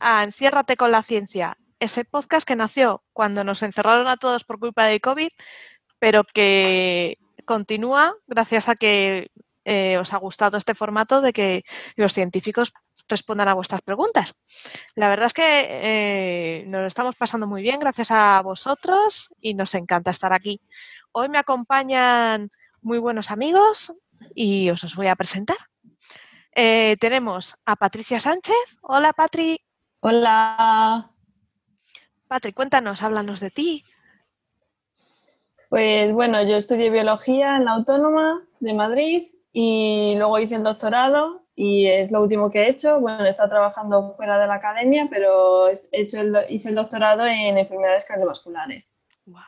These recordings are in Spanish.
A Enciérrate con la ciencia, ese podcast que nació cuando nos encerraron a todos por culpa de COVID, pero que continúa gracias a que eh, os ha gustado este formato de que los científicos respondan a vuestras preguntas. La verdad es que eh, nos lo estamos pasando muy bien gracias a vosotros y nos encanta estar aquí. Hoy me acompañan muy buenos amigos y os os voy a presentar. Eh, tenemos a Patricia Sánchez. Hola, Patri. Hola. Patri, cuéntanos, háblanos de ti. Pues bueno, yo estudié biología en la Autónoma de Madrid y luego hice el doctorado y es lo último que he hecho. Bueno, he estado trabajando fuera de la academia, pero he hecho el, hice el doctorado en enfermedades cardiovasculares. Wow.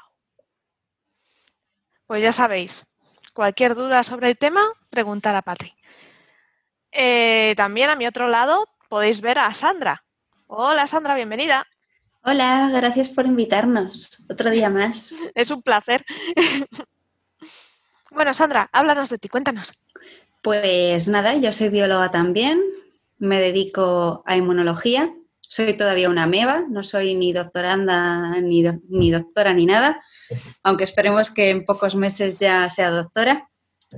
Pues ya sabéis, cualquier duda sobre el tema, preguntar a Patri. Eh, también a mi otro lado podéis ver a Sandra. Hola Sandra, bienvenida. Hola, gracias por invitarnos. Otro día más. Es un placer. bueno, Sandra, háblanos de ti, cuéntanos. Pues nada, yo soy bióloga también, me dedico a inmunología, soy todavía una meva, no soy ni doctoranda ni, ni doctora ni nada, aunque esperemos que en pocos meses ya sea doctora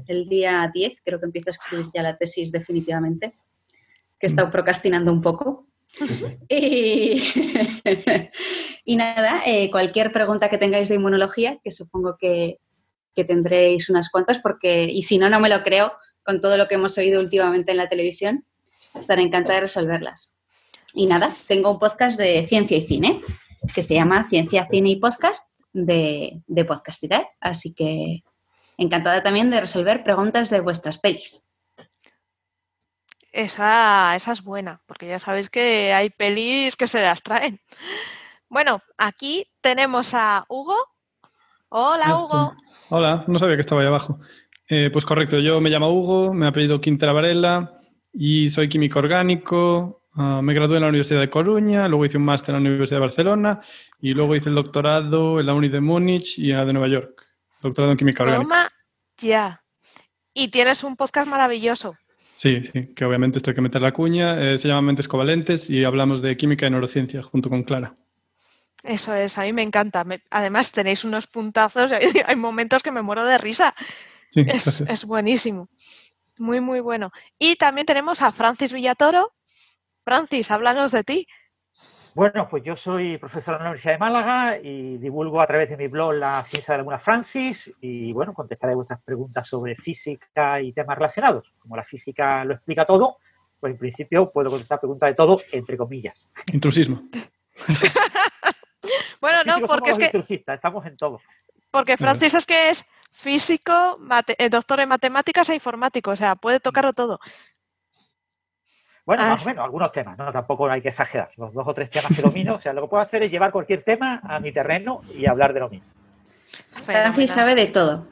el día 10, creo que empiezo a escribir ya la tesis definitivamente, que he estado procrastinando un poco. Y, y nada, eh, cualquier pregunta que tengáis de inmunología, que supongo que, que, tendréis unas cuantas, porque, y si no, no me lo creo, con todo lo que hemos oído últimamente en la televisión, estaré encantada de resolverlas. Y nada, tengo un podcast de ciencia y cine, que se llama Ciencia, Cine y Podcast de, de Podcastidad. Así que encantada también de resolver preguntas de vuestras pelis. Esa, esa es buena, porque ya sabéis que hay pelis que se las traen. Bueno, aquí tenemos a Hugo. Hola, Hugo. Hola, no sabía que estaba ahí abajo. Eh, pues correcto, yo me llamo Hugo, me he apellido Quintela Varela y soy químico orgánico. Uh, me gradué en la Universidad de Coruña, luego hice un máster en la Universidad de Barcelona y luego hice el doctorado en la Uni de Múnich y en la de Nueva York doctorado en química orgánica. Toma ya. Y tienes un podcast maravilloso. Sí, sí, que obviamente esto hay que meter la cuña. Eh, se llama Mentes Covalentes y hablamos de química y neurociencia junto con Clara. Eso es, a mí me encanta. Me, además, tenéis unos puntazos, hay momentos que me muero de risa. Sí, es, es, buenísimo. Muy, muy bueno. Y también tenemos a Francis Villatoro. Francis, háblanos de ti. Bueno, pues yo soy profesor en la Universidad de Málaga y divulgo a través de mi blog la ciencia de la laguna Francis y bueno, contestaré vuestras preguntas sobre física y temas relacionados. Como la física lo explica todo, pues en principio puedo contestar preguntas de todo, entre comillas. Intrusismo. bueno, no, porque es que... intrusistas, estamos en todo. Porque Francis es que es físico, mate... doctor en matemáticas e informático, o sea, puede tocarlo todo. Bueno, ah. más o menos, algunos temas, ¿no? Tampoco hay que exagerar. Los dos o tres temas que domino. O sea, lo que puedo hacer es llevar cualquier tema a mi terreno y hablar de lo mismo. Francis sabe de todo.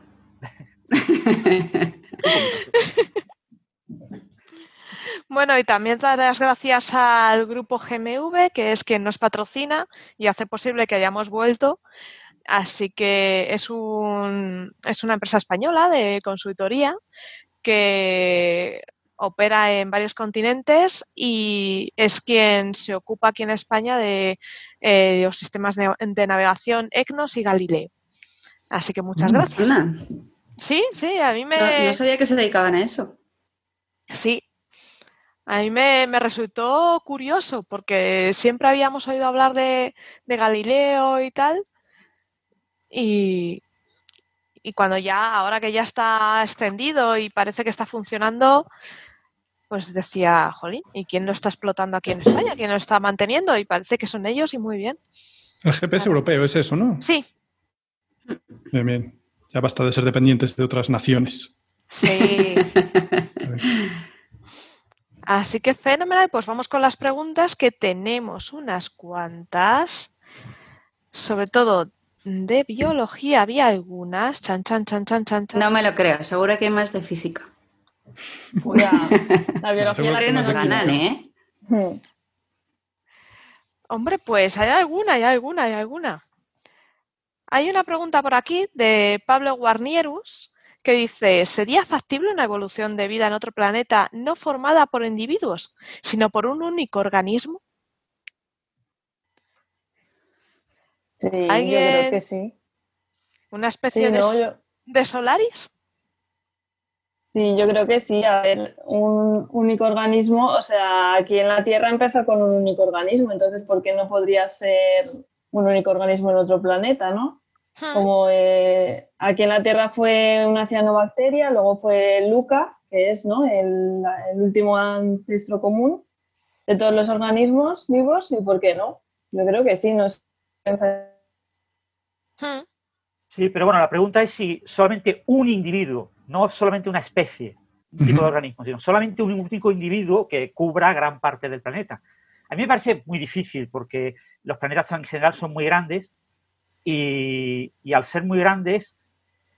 Bueno, y también dar las gracias al grupo GMV, que es quien nos patrocina y hace posible que hayamos vuelto. Así que es, un, es una empresa española de consultoría que opera en varios continentes y es quien se ocupa aquí en España de eh, los sistemas de, de, navegación ECNOS y Galileo. Así que muchas Mm, gracias. Ana. Sí, sí, a mí me... No, no sabía que se dedicaban a eso. Sí, a mí me, me, resultó curioso porque siempre habíamos oído hablar de, de Galileo y tal. Y, y, cuando ya, ahora que ya está extendido y parece que está funcionando, pues decía, jolín, ¿y quién lo está explotando aquí en España? ¿Quién lo está manteniendo? Y parece que son ellos y muy bien. El GPS vale. europeo es eso, ¿no? Sí. Bien, bien. Ya basta de ser dependientes de otras naciones. Sí. Así que fenomenal, pues vamos con las preguntas que tenemos unas cuantas, sobre todo de biología, había algunas, chan, chan, chan, chan, chan, chan. No me lo creo, seguro que hay más de física. La biología que nos ganan, ¿eh? Hombre, pues hay alguna, hay alguna, hay alguna. Hay una pregunta por aquí de Pablo Guarnierus que dice, ¿sería factible una evolución de vida en otro planeta no formada por individuos, sino por un único organismo? Sí, yo creo que sí. ¿Una especie Sí, de, no, s- yo- de Solaris? Sí, yo creo que sí. A ver, un único organismo, o sea, aquí en la Tierra empezó con un único organismo, entonces, ¿por qué no podría ser un único organismo en otro planeta, no? Hmm, Como eh, aquí en la Tierra fue una cianobacteria, luego fue Luca, que es ¿no? el último ancestro común de todos los organismos vivos, y ¿por qué no? Yo creo que sí, no sé. Hmm. Sí, pero bueno, la pregunta es si solamente un individuo, no solamente una especie, un tipo de organismo, sino solamente un único individuo que cubra gran parte del planeta. A mí me parece muy difícil porque los planetas en general son muy grandes y, y al ser muy grandes,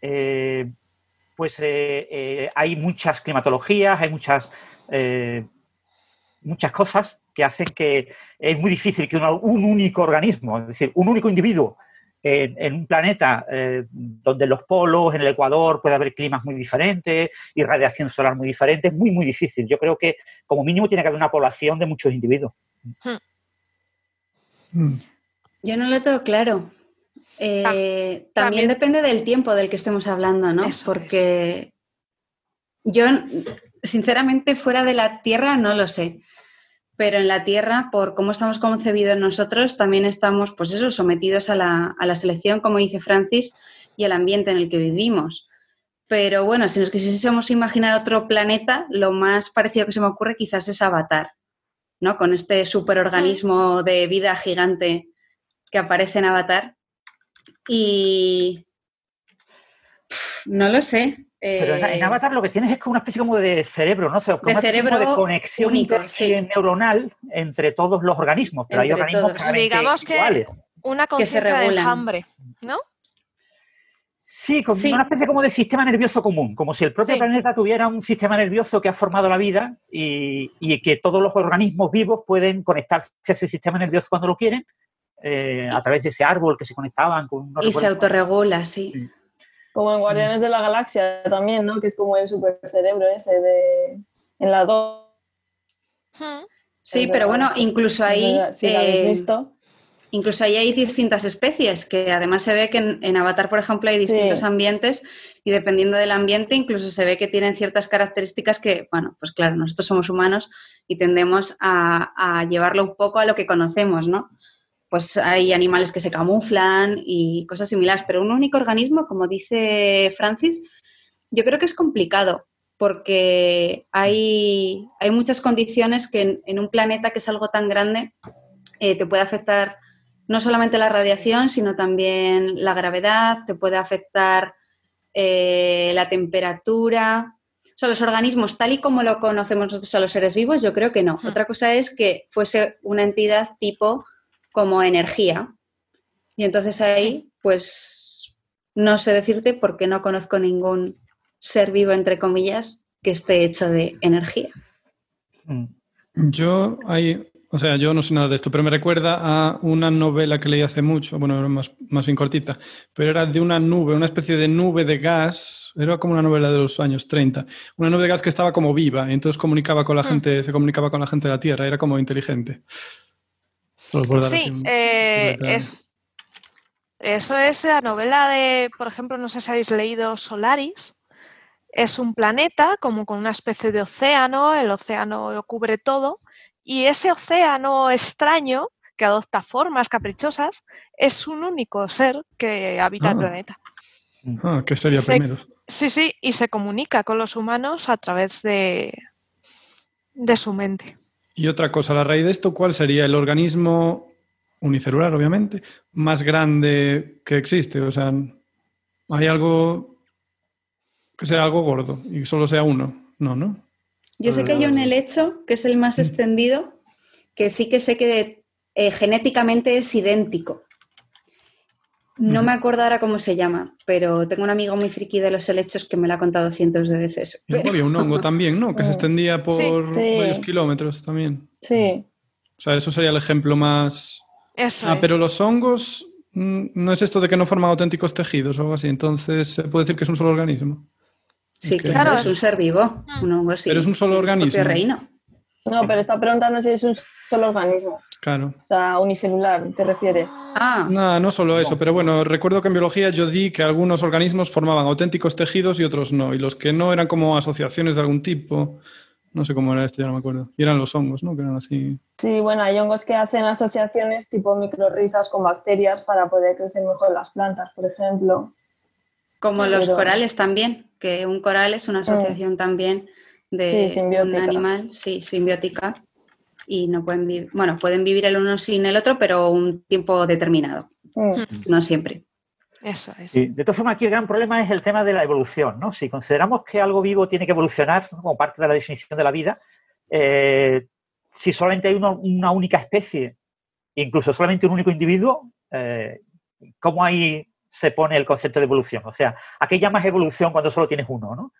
eh, pues eh, eh, hay muchas climatologías, hay muchas, eh, muchas cosas que hacen que es muy difícil que un único organismo, es decir, un único individuo en, en un planeta eh, donde los polos, en el Ecuador, puede haber climas muy diferentes y radiación solar muy diferente, es muy, muy difícil. Yo creo que como mínimo tiene que haber una población de muchos individuos. Mm. Yo no lo tengo claro. Eh, también, también- depende del tiempo del que estemos hablando, ¿no? Eso Porque yo, sinceramente, fuera de la Tierra no lo sé. Pero en la Tierra, por cómo estamos concebidos nosotros, también estamos, pues eso, sometidos a la, a la selección, como dice Francis, y al ambiente en el que vivimos. Pero bueno, si nos quisiésemos imaginar otro planeta, lo más parecido que se me ocurre quizás es Avatar, ¿no? Con este superorganismo de vida gigante que aparece en Avatar. Y no lo sé. Pero en, eh, en Avatar lo que tienes es como una especie como de cerebro, ¿no? O sea, como De una especie como cerebro de conexión único, sí. neuronal entre todos los organismos, pero hay organismos todos. Digamos que- iguales. Una Que se conciencia de regulan. enjambre, ¿no? Sí, como Sí. una especie como de sistema nervioso común, como si el propio Sí. planeta tuviera un sistema nervioso que ha formado la vida y, y que todos los organismos vivos pueden conectarse a ese sistema nervioso cuando lo quieren, eh, a través de ese árbol que se conectaban con... no y se autorregula, sí. Como en Guardianes de la Galaxia también, ¿no? Que es como el supercerebro ese de... En la 2. Hmm. Sí, Es pero bueno, incluso ahí, Si la habéis eh, visto. incluso ahí hay distintas especies, que además se ve que en, en Avatar, por ejemplo, hay distintos Sí. ambientes y dependiendo del ambiente, incluso se ve que tienen ciertas características que, bueno, pues claro, nosotros somos humanos y tendemos a, a llevarlo un poco a lo que conocemos, ¿no? Pues hay animales que se camuflan y cosas similares, pero un único organismo, como dice Francis, yo creo que es complicado porque hay, hay muchas condiciones que en, en un planeta que es algo tan grande eh, te puede afectar no solamente la radiación, sino también la gravedad, te puede afectar eh, la temperatura. O sea, los organismos, tal y como lo conocemos nosotros a los seres vivos, yo creo que no. Hmm. Otra cosa es que fuese una entidad tipo como energía. Y entonces ahí, pues, no sé decirte porque no conozco ningún ser vivo, entre comillas, que esté hecho de energía. Mm. Yo hay, o sea, yo no sé nada de esto, pero me recuerda a una novela que leí hace mucho, bueno, era más, más bien cortita, pero era de una nube, una especie de nube de gas, era como una novela de los años 30, una nube de gas que estaba como viva, y entonces comunicaba con la Hmm. gente, se comunicaba con la gente de la Tierra, era como inteligente. Sí, un- eh, es, eso es la novela de, por ejemplo, no sé si habéis leído Solaris. Es un planeta como con una especie de océano, el océano cubre todo, y ese océano extraño que adopta formas caprichosas es un único ser que habita el Ah. planeta. Ah, que sería se- primero. Sí, sí, y se comunica con los humanos a través de, de su mente. Y otra cosa, a la raíz de esto, ¿cuál sería el organismo unicelular, obviamente, más grande que existe? O sea, ¿hay algo que sea algo gordo y solo sea uno? No, ¿no? Yo sé que hay un helecho, que es el más Mm. extendido, que sí que sé que eh, genéticamente es idéntico. No me acuerdo ahora cómo se llama, pero tengo un amigo muy friki de los helechos que me lo ha contado cientos de veces. Y luego había un hongo también, ¿no? Que se extendía por Sí. varios kilómetros también. Sí. O sea, eso sería el ejemplo más... Eso Ah, es. pero los hongos mm, no es esto de que no forman auténticos tejidos o algo así, entonces se puede decir que es un solo organismo. Sí, claro, es un ser vivo. Mm. Un hongo sí, Pero es un solo organismo. reino. No, pero está preguntando si es un solo organismo. Claro. O sea, unicelular, ¿te refieres? Ah, No, no solo eso, pero bueno, recuerdo que en biología yo di que algunos organismos formaban auténticos tejidos y otros no, y los que no eran como asociaciones de algún tipo, no sé cómo era esto, ya no me acuerdo, y eran los hongos, ¿no? Que eran así. Sí, bueno, hay hongos que hacen asociaciones tipo microrrizas con bacterias para poder crecer mejor las plantas, por ejemplo. como los corales también, que un coral es una asociación también de Sí, simbiótica. un animal, sí, simbiótica, y no pueden vivir, bueno, pueden vivir el uno sin el otro, pero un tiempo determinado, Mm. no siempre. Eso es. Sí, De todas formas, aquí el gran problema es el tema de la evolución. ¿no? Si consideramos que algo vivo tiene que evolucionar ¿no? como parte de la definición de la vida, eh, si solamente hay una, una única especie, incluso solamente un único individuo, eh, ¿cómo ahí se pone el concepto de evolución? O sea, ¿a qué llamas evolución cuando solo tienes uno? ¿no?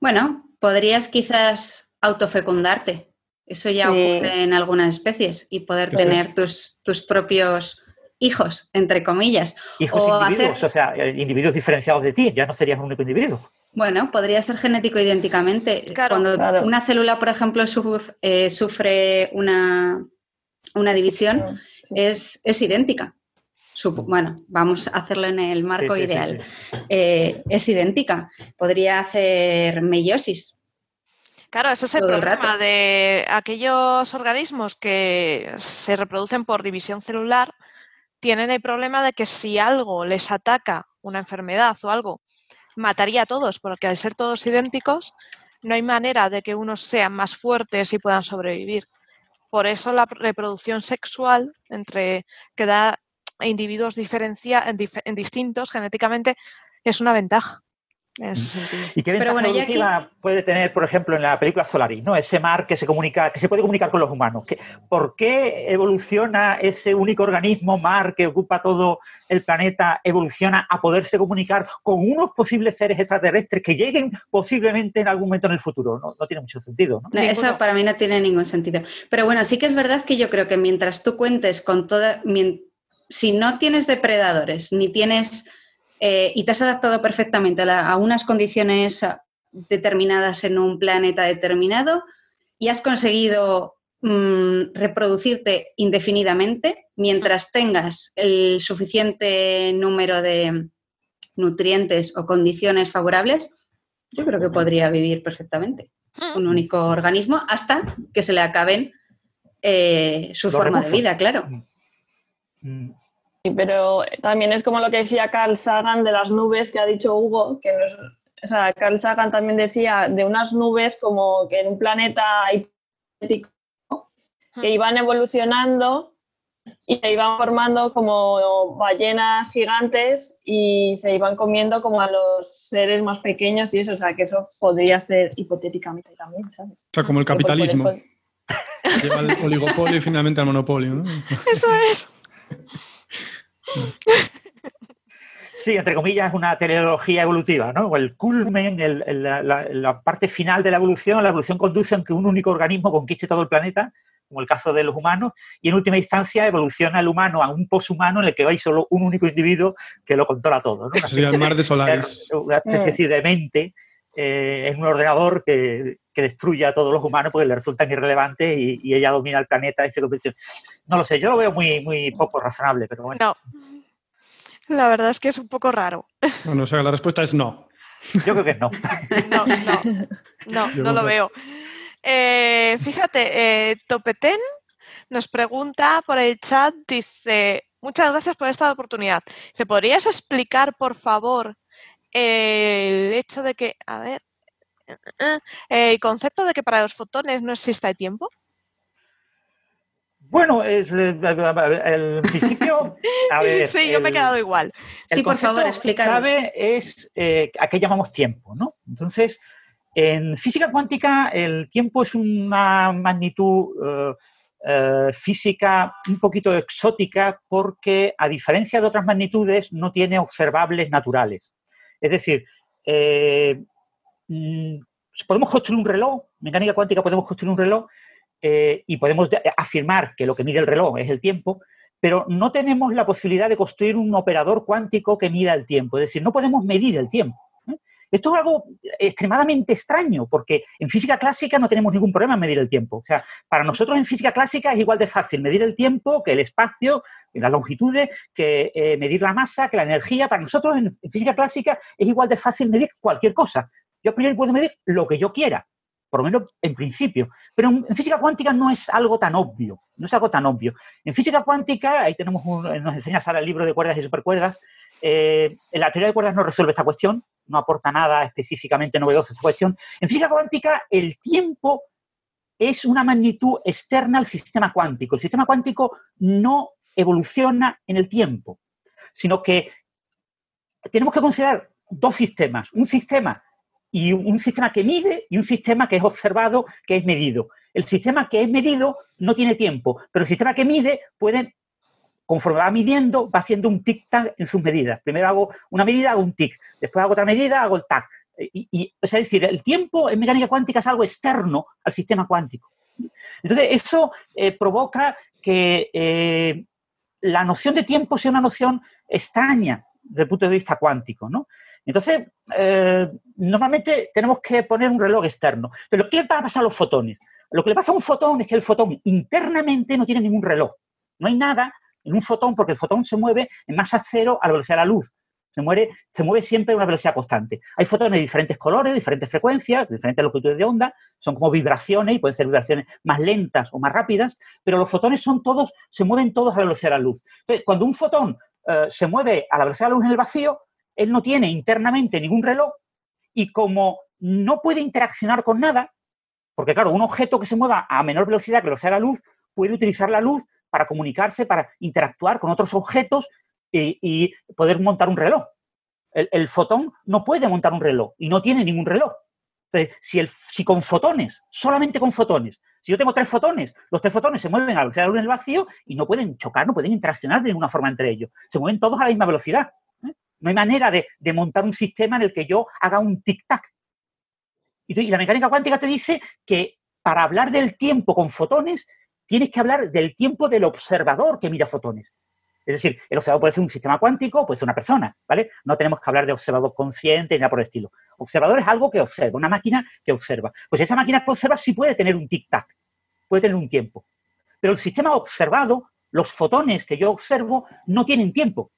Bueno, podrías quizás autofecundarte. Eso ya Sí. ocurre en algunas especies y poder tener tus, tus propios hijos, entre comillas. Hijos O individuos, hacer- o sea, eh, individuos diferenciados de ti, ya no serías un único individuo. Bueno, podría ser genético idénticamente. Claro. Cuando Claro. una célula, por ejemplo, suf- eh, sufre una, una división, Sí. es, es idéntica. Sup- bueno, vamos a hacerlo en el marco Sí, sí, sí, ideal. sí. Eh, es idéntica. Podría hacer meiosis. Claro, ese es el problema de aquellos organismos que se reproducen por división celular, tienen el problema de que si algo les ataca, una enfermedad o algo, mataría a todos, porque al ser todos idénticos, no hay manera de que unos sean más fuertes y puedan sobrevivir. Por eso la reproducción sexual entre que da individuos diferencia, en dif- en distintos genéticamente es una ventaja en ese sentido. ¿Y qué ventaja bueno, ya aquí- evolutiva puede tener, por ejemplo, en la película Solaris, ¿no? Ese mar que se comunica, que se puede comunicar con los humanos. ¿Qué- ¿Por qué evoluciona ese único organismo mar que ocupa todo el planeta, evoluciona a poderse comunicar con unos posibles seres extraterrestres que lleguen posiblemente en algún momento en el futuro? No, no tiene mucho sentido, ¿no? No, eso para mí no tiene ningún sentido. Pero bueno, sí que es verdad que yo creo que mientras tú cuentes con toda. si no tienes depredadores, ni tienes. Eh, y te has adaptado perfectamente a, la- a unas condiciones determinadas en un planeta determinado y has conseguido mm, reproducirte indefinidamente, mientras tengas el suficiente número de nutrientes o condiciones favorables, yo creo que podría vivir perfectamente un único organismo hasta que se le acaben eh, su Los forma recursos. de vida, claro. Mm. Sí, pero también es como lo que decía Carl Sagan de las nubes que ha dicho Hugo, que no es- o sea, Carl Sagan también decía de unas nubes como que en un planeta hipotético que iban evolucionando y se iban formando como ballenas gigantes y se iban comiendo como a los seres más pequeños y eso, o sea, que eso podría ser hipotéticamente también, ¿sabes? O sea, como el capitalismo. Lleva al oligopolio y finalmente al monopolio, ¿no? Eso es. Sí, entre comillas, es una teleología evolutiva, ¿no? O el culmen, el- el- la, parte final de la evolución, la evolución conduce a que un único organismo conquiste todo el planeta, como el caso de los humanos, y en última instancia evoluciona el humano a un poshumano en el que hay solo un único individuo que lo controla todo, ¿no? Sería el mar de Solaris. una especie de mente eh, en un ordenador que, que destruye a todos los humanos porque le resultan irrelevantes y, y ella domina el planeta y se convierte en... No lo sé, yo lo veo muy, muy poco razonable, pero bueno. No. La verdad es que es un poco raro. Bueno, o sea, la respuesta es no. Yo creo que no. No, no, no, Yo no lo veo. Eh, fíjate, eh, Topeten nos pregunta por el chat, dice, muchas gracias por esta oportunidad. ¿Se podrías explicar, por favor, el hecho de que, a ver, eh, eh, el concepto de que para los fotones no exista el tiempo? Bueno, es eh, el principio. A ver, sí, yo me he quedado igual. el Sí, por concepto favor, explícalo. clave es eh, a qué llamamos tiempo, ¿no? Entonces, en física cuántica, el tiempo es una magnitud eh, eh, física un poquito exótica porque, a diferencia de otras magnitudes, no tiene observables naturales. Es decir, eh, mm, podemos construir un reloj, mecánica cuántica podemos construir un reloj eh, y podemos de- afirmar que lo que mide el reloj es el tiempo, pero no tenemos la posibilidad de construir un operador cuántico que mida el tiempo. Es decir, no podemos medir el tiempo. Esto es algo extremadamente extraño, porque en física clásica no tenemos ningún problema en medir el tiempo. O sea, para nosotros en física clásica es igual de fácil medir el tiempo que el espacio, que las longitudes, que eh, medir la masa, que la energía. Para nosotros en, física clásica es igual de fácil medir cualquier cosa. Yo priori puedo medir lo que yo quiera, por lo menos en principio. Pero en física cuántica no es algo tan obvio, no es algo tan obvio. En física cuántica, ahí tenemos nos enseña Sara el libro de cuerdas y supercuerdas, eh, la teoría de cuerdas no resuelve esta cuestión, no aporta nada específicamente novedoso esta cuestión. En física cuántica, el tiempo es una magnitud externa al sistema cuántico. El sistema cuántico no evoluciona en el tiempo, sino que tenemos que considerar dos sistemas. Un sistema y un sistema que mide y un sistema que es observado, que es medido. El sistema que es medido no tiene tiempo, pero el sistema que mide puede conforme va midiendo, va haciendo un tic-tac en sus medidas. Primero hago una medida, hago un tic. Después hago otra medida, hago el tac. Y, es decir, el tiempo en mecánica cuántica es algo externo al sistema cuántico. Entonces, eso eh, provoca que eh, la noción de tiempo sea una noción extraña desde el punto de vista cuántico, ¿no? Entonces, eh, normalmente tenemos que poner un reloj externo. Pero, ¿qué va a pasar a los fotones? Lo que le pasa a un fotón es que el fotón internamente no tiene ningún reloj. No hay nada en un fotón porque el fotón se mueve en masa cero a la velocidad de la luz. Se mueve, se mueve siempre a una velocidad constante. Hay fotones de diferentes colores, diferentes frecuencias, diferentes longitudes de onda, son como vibraciones y pueden ser vibraciones más lentas o más rápidas, pero los fotones son todos, se mueven todos a la velocidad de la luz. Cuando un fotón eh, se mueve a la velocidad de la luz en el vacío, él no tiene internamente ningún reloj y como no puede interaccionar con nada, porque claro, un objeto que se mueva a menor velocidad que la velocidad de la luz puede utilizar la luz para comunicarse, para interactuar con otros objetos y, poder montar un reloj. El, fotón no puede montar un reloj y no tiene ningún reloj. Entonces, si, con fotones, solamente con fotones, si yo tengo tres fotones, los tres fotones se mueven a la velocidad de la luz en el vacío y no pueden chocar, no pueden interaccionar de ninguna forma entre ellos. Se mueven todos a la misma velocidad. ¿eh? No hay manera de, montar un sistema en el que yo haga un tic-tac. y la mecánica cuántica te dice que para hablar del tiempo con fotones tienes que hablar del tiempo del observador que mira fotones. Es decir, el observador puede ser un sistema cuántico, puede ser una persona, ¿vale? No tenemos que hablar de observador consciente ni nada por el estilo. Observador es algo que observa, una máquina que observa. Pues esa máquina que observa sí puede tener un tic-tac, puede tener un tiempo. Pero el sistema observado, los fotones que yo observo, no tienen tiempo.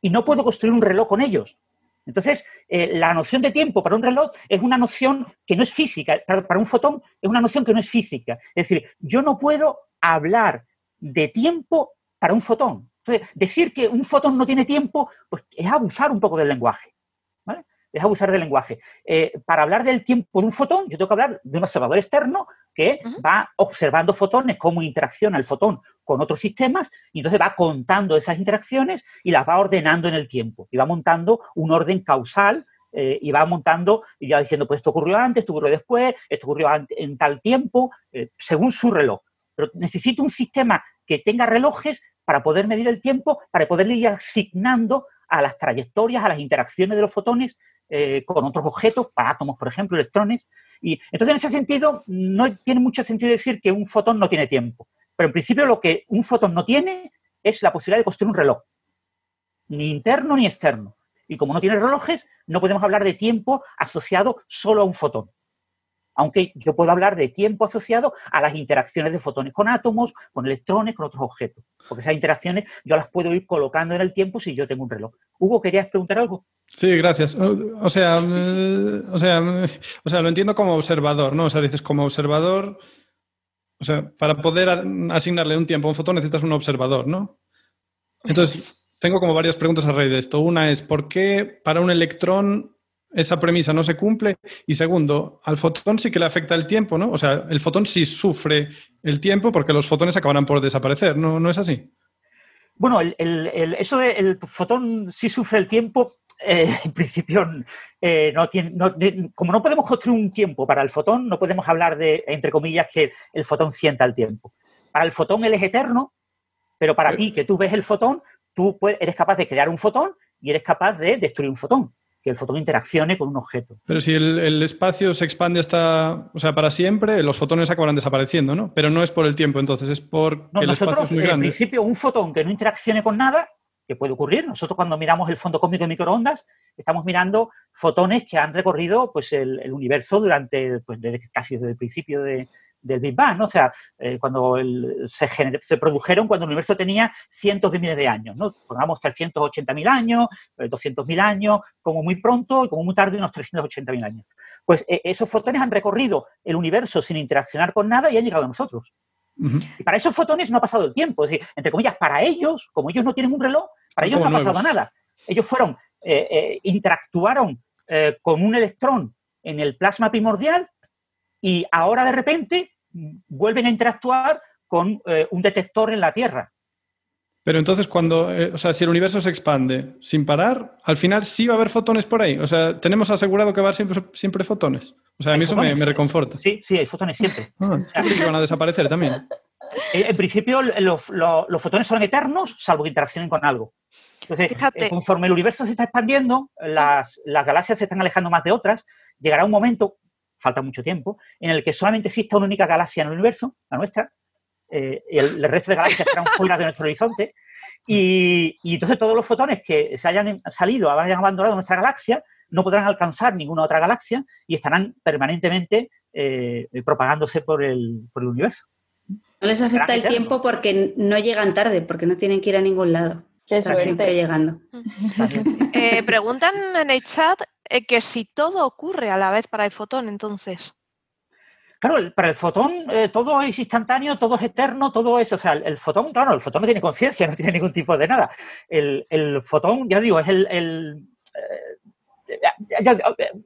Y no puedo construir un reloj con ellos. Entonces, eh, la noción de tiempo para un reloj es una noción que no es física, para, un fotón es una noción que no es física. Es decir, yo no puedo hablar de tiempo para un fotón. Entonces, decir que un fotón no tiene tiempo, pues es abusar un poco del lenguaje es abusar del lenguaje. Eh, para hablar del tiempo de un fotón, yo tengo que hablar de un observador externo que va observando fotones, cómo interacciona el fotón con otros sistemas, y entonces va contando esas interacciones y las va ordenando en el tiempo. Y va montando un orden causal eh, y va montando y ya diciendo, pues esto ocurrió antes, esto ocurrió después, esto ocurrió en tal tiempo, eh, según su reloj. Pero necesito un sistema que tenga relojes para poder medir el tiempo, para poder ir asignando a las trayectorias, a las interacciones de los fotones eh, con otros objetos, átomos, por ejemplo, electrones. Y entonces, en ese sentido, no tiene mucho sentido decir que un fotón no tiene tiempo. Pero en principio lo que un fotón no tiene es la posibilidad de construir un reloj, ni interno ni externo. Y como no tiene relojes, no podemos hablar de tiempo asociado solo a un fotón. Aunque yo puedo hablar de tiempo asociado a las interacciones de fotones con átomos, con electrones, con otros objetos. Porque esas interacciones yo las puedo ir colocando en el tiempo si yo tengo un reloj. Hugo, ¿querías preguntar algo? Sí, gracias. O sea, eh, o sea, o sea, lo entiendo como observador, ¿no? O sea, dices como observador, o sea, para poder asignarle un tiempo a un fotón necesitas un observador, ¿no? Entonces, tengo como varias preguntas a raíz de esto. Una es, ¿por qué para un electrón esa premisa no se cumple? Y segundo, al fotón sí que le afecta el tiempo, ¿no? O sea, el fotón sí sufre el tiempo porque los fotones acabarán por desaparecer, ¿no, ¿No es así? Bueno, el, eso del fotón sí sufre el tiempo eh, en principio, eh, no tiene, como no podemos construir un tiempo para el fotón, no podemos hablar de, entre comillas, que el fotón sienta el tiempo. Para el fotón él es eterno, pero para ti, que tú ves el fotón, tú eres capaz de crear un fotón y eres capaz de destruir un fotón, que el fotón interaccione con un objeto. Pero si el, espacio se expande hasta, o sea, para siempre, los fotones acabarán desapareciendo, ¿no? Pero no es por el tiempo, entonces es por el espacio es muy grande. En principio, un fotón que no interaccione con nada puede ocurrir. Nosotros cuando miramos el fondo cósmico de microondas, estamos mirando fotones que han recorrido pues, el, universo durante, pues, desde, casi desde el principio de, del Big Bang, ¿no? O sea, eh, cuando se, se, produjeron cuando el universo tenía cientos de miles de años, ¿no? Pongamos 380.000 años, 200.000 eh, años, como muy pronto y como muy tarde unos 380.000 años. Pues eh, esos fotones han recorrido el universo sin interaccionar con nada y han llegado a nosotros. Y para esos fotones no ha pasado el tiempo. Es decir, entre comillas, para ellos, como ellos no tienen un reloj, para ellos no ha pasado nada. Ellos fueron, interactuaron con un electrón en el plasma primordial y ahora de repente vuelven a interactuar con eh, un detector en la Tierra. Pero entonces, cuando, eh, o sea, si el universo se expande sin parar, al final sí va a haber fotones por ahí. O sea, tenemos asegurado que va a haber siempre, fotones. O sea, a mí eso me, reconforta. Sí, sí, hay fotones siempre. Ah, que van a desaparecer también. Eh, en principio, los, fotones son eternos, salvo que interaccionen con algo. Entonces, conforme el universo se está expandiendo, las, las galaxias se están alejando más de otras, llegará un momento, falta mucho tiempo, en el que solamente exista una única galaxia en el universo, la nuestra, eh, y el, resto de galaxias estarán fuera de nuestro horizonte, y, entonces todos los fotones que se hayan salido, hayan abandonado nuestra galaxia, no podrán alcanzar ninguna otra galaxia y estarán permanentemente eh, propagándose por el, por el universo. No les afecta el tiempo porque no llegan tarde, porque no tienen que ir a ningún lado. Están siempre llegando. Eh, preguntan en el chat eh, que si todo ocurre a la vez para el fotón, entonces. Claro, para el fotón eh, todo es instantáneo, todo es eterno, todo es, o sea, el, fotón, claro, el fotón no tiene conciencia, no tiene ningún tipo de nada. El, fotón, ya digo, es el, eh,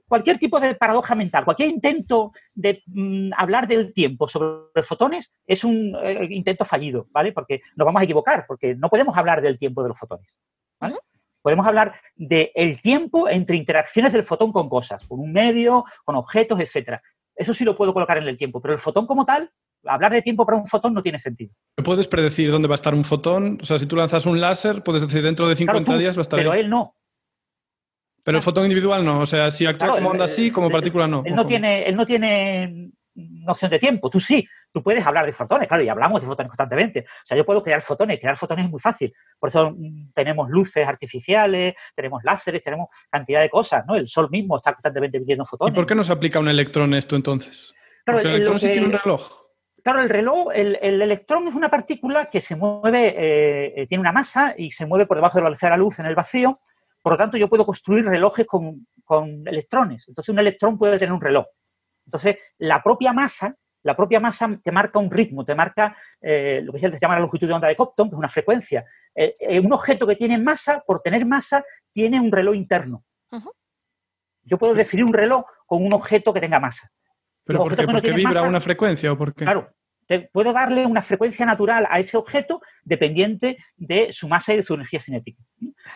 cualquier tipo de paradoja mental, cualquier intento de mm, hablar del tiempo sobre fotones es un intento fallido, ¿vale? Porque nos vamos a equivocar, porque no podemos hablar del tiempo de los fotones, ¿vale? Podemos hablar del tiempo entre interacciones del fotón con cosas, con un medio, con objetos, etc. Eso sí lo puedo colocar en el tiempo, pero el fotón como tal, hablar de tiempo para un fotón no tiene sentido. ¿Puedes predecir dónde va a estar un fotón? O sea, si tú lanzas un láser, puedes decir dentro de 50 días va a estar Pero él no. Pero el fotón individual no. O sea, si actúa como onda así, como partícula no. Él no, tiene, él no tiene noción de tiempo. Tú sí, tú puedes hablar de fotones, claro, y hablamos de fotones constantemente. O sea, yo puedo crear fotones, crear fotones es muy fácil. Por eso mm, tenemos luces artificiales, tenemos láseres, tenemos cantidad de cosas, ¿no? El sol mismo está constantemente emitiendo fotones. ¿Y por qué no se aplica un electrón esto entonces? Claro, el, electrón sí tiene un reloj. Claro, el reloj, el, electrón es una partícula que se mueve, eh, eh, tiene una masa y se mueve por debajo de la velocidad de la luz en el vacío. Por lo tanto, yo puedo construir relojes con, con electrones. Entonces, un electrón puede tener un reloj. Entonces, la propia masa, la propia masa te marca un ritmo, te marca eh, lo que se llama la longitud de onda de Compton, que es una frecuencia. Eh, eh, un objeto que tiene masa, por tener masa, tiene un reloj interno. Yo puedo definir un reloj con un objeto que tenga masa. ¿Pero por qué? ¿Porque vibra una frecuencia o por qué? Claro, puedo darle una frecuencia natural a ese objeto dependiente de su masa y de su energía cinética.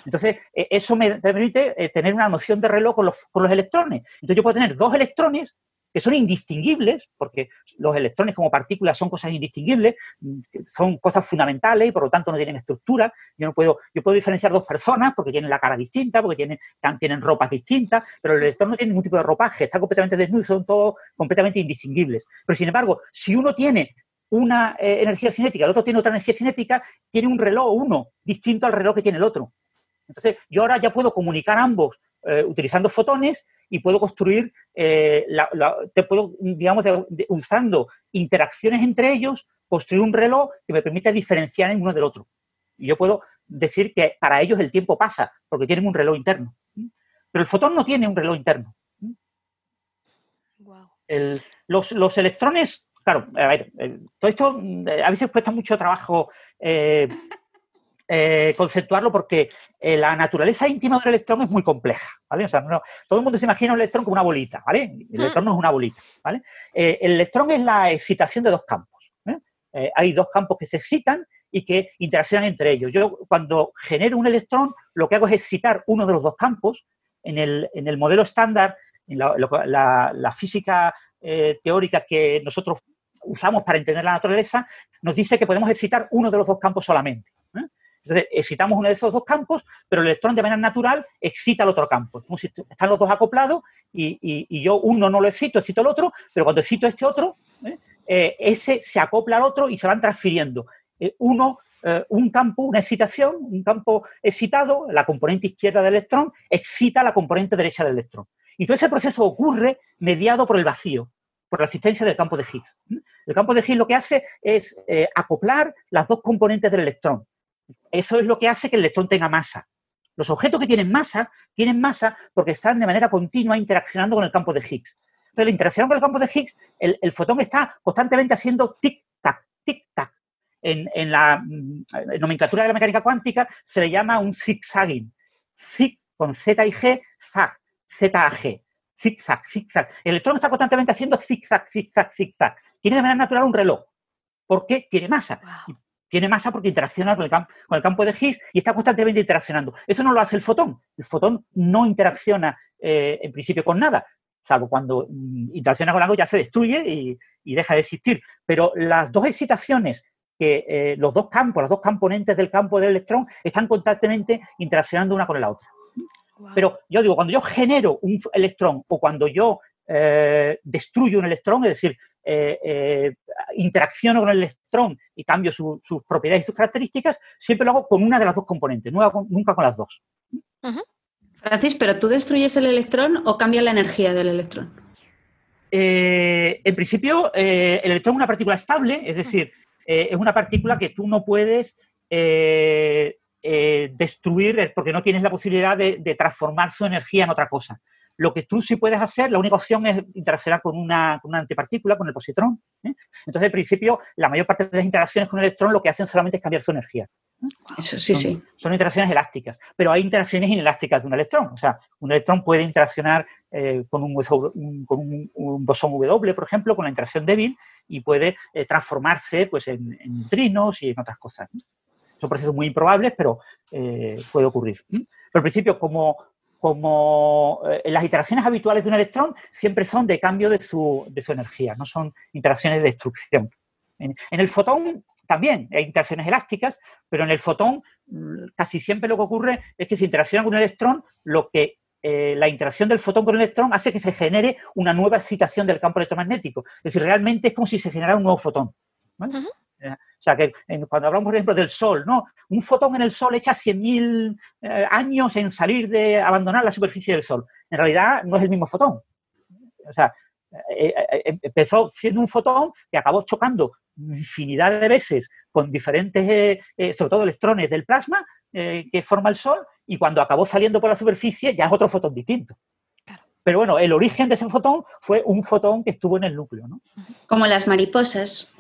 Entonces, eso me permite tener una noción de reloj con los, con los electrones. Entonces, yo puedo tener dos electrones que son indistinguibles, porque los electrones como partículas son cosas indistinguibles, son cosas fundamentales y por lo tanto no tienen estructura. Yo no puedo, yo puedo diferenciar dos personas porque tienen la cara distinta, porque tienen, tienen ropas distintas, pero el electrón no tiene ningún tipo de ropaje, está completamente desnudo, son todos completamente indistinguibles. Pero sin embargo, si uno tiene una eh, energía cinética, el otro tiene otra energía cinética, tiene un reloj uno distinto al reloj que tiene el otro. Entonces, yo ahora ya puedo comunicar ambos eh, utilizando fotones y puedo construir, eh, te puedo, digamos, usando interacciones entre ellos, construir un reloj que me permita diferenciar en uno del otro. Y yo puedo decir que para ellos el tiempo pasa, porque tienen un reloj interno. Pero el fotón no tiene un reloj interno. los, electrones, claro, a ver, eh, todo esto eh, a veces cuesta mucho trabajo eh, conceptuarlo porque eh, la naturaleza íntima del electrón es muy compleja, ¿vale? O sea, todo el mundo se imagina un electrón como una bolita, ¿vale? El electrón no es una bolita, ¿vale? Eh, el electrón es la excitación de dos campos. hay dos campos que se excitan y que interaccionan entre ellos. Yo cuando genero un electrón, lo que hago es excitar uno de los dos campos. En el, en el modelo estándar, en la, la física teórica que nosotros usamos para entender la naturaleza, nos dice que podemos excitar uno de los dos campos solamente. Entonces, excitamos uno de esos dos campos, pero el electrón de manera natural excita el otro campo. Están los dos acoplados y, yo uno no lo excito, excito el otro, pero cuando excito este otro, ¿eh? Eh, ese se acopla al otro y se van transfiriendo. Eh, uno un campo, una excitación, un campo excitado, la componente izquierda del electrón, excita la componente derecha del electrón. Y todo ese proceso ocurre mediado por el vacío, por la existencia del campo de Higgs. El campo de Higgs lo que hace es acoplar las dos componentes del electrón. Eso es lo que hace que el electrón tenga masa. Los objetos que tienen masa tienen masa porque están de manera continua interaccionando con el campo de Higgs. Entonces, la interacción con el campo de Higgs, el, fotón está constantemente haciendo tic-tac, tic-tac. En, la mm, nomenclatura de la mecánica cuántica se le llama un zigzagging. Zig con Z y G, zag, Z a G. Zigzag, zigzag. El electrón está constantemente haciendo zigzag, zigzag, zigzag. Tiene de manera natural un reloj. ¿Por qué? Tiene masa. Tiene masa porque interacciona con el, campo, con el campo de Higgs y está constantemente interaccionando. Eso no lo hace el fotón. El fotón no interacciona eh, en principio con nada, salvo cuando mm, interacciona con algo ya se destruye y, deja de existir. Pero las dos excitaciones que eh, los dos campos, las dos componentes del campo del electrón están constantemente interaccionando una con la otra. Pero yo digo, cuando yo genero un electrón o cuando yo eh, destruyo un electrón, es decir, eh, eh, interacciono con el electrón y cambio sus propiedades y sus características, siempre lo hago con una de las dos componentes, nunca con, las dos. Francis, ¿pero tú destruyes el electrón o cambias la energía del electrón? Eh, en principio, el electrón es una partícula estable, es decir, es una partícula que tú no puedes destruir porque no tienes la posibilidad de transformar su energía en otra cosa. Lo que tú sí puedes hacer, la única opción es interaccionar con una, con una antipartícula, con el positrón. ¿eh? Entonces, en principio, la mayor parte de las interacciones con el electrón lo que hacen solamente es cambiar su energía. Eso sí, son, sí. Son interacciones elásticas, pero hay interacciones inelásticas de un electrón. O sea, un electrón puede interaccionar eh, con, un, con un, bosón W, por ejemplo, con la interacción débil y puede eh, transformarse pues, en, neutrinos y en otras cosas. Son procesos muy improbables, pero puede ocurrir. Pero en principio, como como eh, las interacciones habituales de un electrón siempre son de cambio de su, energía, no son interacciones de destrucción. En, el fotón también hay interacciones elásticas, pero en el fotón mm, casi siempre lo que ocurre es que se interacciona con un electrón, lo que eh, la interacción del fotón con el electrón hace que se genere una nueva excitación del campo electromagnético. Es decir, realmente es como si se generara un nuevo fotón. O sea, que cuando hablamos, por ejemplo, del Sol, ¿no? Un fotón en el Sol echa 100.000 eh, años en salir de abandonar la superficie del Sol. En realidad no es el mismo fotón. O sea, eh, eh, empezó siendo un fotón que acabó chocando infinidad de veces con diferentes, sobre todo electrones del plasma que forma el Sol, y cuando acabó saliendo por la superficie ya es otro fotón distinto. Pero bueno, el origen de ese fotón fue un fotón que estuvo en el núcleo. ¿no? Como las mariposas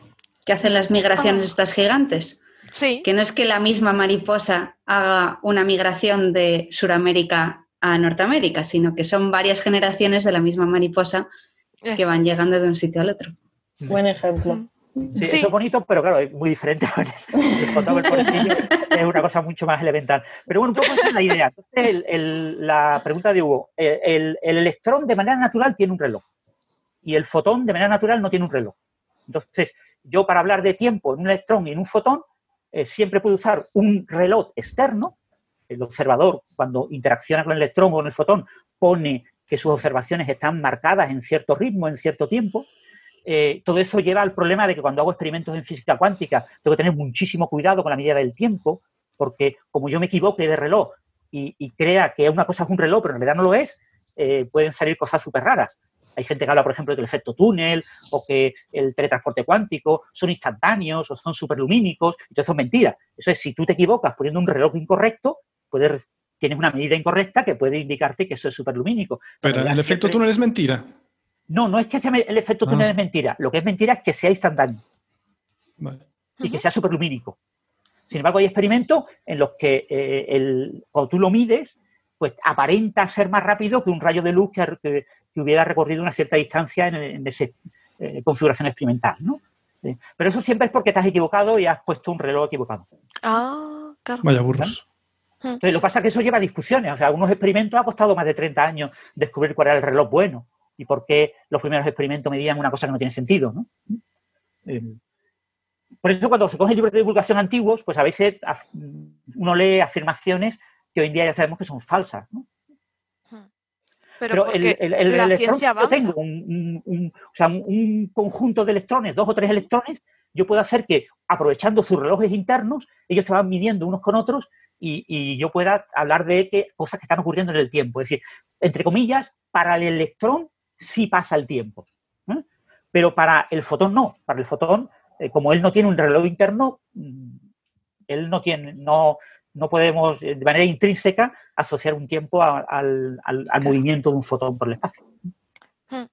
que hacen las migraciones ah. estas gigantes. Sí. Que no es que la misma mariposa haga una migración de Sudamérica a Norteamérica, sino que son varias generaciones de la misma mariposa que van llegando de un sitio al otro. Buen ejemplo. Sí, eso es bonito, pero claro, es muy diferente. es una cosa mucho más elemental. Pero bueno, un poco esa es la idea. la pregunta de Hugo. el, electrón de manera natural tiene un reloj y el fotón de manera natural no tiene un reloj. Entonces, yo para hablar de tiempo en un electrón y en un fotón, eh, siempre puedo usar un reloj externo. El observador, cuando interacciona con el electrón o con el fotón, pone que sus observaciones están marcadas en cierto ritmo, en cierto tiempo. Eh, todo eso lleva al problema de que cuando hago experimentos en física cuántica tengo que tener muchísimo cuidado con la medida del tiempo, porque como yo me equivoque de reloj y, crea que una cosa es un reloj, pero en realidad no lo es, eh, pueden salir cosas súper raras. Hay gente que habla, por ejemplo, del efecto túnel o que el teletransporte cuántico son instantáneos o son superlumínicos. Entonces, eso es mentira. Eso es, si tú te equivocas poniendo un reloj incorrecto, puedes, tienes una medida incorrecta que puede indicarte que eso es superlumínico. Pero el efecto túnel es mentira. No, no es que sea el efecto túnel ah. es mentira. Lo que es mentira es que sea instantáneo. Y que sea superlumínico. Sin embargo, hay experimentos en los que eh, el, cuando tú lo mides, pues aparenta ser más rápido que un rayo de luz que, hubiera recorrido una cierta distancia en, esa eh, configuración experimental, ¿no? Pero eso siempre es porque te has equivocado y has puesto un reloj equivocado. Ah, claro. Vaya burros. Entonces, lo que pasa es que eso lleva a discusiones. O sea, algunos experimentos ha costado más de 30 años descubrir cuál era el reloj bueno y por qué los primeros experimentos medían una cosa que no tiene sentido, ¿no? Eh, por eso cuando se cogen libros de divulgación antiguos, pues a veces uno lee afirmaciones que hoy en día ya sabemos que son falsas. ¿no? Pero, el, electrón, yo tengo un, conjunto de electrones, dos o tres electrones, yo puedo hacer que, aprovechando sus relojes internos, ellos se van midiendo unos con otros y, yo pueda hablar de que, cosas que están ocurriendo en el tiempo. Es decir, entre comillas, para el electrón sí pasa el tiempo, ¿eh? pero para el fotón no. Para el fotón, eh, como él no tiene un reloj interno, mm, él no tiene, no, no podemos de manera intrínseca asociar un tiempo al, movimiento de un fotón por el espacio. Hmm.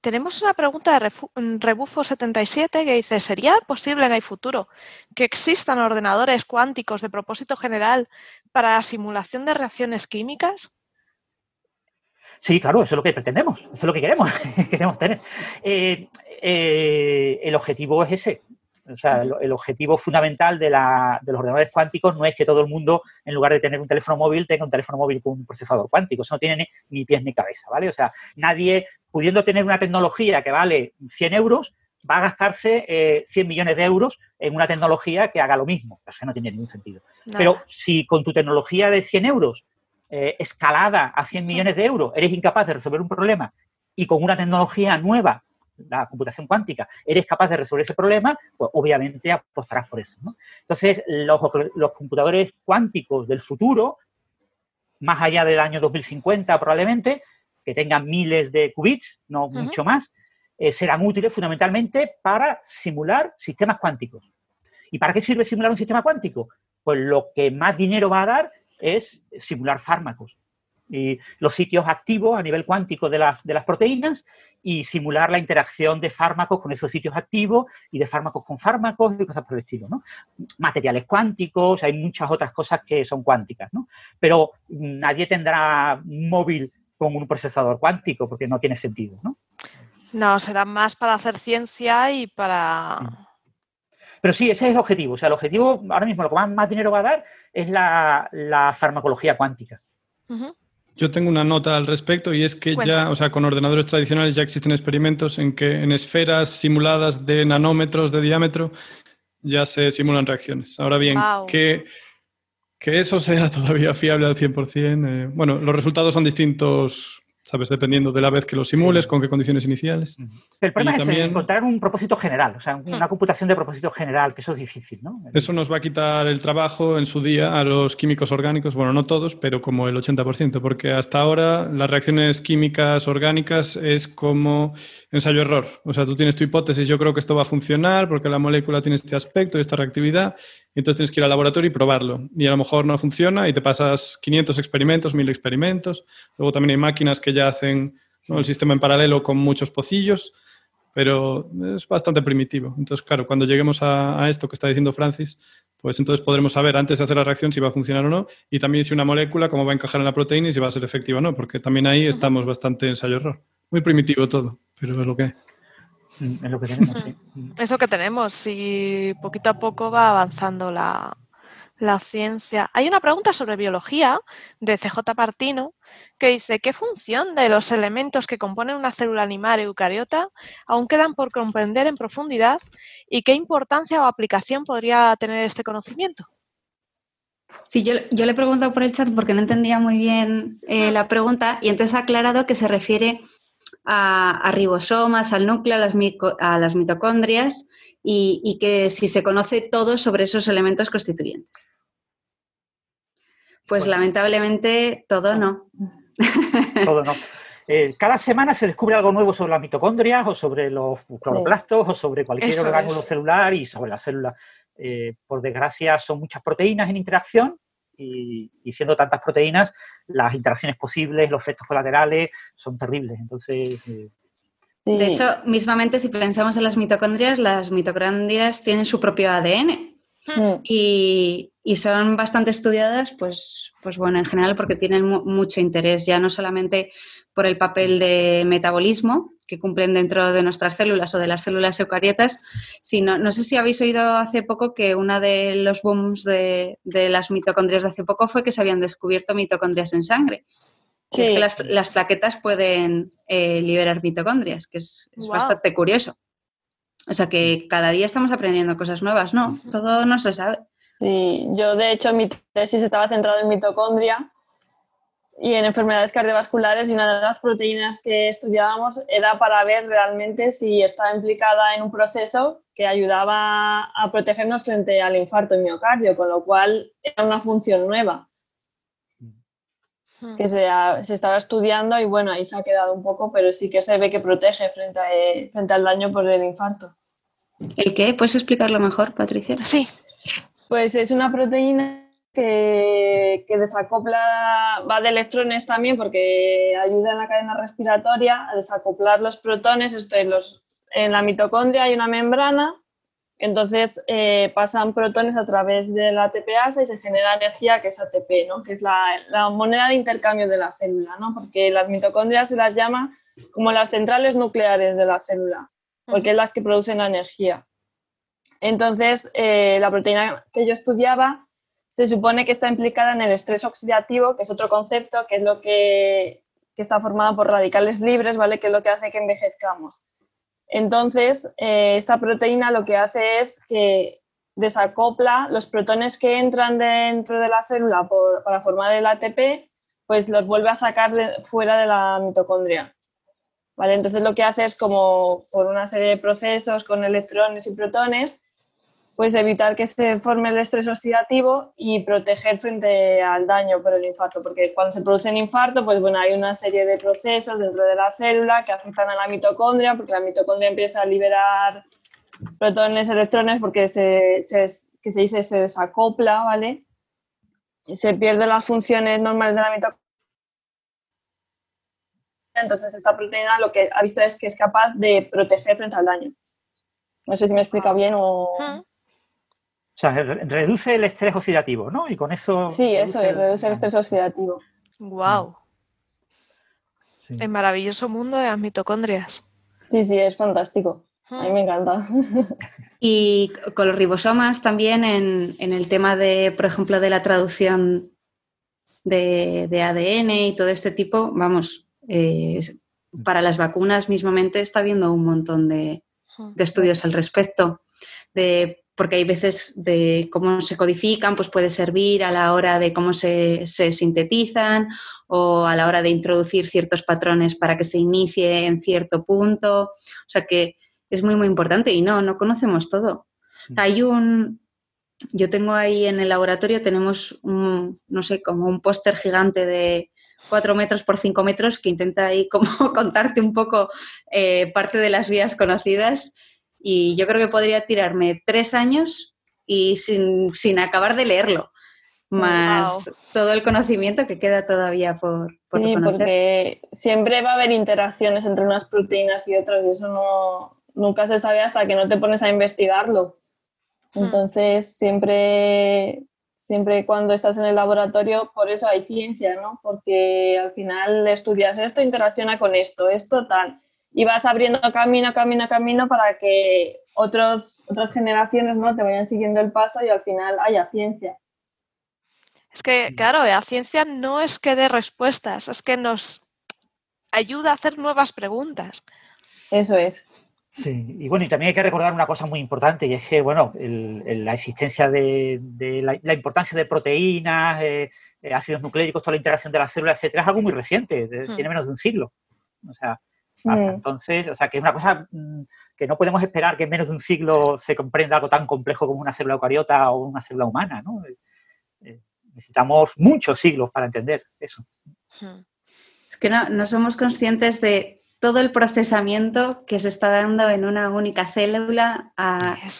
Tenemos una pregunta de Rebufo77 que dice, ¿sería posible en el futuro que existan ordenadores cuánticos de propósito general para la simulación de reacciones químicas? Sí, claro, eso es lo que pretendemos, eso es lo que queremos, queremos tener. Eh, eh, el objetivo es ese, o sea, el, objetivo fundamental de, los ordenadores cuánticos no es que todo el mundo, en lugar de tener un teléfono móvil, tenga un teléfono móvil con un procesador cuántico. Eso no tiene ni, pies ni cabeza, ¿vale? O sea, nadie, pudiendo tener una tecnología que vale 100 euros, va a gastarse 100 eh, millones de euros en una tecnología que haga lo mismo. O sea, no tiene ningún sentido. Pero si con tu tecnología de 100 euros, eh, escalada a 100 millones de euros, eres incapaz de resolver un problema y con una tecnología nueva la computación cuántica, eres capaz de resolver ese problema, pues obviamente apostarás por eso. Entonces, los, computadores cuánticos del futuro, más allá del año 2050 probablemente, que tengan miles de qubits, no mucho más, eh, serán útiles fundamentalmente para simular sistemas cuánticos. ¿Y para qué sirve simular un sistema cuántico? Pues lo que más dinero va a dar es simular fármacos y los sitios activos a nivel cuántico de las, de las proteínas y simular la interacción de fármacos con esos sitios activos y de fármacos con fármacos y cosas por el estilo. ¿no? Materiales cuánticos, hay muchas otras cosas que son cuánticas, ¿no? pero nadie tendrá un móvil con un procesador cuántico porque no tiene sentido. ¿no? No, será más para hacer ciencia y para... Mm. Pero sí, ese es el objetivo. O sea, el objetivo, ahora mismo, lo que más, dinero va a dar es la, farmacología cuántica. Yo tengo una nota al respecto y es que ya, o sea, con ordenadores tradicionales ya existen experimentos en que en esferas simuladas de nanómetros de diámetro ya se simulan reacciones. Ahora bien, que, que, eso sea todavía fiable al 100%, eh, bueno, los resultados son distintos ¿sabes? Dependiendo de la vez que lo simules, con qué condiciones iniciales. el problema es encontrar un propósito general, o sea, una hmm. computación de propósito general, que eso es difícil, ¿no? Eso nos va a quitar el trabajo en su día a los químicos orgánicos, bueno, no todos, pero como el 80%, porque hasta ahora las reacciones químicas orgánicas es como ensayo-error. O sea, tú tienes tu hipótesis, yo creo que esto va a funcionar porque la molécula tiene este aspecto y esta reactividad, y entonces tienes que ir al laboratorio y probarlo. Y a lo mejor no funciona y te pasas 500 experimentos, 1000 experimentos. Luego también hay máquinas que ya hacen el sistema en paralelo con muchos pocillos, pero es bastante primitivo. Entonces, claro, cuando lleguemos a, esto que está diciendo Francis, pues entonces podremos saber antes de hacer la reacción si va a funcionar o no y también si una molécula, cómo va a encajar en la proteína y si va a ser efectiva o no, porque también ahí estamos bastante ensayo-error. Muy primitivo todo, pero es lo que es lo que tenemos, sí. Eso que tenemos y poquito a poco va avanzando la, ciencia. Hay una pregunta sobre biología de CJ Partino que dice, ¿qué función de los elementos que componen una célula animal eucariota aún quedan por comprender en profundidad y qué importancia o aplicación podría tener este conocimiento? Sí, yo, le he preguntado por el chat porque no entendía muy bien eh, la pregunta y entonces ha aclarado que se refiere a, ribosomas, al núcleo, a las, mitocondrias y, que si se conoce todo sobre esos elementos constituyentes. Pues lamentablemente todo no. Todo no. Eh, cada semana se descubre algo nuevo sobre las mitocondrias o sobre los cloroplastos o sobre cualquier órgano celular y sobre la célula. Eh, por desgracia, son muchas proteínas en interacción y, siendo tantas proteínas, las interacciones posibles, los efectos colaterales son terribles. Entonces. Eh, de hecho, mismamente si pensamos en las mitocondrias, las mitocondrias tienen su propio ADN hmm. y, son bastante estudiadas, pues, pues bueno, en general porque tienen mucho interés, ya no solamente por el papel de metabolismo, que cumplen dentro de nuestras células o de las células eucariotas, sino, no sé si habéis oído hace poco que uno de los booms de, las mitocondrias de hace poco fue que se habían descubierto mitocondrias en sangre. Sí. es que las, plaquetas pueden eh, liberar mitocondrias, que es, bastante curioso. O sea que cada día estamos aprendiendo cosas nuevas, ¿no? Todo no se sabe. Sí, yo de hecho mi tesis estaba centrada en mitocondria y en enfermedades cardiovasculares y una de las proteínas que estudiábamos era para ver realmente si estaba implicada en un proceso que ayudaba a protegernos frente al infarto en miocardio, con lo cual era una función nueva que se, se, estaba estudiando y bueno, ahí se ha quedado un poco, pero sí que se ve que protege frente, frente al daño por el infarto. ¿El qué? ¿Puedes explicarlo mejor, Patricia? Sí. Pues es una proteína que, desacopla, va de electrones también porque ayuda en la cadena respiratoria a desacoplar los protones. Esto en, los, en la mitocondria hay una membrana, entonces eh, pasan protones a través de la ATPasa y se genera energía que es ATP, ¿no? que es la, moneda de intercambio de la célula, ¿no? porque las mitocondrias se las llama como las centrales nucleares de la célula, porque es las que producen la energía. Entonces, eh, la proteína que yo estudiaba se supone que está implicada en el estrés oxidativo, que es otro concepto, que es lo que, está formado por radicales libres, ¿vale? Que es lo que hace que envejezcamos. Entonces, eh, esta proteína lo que hace es que desacopla los protones que entran dentro de la célula para formar el ATP, pues los vuelve a sacar fuera de la mitocondria. ¿Vale? Entonces lo que hace es como por una serie de procesos con electrones y protones, pues evitar que se forme el estrés oxidativo y proteger frente al daño por el infarto, porque cuando se produce un infarto, pues bueno, hay una serie de procesos dentro de la célula que afectan a la mitocondria, porque la mitocondria empieza a liberar protones, electrones, porque se, que se dice se desacopla, ¿vale? Y se pierden las funciones normales de la mitocondria. Entonces, esta proteína lo que ha visto es que es capaz de proteger frente al daño. No sé si me explica bien o... O sea, reduce el estrés oxidativo, ¿no? Y con eso... Sí, eso es, reduce el estrés oxidativo. ¡Wow! El maravilloso mundo de las mitocondrias. Sí, sí, es fantástico. A mí me encanta. Y con los ribosomas también en, el tema de, por ejemplo, de la traducción de, ADN y todo este tipo, vamos, eh, para las vacunas mismamente está habiendo un montón de, de estudios al respecto. De porque hay veces de cómo se codifican, pues puede servir a la hora de cómo se, sintetizan o a la hora de introducir ciertos patrones para que se inicie en cierto punto. O sea que es muy, muy importante y no, no conocemos todo. Mm. Hay un, yo tengo ahí en el laboratorio, tenemos un, no sé, como un póster gigante de 4 metros por 5 metros que intenta ahí como contarte un poco eh, parte de las vías conocidas y yo creo que podría tirarme tres años y sin, acabar de leerlo, más todo el conocimiento que queda todavía por, por sí, porque siempre va a haber interacciones entre unas proteínas y otras y eso no, nunca se sabe hasta que no te pones a investigarlo. Hmm. Entonces, siempre, siempre cuando estás en el laboratorio, por eso hay ciencia, ¿no? Porque al final estudias esto, interacciona con esto, esto tal y vas abriendo camino, camino, camino para que otros, otras generaciones ¿no? te vayan siguiendo el paso y al final haya ciencia. Es que, claro, la ciencia no es que dé respuestas, es que nos ayuda a hacer nuevas preguntas. Eso es. Sí, y bueno, y también hay que recordar una cosa muy importante, y es que, bueno, la existencia de, la, importancia de proteínas, eh, eh, ácidos nucleicos, toda la interacción de las células, etcétera, es algo muy reciente, hmm. tiene menos de un siglo. O sea, entonces, o sea, que es una cosa mm, que no podemos esperar que en menos de un siglo se comprenda algo tan complejo como una célula eucariota o una célula humana, ¿no? Eh, eh, necesitamos muchos siglos para entender eso. Es que no, somos conscientes de todo el procesamiento que se está dando en una única célula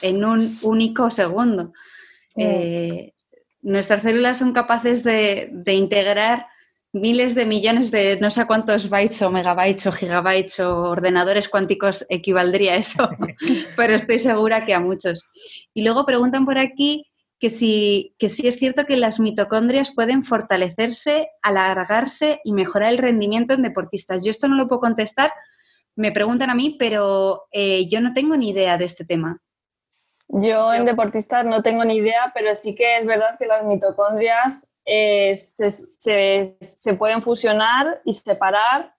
en un único segundo. Eh, nuestras células son capaces de, de integrar miles de millones de no sé cuántos bytes o megabytes o gigabytes o ordenadores cuánticos equivaldría eso, pero estoy segura que a muchos. Y luego preguntan por aquí que si, que si es cierto que las mitocondrias pueden fortalecerse, alargarse y mejorar el rendimiento en deportistas. Yo esto no lo puedo contestar, me preguntan a mí, pero eh, yo no tengo ni idea de este tema. Yo en deportistas no tengo ni idea, pero sí que es verdad que las mitocondrias eh, se, pueden fusionar y separar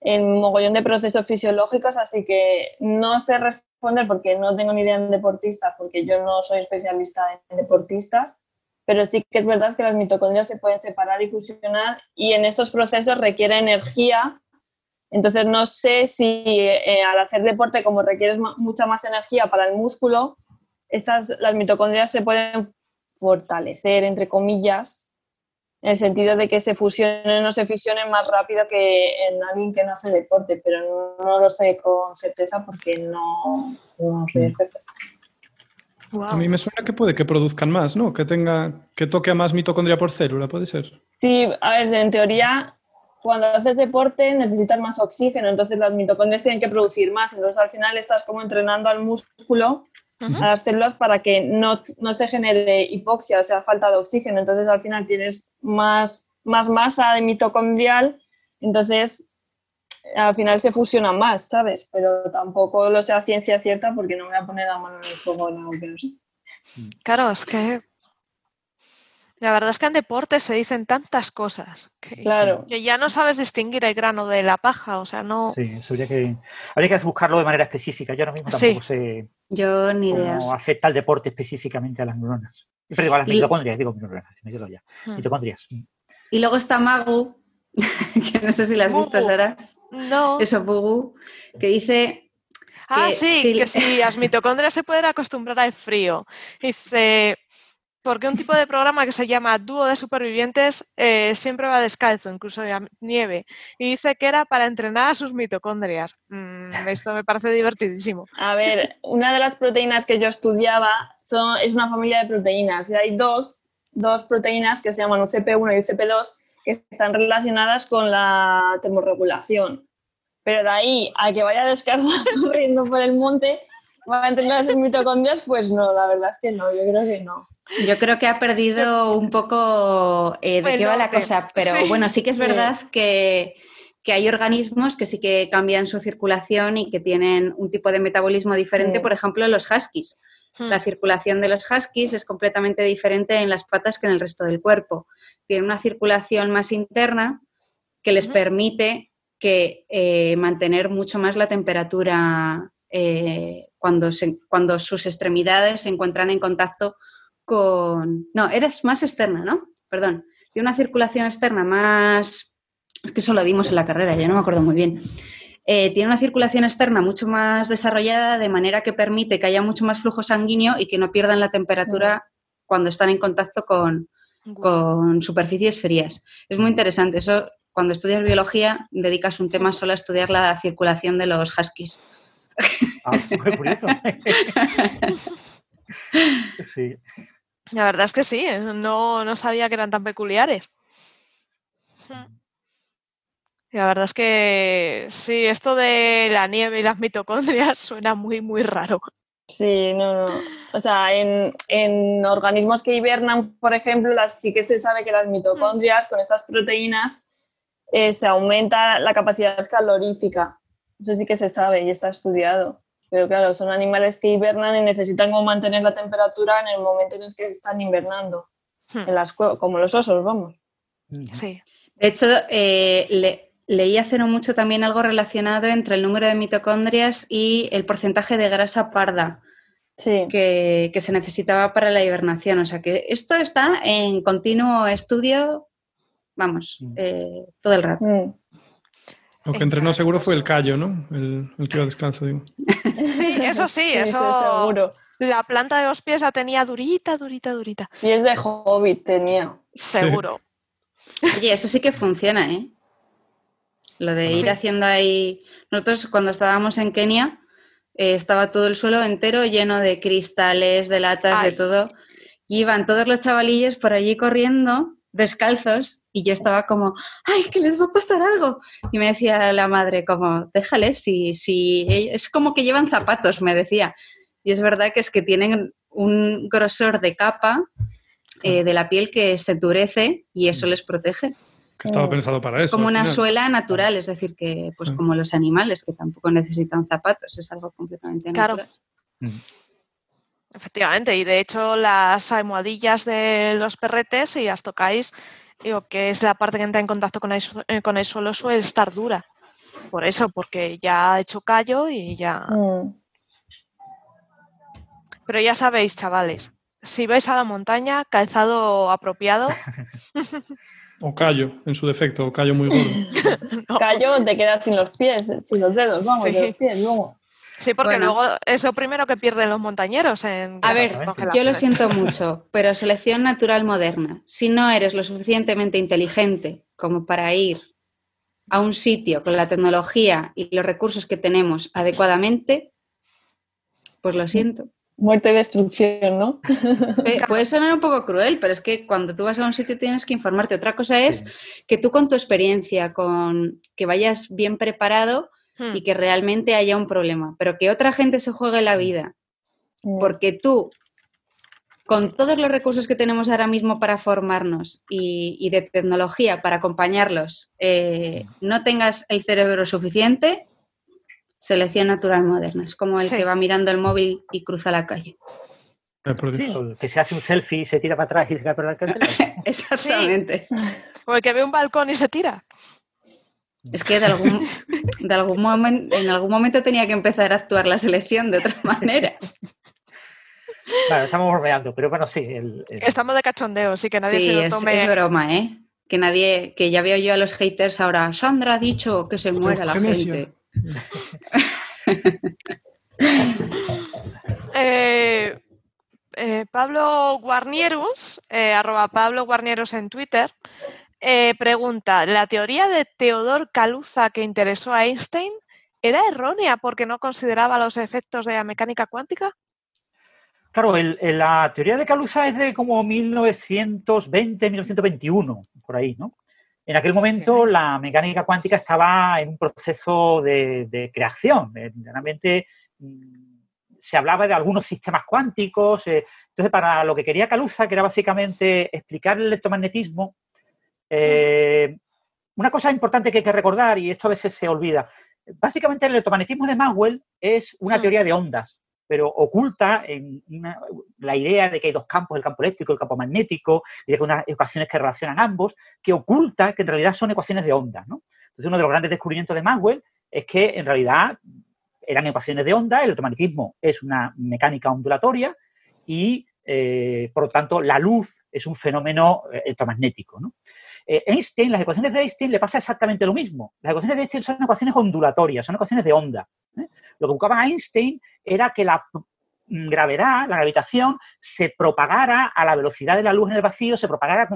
en mogollón de procesos fisiológicos, así que no sé responder porque no tengo ni idea en deportistas, porque yo no soy especialista en deportistas, pero sí que es verdad que las mitocondrias se pueden separar y fusionar y en estos procesos requiere energía. Entonces no sé si eh, al hacer deporte, como requieres mucha más energía para el músculo, estas, las mitocondrias se pueden fortalecer, entre comillas, en el sentido de que se fusionen o se fisionen más rápido que en alguien que no hace deporte, pero no, lo sé con certeza porque no, no soy experta. A mí me suena que puede que produzcan más, ¿no? Que tenga, que toque a más mitocondria por célula, puede ser. Sí, a ver, en teoría, cuando haces deporte necesitas más oxígeno, entonces las mitocondrias tienen que producir más, entonces al final estás como entrenando al músculo, a las células para que no, no, se genere hipoxia, o sea, falta de oxígeno, entonces al final tienes más, más masa de mitocondrial, entonces al final se fusionan más, ¿sabes? Pero tampoco lo sé a ciencia cierta porque no me voy a poner la mano en el fuego en algo que no sé. Claro, es que la verdad es que en deportes se dicen tantas cosas que, claro. que ya no sabes distinguir el grano de la paja, o sea, no... Sí, eso habría que, habría que buscarlo de manera específica. Yo ahora mismo tampoco sé Yo ni cómo afecta el deporte específicamente a las neuronas. Pero a las mitocondrias, digo neuronas, me ya. Hmm. Mitocondrias. Y luego está Magu, que no sé si la has visto, Sara. No. Eso, Bugu, que dice. Ah, sí, que si las mitocondrias se pueden acostumbrar al frío. Dice, porque un tipo de programa que se llama Dúo de Supervivientes eh, siempre va descalzo, incluso de nieve. Y dice que era para entrenar a sus mitocondrias. Mm, esto me parece divertidísimo. A ver, una de las proteínas que yo estudiaba son, es una familia de proteínas. Y hay dos, dos proteínas que se llaman UCP1 y UCP2 que están relacionadas con la termorregulación. Pero de ahí a que vaya descalzo corriendo por el monte, va a entrenar sus mitocondrias, pues no, la verdad es que no, yo creo que no. Yo creo que ha perdido un poco eh, de qué va la cosa, pero bueno, sí que es verdad que, que, hay organismos que sí que cambian su circulación y que tienen un tipo de metabolismo diferente, por ejemplo, los huskies. La hmm. circulación de los huskies es completamente diferente en las patas que en el resto del cuerpo. Tienen una circulación más interna que les permite que, eh, mantener mucho más la temperatura eh, cuando, cuando sus extremidades se encuentran en contacto con... No, eres más externa, ¿no? Perdón. Tiene una circulación externa más... Es que eso lo dimos en la carrera, ya no me acuerdo muy bien. Eh, tiene una circulación externa mucho más desarrollada, de manera que permite que haya mucho más flujo sanguíneo y que no pierdan la temperatura cuando están en contacto con, superficies frías. Es muy interesante. Eso, cuando estudias biología, dedicas un tema solo a estudiar la circulación de los huskies. Ah, muy curioso. sí. La verdad es que sí, ¿eh? no, no sabía que eran tan peculiares. La verdad es que sí, esto de la nieve y las mitocondrias suena muy, muy raro. Sí, no, no. O sea, en, organismos que hibernan, por ejemplo, las, sí que se sabe que las mitocondrias con estas proteínas eh, se aumenta la capacidad calorífica. Eso sí que se sabe y está estudiado. Pero claro, son animales que hibernan y necesitan como mantener la temperatura en el momento en el que están hibernando. Hmm. En las como los osos, vamos. Sí. De hecho, eh, le, Leí hace no mucho también algo relacionado entre el número de mitocondrias y el porcentaje de grasa parda que, se necesitaba para la hibernación. O sea que esto está en continuo estudio, vamos, mm. eh, todo el rato. Mm. Lo que entrenó seguro fue el callo, ¿no? El, que iba a descanso, digo. Sí, eso sí, eso, seguro. La planta de los pies la tenía durita, durita, durita. Y es de hobbit tenía. Seguro. Oye, eso sí que funciona, ¿eh? Lo de ir haciendo ahí. Nosotros cuando estábamos en Kenia eh, estaba todo el suelo entero lleno de cristales, de latas, de todo. Y iban todos los chavalillos por allí corriendo descalzos y yo estaba como, ay, que les va a pasar algo. Y me decía la madre como, déjales, si, si es como que llevan zapatos, me decía. Y es verdad que es que tienen un grosor de capa eh, de la piel que se endurece y eso mm. les protege que estaba pensado para eso. Es como una suela natural, es decir, que pues mm. como los animales que tampoco necesitan zapatos, es algo completamente natural. Mm. Efectivamente, y de hecho las almohadillas de los perretes, si las tocáis, digo que es la parte que entra en contacto con el, eh, con el suelo, suele estar dura. Por eso, porque ya ha hecho callo y ya. Mm. Pero ya sabéis, chavales, si vais a la montaña, calzado apropiado. O callo, en su defecto, o callo muy gordo. No. Callo, te quedas sin los pies, sin los dedos, vamos, Sí. de los pies, luego. Sí, porque Bueno. luego es lo primero que pierden los montañeros en A ver, yo lo siento mucho, pero selección natural moderna. Si no eres lo suficientemente inteligente como para ir a un sitio con la tecnología y los recursos que tenemos adecuadamente, pues lo siento. Muerte y destrucción, ¿no? Eh, Puede sonar un poco cruel, pero es que cuando tú vas a un sitio tienes que informarte. Otra cosa es que tú con tu experiencia, con que vayas bien preparado Hmm. y que realmente haya un problema, pero que otra gente se juegue la vida porque tú, con todos los recursos que tenemos ahora mismo para formarnos y, y de tecnología para acompañarlos, eh, no tengas el cerebro suficiente, selección natural moderna. Es como el Sí. que va mirando el móvil y cruza la calle. Sí, que se hace un selfie y se tira para atrás y se cae por la alcantarilla. Exactamente. O el que ve un balcón y se tira. Es que de algún, de algún momento, en algún momento tenía que empezar a actuar la selección de otra manera. Bueno, estamos bromeando, pero bueno, sí. el- el- Estamos de cachondeo, sí que nadie sí, se lo es, tome. es broma, ¿eh? Que nadie, que ya veo yo a los haters ahora, Sandra ha dicho que se muera la gente. Eh, eh, Pablo Guarnierus, eh, arroba Pablo Guarnierus en Twitter, eh, pregunta, ¿la teoría de Teodor Caluza que interesó a Einstein era errónea porque no consideraba los efectos de la mecánica cuántica? Claro, el- el- la teoría de Calusa es de como 1920, 1921, por ahí, ¿no? En aquel momento la mecánica cuántica estaba en un proceso de, de creación. eh, Realmente mm, se hablaba de algunos sistemas cuánticos. eh, entonces, para lo que quería Calusa, que era básicamente explicar el electromagnetismo, eh, una cosa importante que hay que recordar, y esto a veces se olvida, básicamente el electromagnetismo de Maxwell es una Hmm. teoría de ondas pero oculta en una- la idea de que hay dos campos, el campo eléctrico y el campo magnético, y de que hay unas ecuaciones que relacionan ambos, que oculta que en realidad son ecuaciones de ondas. ¿no? Entonces, uno de los grandes descubrimientos de Maxwell es que en realidad eran ecuaciones de onda, el electromagnetismo es una mecánica ondulatoria y, eh, por lo tanto, la luz es un fenómeno eh, electromagnético. ¿no? Eh, Einstein, las ecuaciones de Einstein le pasa exactamente lo mismo. Las ecuaciones de Einstein son ecuaciones ondulatorias, son ecuaciones de onda. ¿eh? Lo que buscaba Einstein era que la mm, gravedad, la gravitación, se propagara a la velocidad de la luz en el vacío, se propagara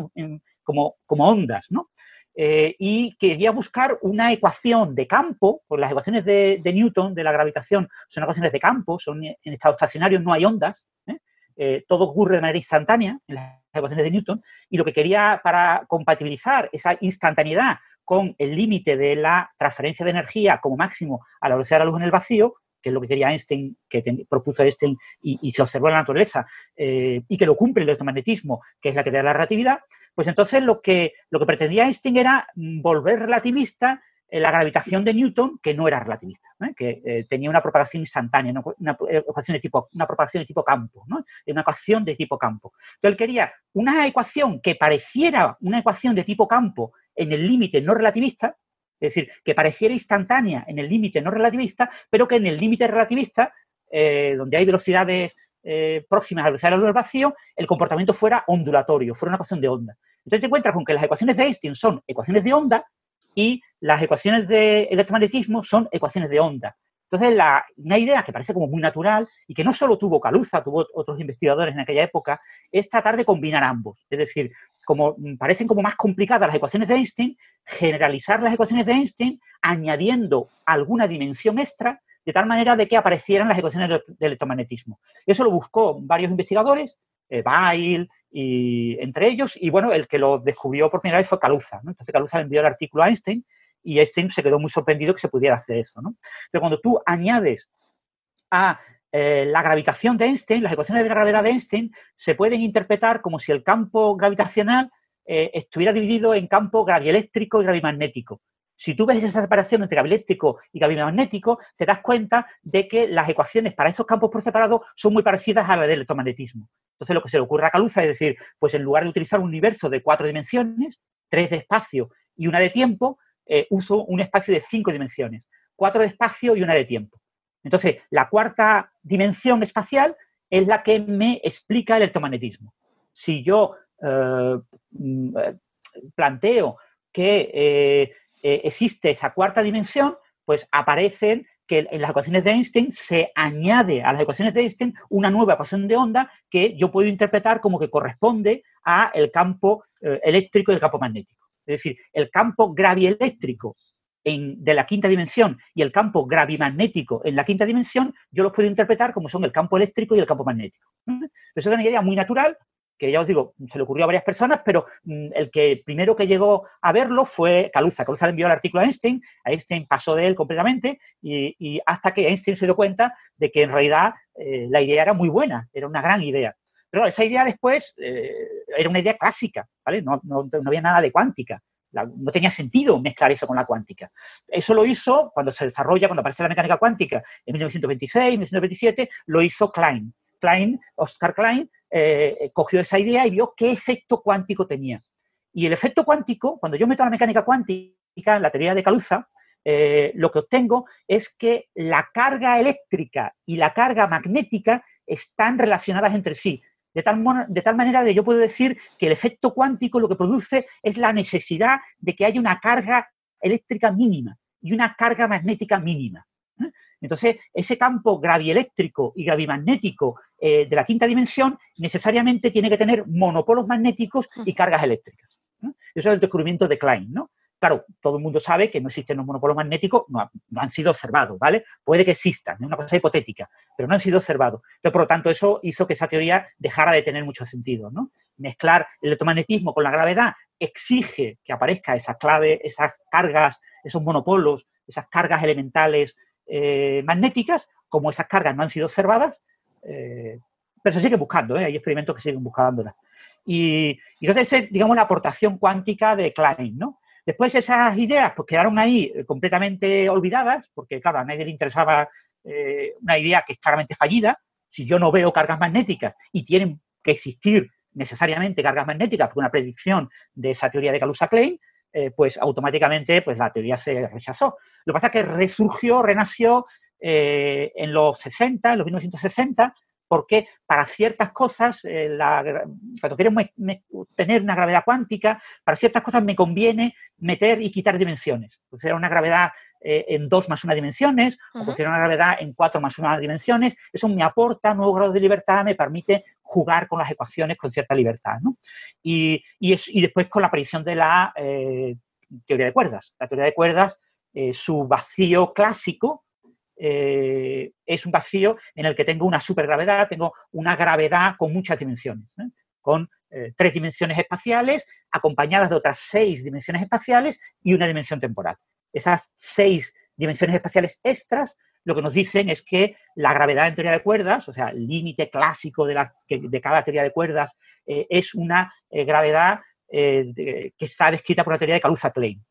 como, como- ondas, ¿no? Eh, y quería buscar una ecuación de campo, pues las ecuaciones de, de Newton de la gravitación son ecuaciones de campo, son en estado estacionario, no hay ondas, ¿eh? Eh, todo ocurre de manera instantánea en las ecuaciones de Newton, y lo que quería para compatibilizar esa instantaneidad con el límite de la transferencia de energía como máximo a la velocidad de la luz en el vacío, que es lo que quería Einstein, que propuso Einstein y, se observó en la naturaleza, eh, y que lo cumple el electromagnetismo, que es la teoría de la relatividad, pues entonces lo que, lo que pretendía Einstein era mm, volver relativista la gravitación de Newton, que no era relativista, ¿eh? que eh, tenía una propagación instantánea, una, una ecuación de tipo, una propagación de tipo campo, una ecuación de tipo campo. Entonces él quería una ecuación que pareciera una ecuación de tipo campo en el límite no relativista, es decir, que pareciera instantánea en el límite no relativista, pero que en el límite relativista, eh, donde hay velocidades eh, próximas a la velocidad de la luz del vacío, el comportamiento fuera ondulatorio, fuera una ecuación de onda. Entonces te encuentras con que las ecuaciones de Einstein son ecuaciones de onda y las ecuaciones de electromagnetismo son ecuaciones de onda. Entonces, la, una idea que parece como muy natural y que no solo tuvo Caluza, tuvo otros investigadores en aquella época, es tratar de combinar ambos. Es decir, como mm, parecen como más complicadas las ecuaciones de Einstein, generalizar las ecuaciones de Einstein añadiendo alguna dimensión extra de tal manera de que aparecieran las ecuaciones de, electromagnetismo. Eso lo buscó varios investigadores, eh, Bail y entre ellos, y bueno, el que lo descubrió por primera vez fue Caluza. Entonces Caluza le envió el artículo a Einstein y Einstein se quedó muy sorprendido que se pudiera hacer eso. ¿no? Pero cuando tú añades a eh, la gravitación de Einstein, las ecuaciones de la gravedad de Einstein se pueden interpretar como si el campo gravitacional eh, estuviera dividido en campo gravieléctrico y gravimagnético. Si tú ves esa separación entre gravieléctrico y gravimagnético, te das cuenta de que las ecuaciones para esos campos por separado son muy parecidas a las del electromagnetismo. Entonces, lo que se le ocurre a Caluza es decir, pues en lugar de utilizar un universo de cuatro dimensiones, tres de espacio y una de tiempo, eh, uso un espacio de cinco dimensiones, cuatro de espacio y una de tiempo. Entonces, la cuarta dimensión espacial es la que me explica el electromagnetismo. Si yo eh, mm, planteo que existe esa cuarta dimensión, pues aparecen que en las ecuaciones de Einstein se añade a las ecuaciones de Einstein una nueva ecuación de onda que yo puedo interpretar como que corresponde a el campo eh, eléctrico y el campo magnético. Es decir, el campo gravieléctrico en, de la quinta dimensión y el campo gravimagnético en la quinta dimensión, yo los puedo interpretar como son el campo eléctrico y el campo magnético. Eso es una idea muy natural que ya os digo, se le ocurrió a varias personas, pero mm, el que primero que llegó a verlo fue Caluza. Caluza le envió el artículo a Einstein, Einstein pasó de él completamente y, hasta que Einstein se dio cuenta de que en realidad eh, la idea era muy buena, era una gran idea. Pero esa idea después eh, era una idea clásica, ¿vale? No, no, había nada de cuántica. no tenía sentido mezclar eso con la cuántica. Eso lo hizo cuando se desarrolla, cuando aparece la mecánica cuántica en 1926, 1927, lo hizo Klein. Klein, Oscar Klein, eh, cogió esa idea y vio qué efecto cuántico tenía. Y el efecto cuántico, cuando yo meto la mecánica cuántica, la teoría de Caluza, eh, lo que obtengo es que la carga eléctrica y la carga magnética están relacionadas entre sí. De tal, de tal manera que yo puedo decir que el efecto cuántico lo que produce es la necesidad de que haya una carga eléctrica mínima y una carga magnética mínima. Entonces, ese campo gravieléctrico y gravimagnético eh, de la quinta dimensión necesariamente tiene que tener monopolos magnéticos y cargas eléctricas. Eso es el descubrimiento de Klein, ¿no? Claro, todo el mundo sabe que no existen los monopolos magnéticos, no, han sido observados, ¿vale? Puede que existan, es una cosa hipotética, pero no han sido observados. Entonces, por lo tanto, eso hizo que esa teoría dejara de tener mucho sentido, ¿no? Mezclar el electromagnetismo con la gravedad exige que aparezca esa clave, esas cargas, esos monopolos, esas cargas elementales eh, magnéticas, como esas cargas no han sido observadas, eh, pero se sigue buscando, ¿eh? hay experimentos que siguen buscándolas. Y, y entonces, es, digamos, la aportación cuántica de Klein, ¿no? Después esas ideas pues quedaron ahí completamente olvidadas, porque claro, a nadie le interesaba una idea que es claramente fallida. Si yo no veo cargas magnéticas y tienen que existir necesariamente cargas magnéticas por una predicción de esa teoría de Kaluza-Klein, eh, pues automáticamente pues la teoría se rechazó. Lo que pasa es que resurgió, renació eh, en los 60, en los 1960, porque para ciertas cosas, eh, cuando queremos tener una gravedad cuántica, para ciertas cosas me conviene meter y quitar dimensiones. Pues era una gravedad eh, en dos más una dimensiones, o considero una gravedad en cuatro más una dimensiones. Eso me aporta nuevos grados de libertad, me permite jugar con las ecuaciones con cierta libertad. Y, después con la aparición de la eh, teoría de cuerdas. La teoría de cuerdas, eh, su vacío clásico, es un vacío en el que tengo una supergravedad, tengo una gravedad con muchas dimensiones, con tres dimensiones espaciales acompañadas de otras seis dimensiones espaciales y una dimensión temporal esas seis dimensiones espaciales extras, lo que nos dicen es que la gravedad en teoría de cuerdas, o sea, el límite clásico de, la, de, cada teoría de cuerdas, eh, es una eh, gravedad eh, que está descrita por la teoría de Kaluza-Klein.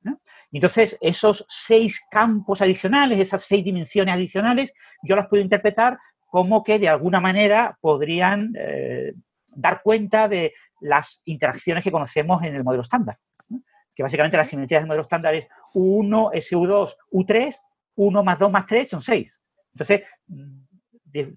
Entonces, esos seis campos adicionales, esas seis dimensiones adicionales, yo las puedo interpretar como que de alguna manera podrían dar cuenta de las interacciones que conocemos en el modelo estándar que básicamente la simetría del modelo estándar es U1, SU2, U3, 1 más 2 más 3 son 6. Entonces, mm,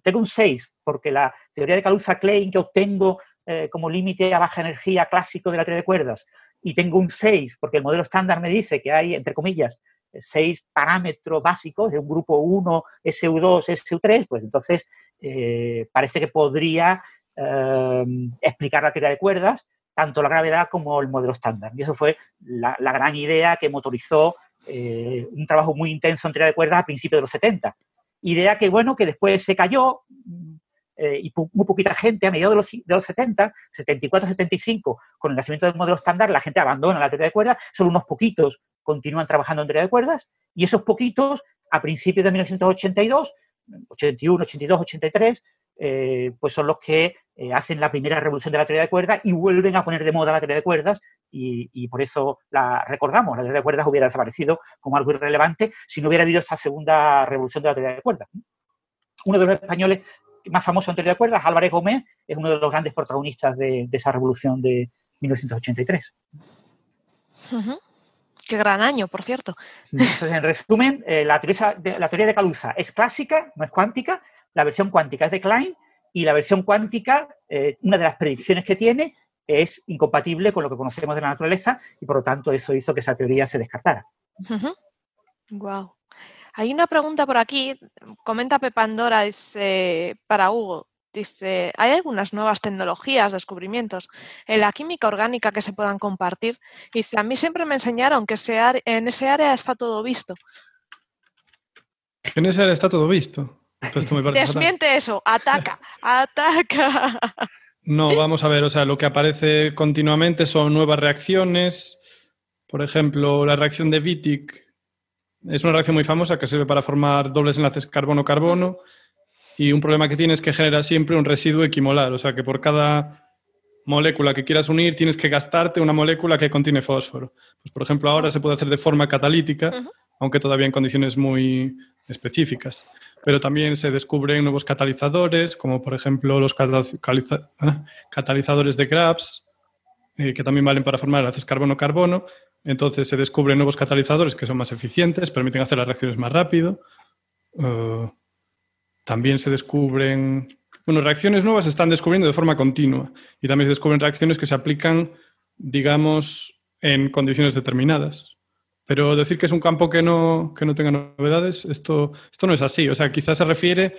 tengo un 6 porque la teoría de Kaluza-Klein que obtengo eh, como límite a baja energía clásico de la teoría de cuerdas, y tengo un 6 porque el modelo estándar me dice que hay, entre comillas, 6 parámetros básicos de un grupo 1, SU2, SU3, pues entonces eh, parece que podría eh, explicar la teoría de cuerdas tanto la gravedad como el modelo estándar. Y eso fue la, gran idea que motorizó eh, un trabajo muy intenso en teoría de cuerdas a principios de los 70. Idea que, bueno, que después se cayó eh, y muy poquita gente a mediados de los, de los 70, 74, 75, con el nacimiento del modelo estándar, la gente abandona la teoría de cuerdas, solo unos poquitos continúan trabajando en teoría de cuerdas, y esos poquitos, a principios de 1982, 81, 82, 83, eh, pues son los que eh, hacen la primera revolución de la teoría de cuerdas y vuelven a poner de moda la teoría de cuerdas y, por eso la recordamos. La teoría de cuerdas hubiera desaparecido como algo irrelevante si no hubiera habido esta segunda revolución de la teoría de cuerdas. Uno de los españoles más famosos en teoría de cuerdas, Álvarez Gómez, es uno de los grandes protagonistas de, esa revolución de 1983. Qué gran año, por cierto. Entonces, en resumen, eh, la, teoría de, la teoría de Caluza es clásica, no es cuántica, la versión cuántica es de Klein y la versión cuántica, eh, una de las predicciones que tiene es incompatible con lo que conocemos de la naturaleza y por lo tanto eso hizo que esa teoría se descartara. Wow. Hay una pregunta por aquí, comenta Pepandora, dice, para Hugo, dice, ¿hay algunas nuevas tecnologías, descubrimientos en la química orgánica que se puedan compartir? Dice, a mí siempre me enseñaron que en ese área está todo visto. En ese área está todo visto. Desmiente eso, ataca, ataca. No, vamos a ver, o sea, lo que aparece continuamente son nuevas reacciones. Por ejemplo, la reacción de Wittig es una reacción muy famosa que sirve para formar dobles enlaces carbono-carbono y un problema que tiene es que genera siempre un residuo equimolar, o sea que por cada molécula que quieras unir tienes que gastarte una molécula que contiene fósforo. Pues por ejemplo ahora se puede hacer de forma catalítica, aunque todavía en condiciones muy específicas pero también se descubren nuevos catalizadores, como por ejemplo los ah, catalizadores de Grabs, eh, que también valen para formar enlaces carbono-carbono. Entonces se descubren nuevos catalizadores que son más eficientes, permiten hacer las reacciones más rápido. Eh, también se descubren, bueno, reacciones nuevas se están descubriendo de forma continua y también se descubren reacciones que se aplican, digamos, en condiciones determinadas. Pero decir que es un campo que no, que no tenga novedades, esto, esto no es así. O sea, quizás se refiere,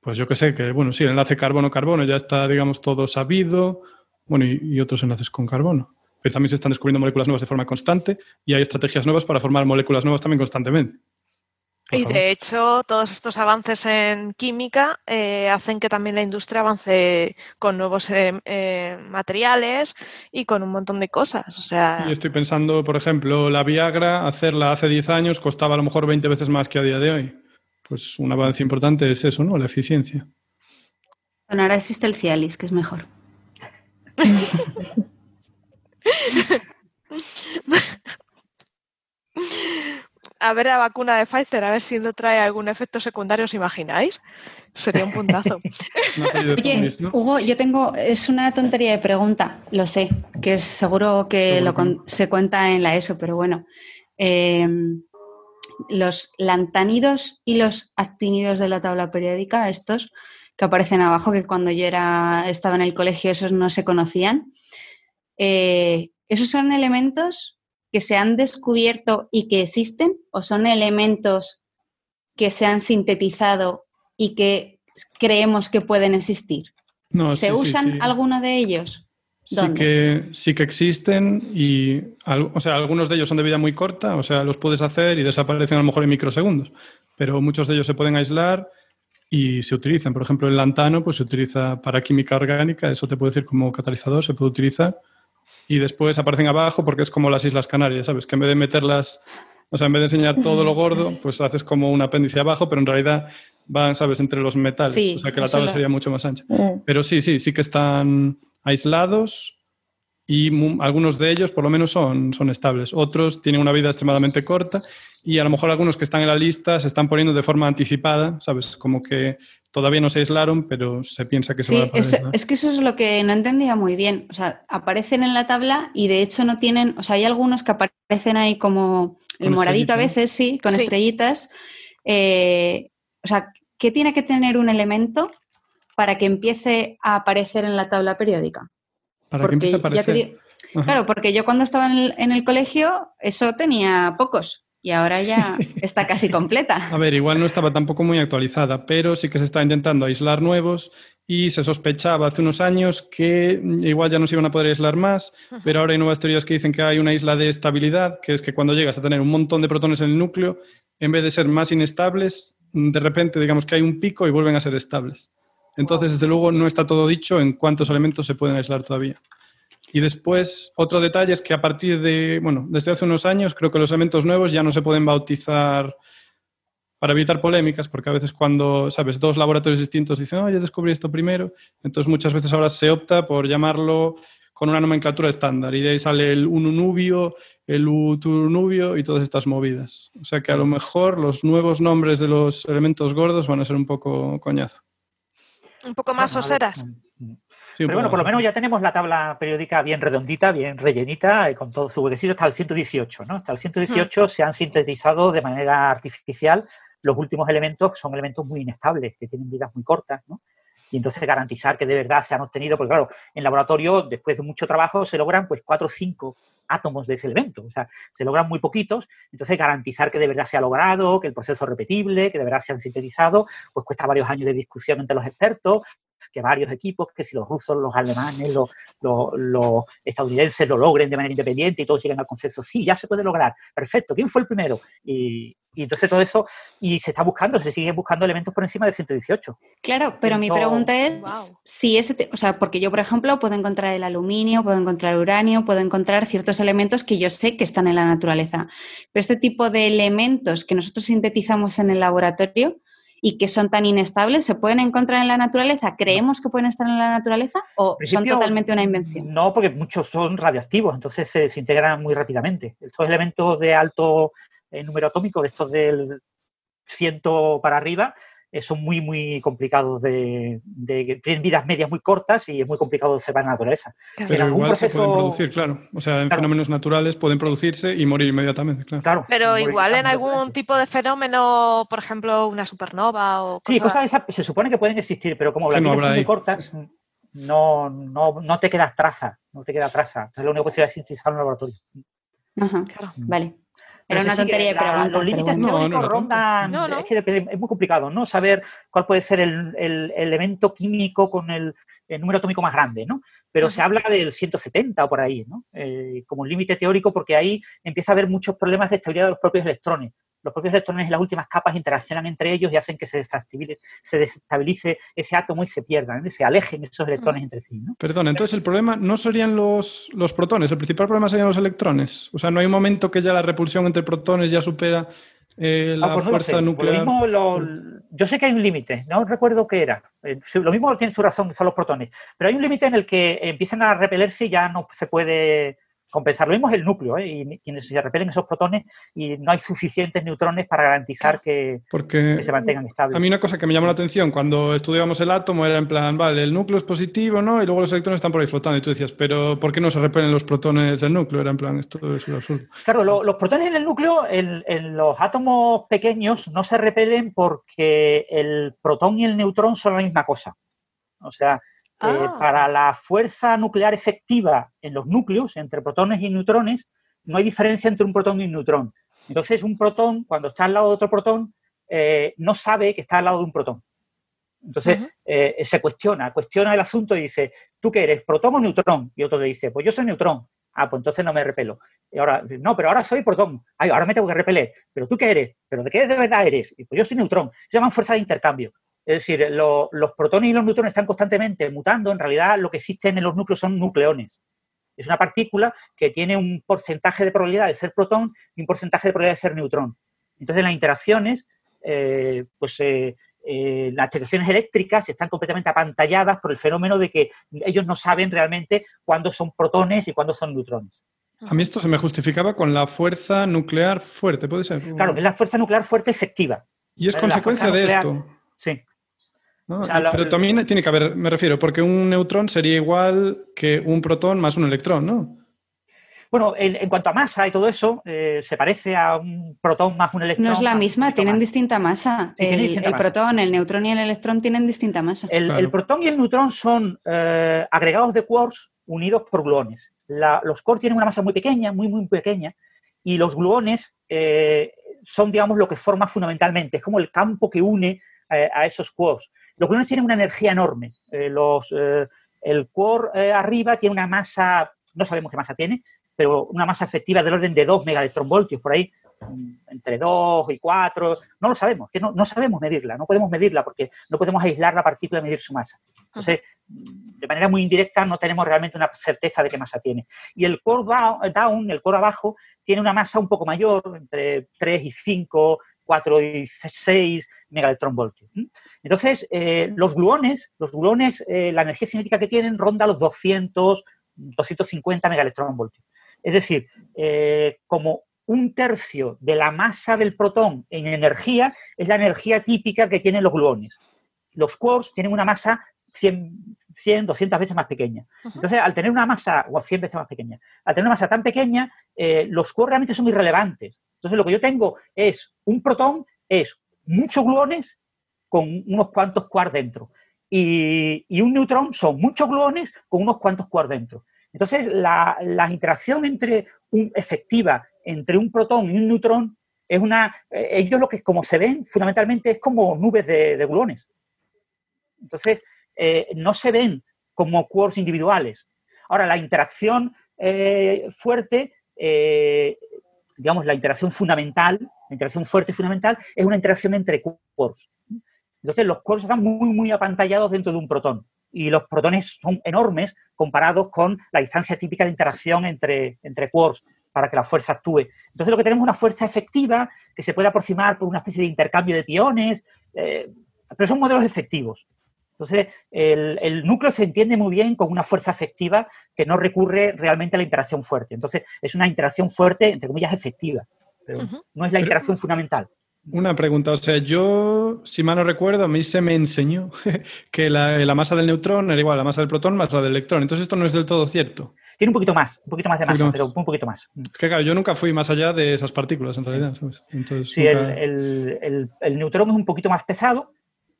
pues yo que sé, que bueno, sí, el enlace carbono-carbono ya está, digamos, todo sabido, bueno, y, otros enlaces con carbono. Pero también se están descubriendo moléculas nuevas de forma constante y hay estrategias nuevas para formar moléculas nuevas también constantemente. Y de hecho, todos estos avances en química eh, hacen que también la industria avance con nuevos eh, eh, materiales y con un montón de cosas. O sea... Y estoy pensando, por ejemplo, la Viagra, hacerla hace 10 años costaba a lo mejor 20 veces más que a día de hoy. Pues un avance importante es eso, ¿no? La eficiencia. Bueno, ahora existe el Cialis, que es mejor. a ver la vacuna de Pfizer, a ver si no trae algún efecto secundario, ¿os imagináis? Sería un puntazo. Oye, Hugo, yo tengo, es una tontería de pregunta, lo sé, que es seguro que lo se cuenta en la ESO, pero bueno. Em, los lantanidos y los actinidos de la tabla periódica, estos que aparecen abajo, que cuando yo era, estaba en el colegio esos no se conocían, eh, ¿esos son elementos que se han descubierto y que existen o son elementos que se han sintetizado y que creemos que pueden existir? No, ¿Se usan alguno de ellos? Sí que, sí que existen y o sea, algunos de ellos son de vida muy corta, o sea, los puedes hacer y desaparecen a lo mejor en microsegundos, pero muchos de ellos se pueden aislar y se utilizan. Por ejemplo, el lantano pues, se utiliza para química orgánica, eso te puedo decir como catalizador, se puede utilizar y después aparecen abajo porque es como las Islas Canarias, ¿sabes? Que en vez de meterlas, o sea, en vez de enseñar todo lo gordo, pues haces como un apéndice abajo, pero en realidad van, ¿sabes?, entre los metales, o sea que la tabla sería mucho más ancha. Mm. Pero sí, sí, sí que están aislados y algunos de ellos por lo menos son, son estables. Otros tienen una vida extremadamente corta y a lo mejor algunos que están en la lista se están poniendo de forma anticipada, ¿sabes? Como que todavía no se aislaron, pero se piensa que se van a es, es que eso es lo que no entendía muy bien. O sea, aparecen en la tabla y de hecho no tienen, o sea, hay algunos que aparecen ahí como el moradito a veces, sí, con estrellitas. Eh, o sea, ¿qué tiene que tener un elemento para que empiece a aparecer en la tabla periódica? Para porque a aparecer. claro, porque yo cuando estaba en el colegio eso tenía pocos y ahora ya está casi completa. A ver, igual no estaba tampoco muy actualizada, pero sí que se está intentando aislar nuevos y se sospechaba hace unos años que igual ya no se iban a poder aislar más, pero ahora hay nuevas teorías que dicen que hay una isla de estabilidad, que es que cuando llegas a tener un montón de protones en el núcleo, en vez de ser más inestables, de repente digamos que hay un pico y vuelven a ser estables. Entonces, desde luego, no está todo dicho en cuántos elementos se pueden aislar todavía. Y después, otro detalle es que a partir de, bueno, desde hace unos años creo que los elementos nuevos ya no se pueden bautizar para evitar polémicas, porque a veces cuando, sabes, dos laboratorios distintos dicen, oh, yo descubrí esto primero, entonces muchas veces ahora se opta por llamarlo con una nomenclatura estándar y de ahí sale el ununubio, el uturnubio y todas estas movidas. O sea que a lo mejor los nuevos nombres de los elementos gordos van a ser un poco coñazo. Un poco más oseras. Pero bueno, por lo menos ya tenemos la tabla periódica bien redondita, bien rellenita, y con todo su huequecito hasta el 118, ¿no? Hasta el 118 se han sintetizado de manera artificial los últimos elementos, que son elementos muy inestables, que tienen vidas muy cortas, ¿no? y entonces garantizar que de verdad se han obtenido, porque claro, en laboratorio, después de mucho trabajo, se logran pues cuatro o cinco átomos de ese elemento, o sea, se logran muy poquitos, entonces garantizar que de verdad se ha logrado, que el proceso es repetible, que de verdad se han sintetizado, pues cuesta varios años de discusión entre los expertos, que varios equipos, que si los rusos, los alemanes, los, los, estadounidenses lo logren de manera independiente y todos lleguen al consenso, sí, ya se puede lograr, perfecto, ¿quién fue el primero? Y, entonces todo eso, y se está buscando, se siguen buscando elementos por encima de 118. Claro, pero mi pregunta es si ese, o sea, porque yo, por ejemplo, puedo encontrar el aluminio, puedo encontrar uranio, puedo encontrar ciertos elementos que yo sé que están en la naturaleza. Pero este tipo de elementos que nosotros sintetizamos en el laboratorio, y que son tan inestables, ¿se pueden encontrar en la naturaleza? ¿Creemos que pueden estar en la naturaleza o son totalmente una invención? No, porque muchos son radioactivos, entonces se desintegran muy rápidamente. Estos elementos de alto eh, número atómico, de estos del ciento para arriba, son muy, muy complicados de, Tienen vidas medias muy cortas y es muy complicado de observar en la naturaleza. Pero igual se pueden producir, claro. O sea, en fenómenos naturales pueden producirse y morir inmediatamente, claro. Pero igual en algún tipo de fenómeno, por ejemplo, una supernova o. Sí, cosas esas se supone que pueden existir, pero como las vidas son muy cortas, no, no, no te queda traza. No te queda traza. Es lo único que se va a sintetizar en un laboratorio. Ajá, claro. Vale. Era una tontería de pregunta. Los límites teóricos rondan. Es que es muy complicado, ¿no? Saber cuál puede ser el, el elemento químico con el, número atómico más grande, ¿no? Pero se habla del 170 o por ahí, ¿no? Eh, como límite teórico, porque ahí empieza a haber muchos problemas de estabilidad de los propios electrones los propios electrones en las últimas capas interaccionan entre ellos y hacen que se desestabilice, se desestabilice ese átomo y se pierdan, se alejen esos electrones entre sí. ¿no? Perdón, entonces el problema no serían los, los, protones, el principal problema serían los electrones. O sea, no hay un momento que ya la repulsión entre protones ya supera eh, la ah, pues fuerza nuclear. yo sé que hay un límite, no recuerdo qué era. Eh, lo mismo tiene su razón, son los protones. Pero hay un límite en el que empiezan a repelerse y ya no se puede compensar. Lo mismo es el núcleo, ¿eh? y quienes se repelen esos protones y no hay suficientes neutrones para garantizar que, se mantengan estables. A mí una cosa que me llamó la atención cuando estudiamos el átomo era en plan, vale, el núcleo es positivo, ¿no? Y luego los electrones están por ahí flotando. Y tú decías, pero ¿por qué no se repelen los protones del núcleo? Era en plan, esto es absurdo. Claro, los protones en el núcleo, en, en los átomos pequeños, no se repelen porque el protón y el neutrón son la misma cosa. O sea, ah. para la fuerza nuclear efectiva en los núcleos, entre protones y neutrones, no hay diferencia entre un protón y un neutrón. Entonces, un protón, cuando está al lado de otro protón, eh, no sabe que está al lado de un protón. Entonces, eh, se cuestiona, cuestiona el asunto y dice, ¿tú qué eres, protón o neutrón? Y otro le dice, pues yo soy neutrón. Ah, pues entonces no me repelo. Y ahora, no, pero ahora soy protón. Ay, ahora me tengo que repeler. ¿Pero tú qué eres? ¿Pero de qué de verdad eres? Y pues yo soy neutrón. Se llaman fuerza de intercambio. Es decir, los protones y los neutrones están constantemente mutando. En realidad, lo que existen en los núcleos son nucleones. Es una partícula que tiene un porcentaje de probabilidad de ser protón y un porcentaje de probabilidad de ser neutrón. Entonces, las interacciones, eh, pues eh, eh, las interacciones eléctricas están completamente apantalladas por el fenómeno de que ellos no saben realmente cuándo son protones y cuándo son neutrones. A mí esto se me justificaba con la fuerza nuclear fuerte, ¿puede ser? Claro, es la fuerza nuclear fuerte efectiva. Y es consecuencia de esto. Sí. Pero también tiene que haber, me refiero, porque un neutrón sería igual que un protón más un electrón, ¿no? Bueno, en, cuanto a masa y todo eso, eh, se parece a un protón más un electrón. No es la misma, tienen distinta masa. el, protón, el neutrón y el electrón tienen distinta masa. El, protón y el neutrón son eh, agregados de quarks unidos por gluones. los quarks tienen una masa muy pequeña, muy, muy pequeña, y los gluones eh, son, digamos, lo que forma fundamentalmente. Es como el campo que une eh, a esos quarks. Los gluones tienen una energía enorme. Eh, los, eh, el quark arriba tiene una masa, no sabemos qué masa tiene, pero una masa efectiva del orden de 2 megaelectronvoltios, por ahí, mm, entre 2 y 4, no lo sabemos, que no, no, sabemos medirla, no podemos medirla porque no podemos aislar la partícula y medir su masa. Entonces, de manera muy indirecta no tenemos realmente una certeza de qué masa tiene. Y el core down, el core abajo, tiene una masa un poco mayor, entre 3 y 5, 4 y 6 megaelectronvoltios. Entonces, eh, los gluones, los gluones, eh, la energía cinética que tienen ronda los 200, 250 megaelectronvoltios. Es decir, eh, como un tercio de la masa del protón en energía es la energía típica que tienen los gluones. Los quarks tienen una masa 100, 100 200 veces más pequeña. Entonces, al tener una masa, o 100 veces más pequeña, al tener una masa tan pequeña, eh, los quarks realmente son irrelevantes. Entonces, lo que yo tengo es un protón, es muchos gluones con unos cuantos quarks dentro. y, y un neutrón son muchos gluones con unos cuantos quarks dentro. Entonces, la, la interacción entre un, efectiva entre un protón y un neutrón es una. eh, ellos lo que, como se ven, fundamentalmente es como nubes de, de gluones. Entonces, eh, no se ven como quarks individuales. Ahora, la interacción eh, fuerte, eh, digamos, la interacción fundamental, la interacción fuerte y fundamental, es una interacción entre quarks. Entonces, los quarks están muy, muy apantallados dentro de un protón. Y los protones son enormes comparados con la distancia típica de interacción entre, entre quarks para que la fuerza actúe. Entonces, lo que tenemos es una fuerza efectiva que se puede aproximar por una especie de intercambio de piones, pero son modelos efectivos. Entonces, el, el, núcleo se entiende muy bien con una fuerza efectiva que no recurre realmente a la interacción fuerte. Entonces, es una interacción fuerte, entre comillas, efectiva, pero uh -huh. no es la interacción pero, fundamental. Una pregunta, o sea, yo, si mal no recuerdo, a mí se me enseñó que la, la, masa del neutrón era igual a la masa del protón más la del electrón. Entonces, esto no es del todo cierto. Tiene un poquito más, un poquito más de masa, pero un poquito más. Es que claro, yo nunca fui más allá de esas partículas, en realidad. ¿sabes? Entonces, sí, nunca... el, el, el neutrón es un poquito más pesado,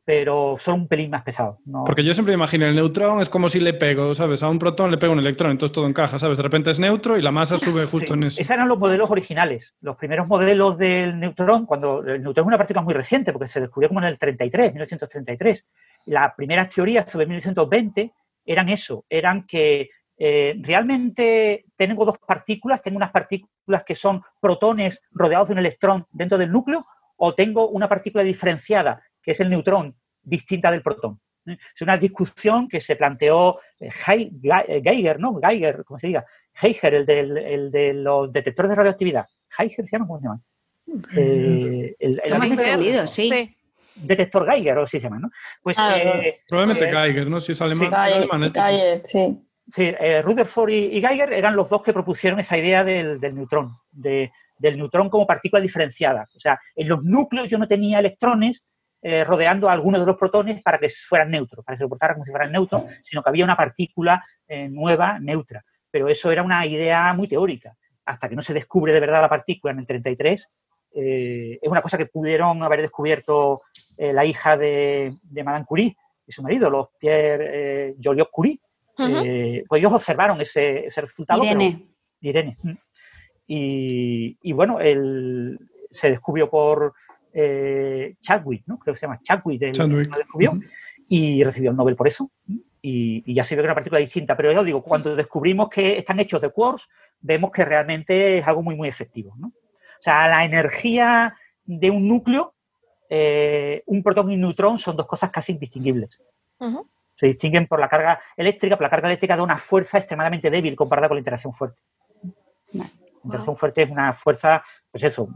pero solo un pelín más pesado. No... Porque yo siempre imagino el neutrón es como si le pego, ¿sabes? A un protón le pego un electrón, entonces todo encaja, ¿sabes? De repente es neutro y la masa sube justo sí, en eso. Esos eran los modelos originales. Los primeros modelos del neutrón, cuando el neutrón es una partícula muy reciente, porque se descubrió como en el 33, 1933. Las primeras teorías sobre 1920 eran eso, eran que eh, realmente tengo dos partículas, tengo unas partículas que son protones rodeados de un electrón dentro del núcleo, o tengo una partícula diferenciada que es el neutrón, distinta del protón. Es una discusión que se planteó eh, Geiger, ¿no? Geiger, como se diga, Geiger, el, del, el de los detectores de radioactividad. Geiger se llama, ¿cómo se llama? Eh, el, el, hemos entendido, sí. sí. Detector Geiger, o así se llama, ¿no? Pues, ah, eh, Probablemente Geiger, ¿no? Si es alemán. Sí, alemán Geiger, sí. Sí, eh, Rutherford y, y, Geiger eran los dos que propusieron esa idea del, del neutrón, de, del neutrón como partícula diferenciada. O sea, en los núcleos yo no tenía electrones eh, rodeando a algunos de los protones para que fueran neutros, para que se comportaran como si fueran neutros, sino que había una partícula eh, nueva, neutra. Pero eso era una idea muy teórica. Hasta que no se descubre de verdad la partícula en el 33, eh, es una cosa que pudieron haber descubierto la hija de, de, Madame Curie y su marido, los Pierre Joliot Curie. Uh -huh. pues ellos observaron ese, ese resultado. Irene. Pero, Irene. Y, y bueno, el, se descubrió por eh, Chadwick, ¿no? creo que se llama Chadwick, el, Chadwick. lo descubrió, uh -huh. y recibió el Nobel por eso. Y, y, ya se ve que era una partícula distinta. Pero yo digo, cuando descubrimos que están hechos de quarks, vemos que realmente es algo muy, muy efectivo. ¿no? O sea, la energía de un núcleo, eh, un protón y un neutrón son dos cosas casi indistinguibles. Uh -huh. Se distinguen por la carga eléctrica, pero la carga eléctrica da una fuerza extremadamente débil comparada con la interacción fuerte. La interacción fuerte es una fuerza, pues eso,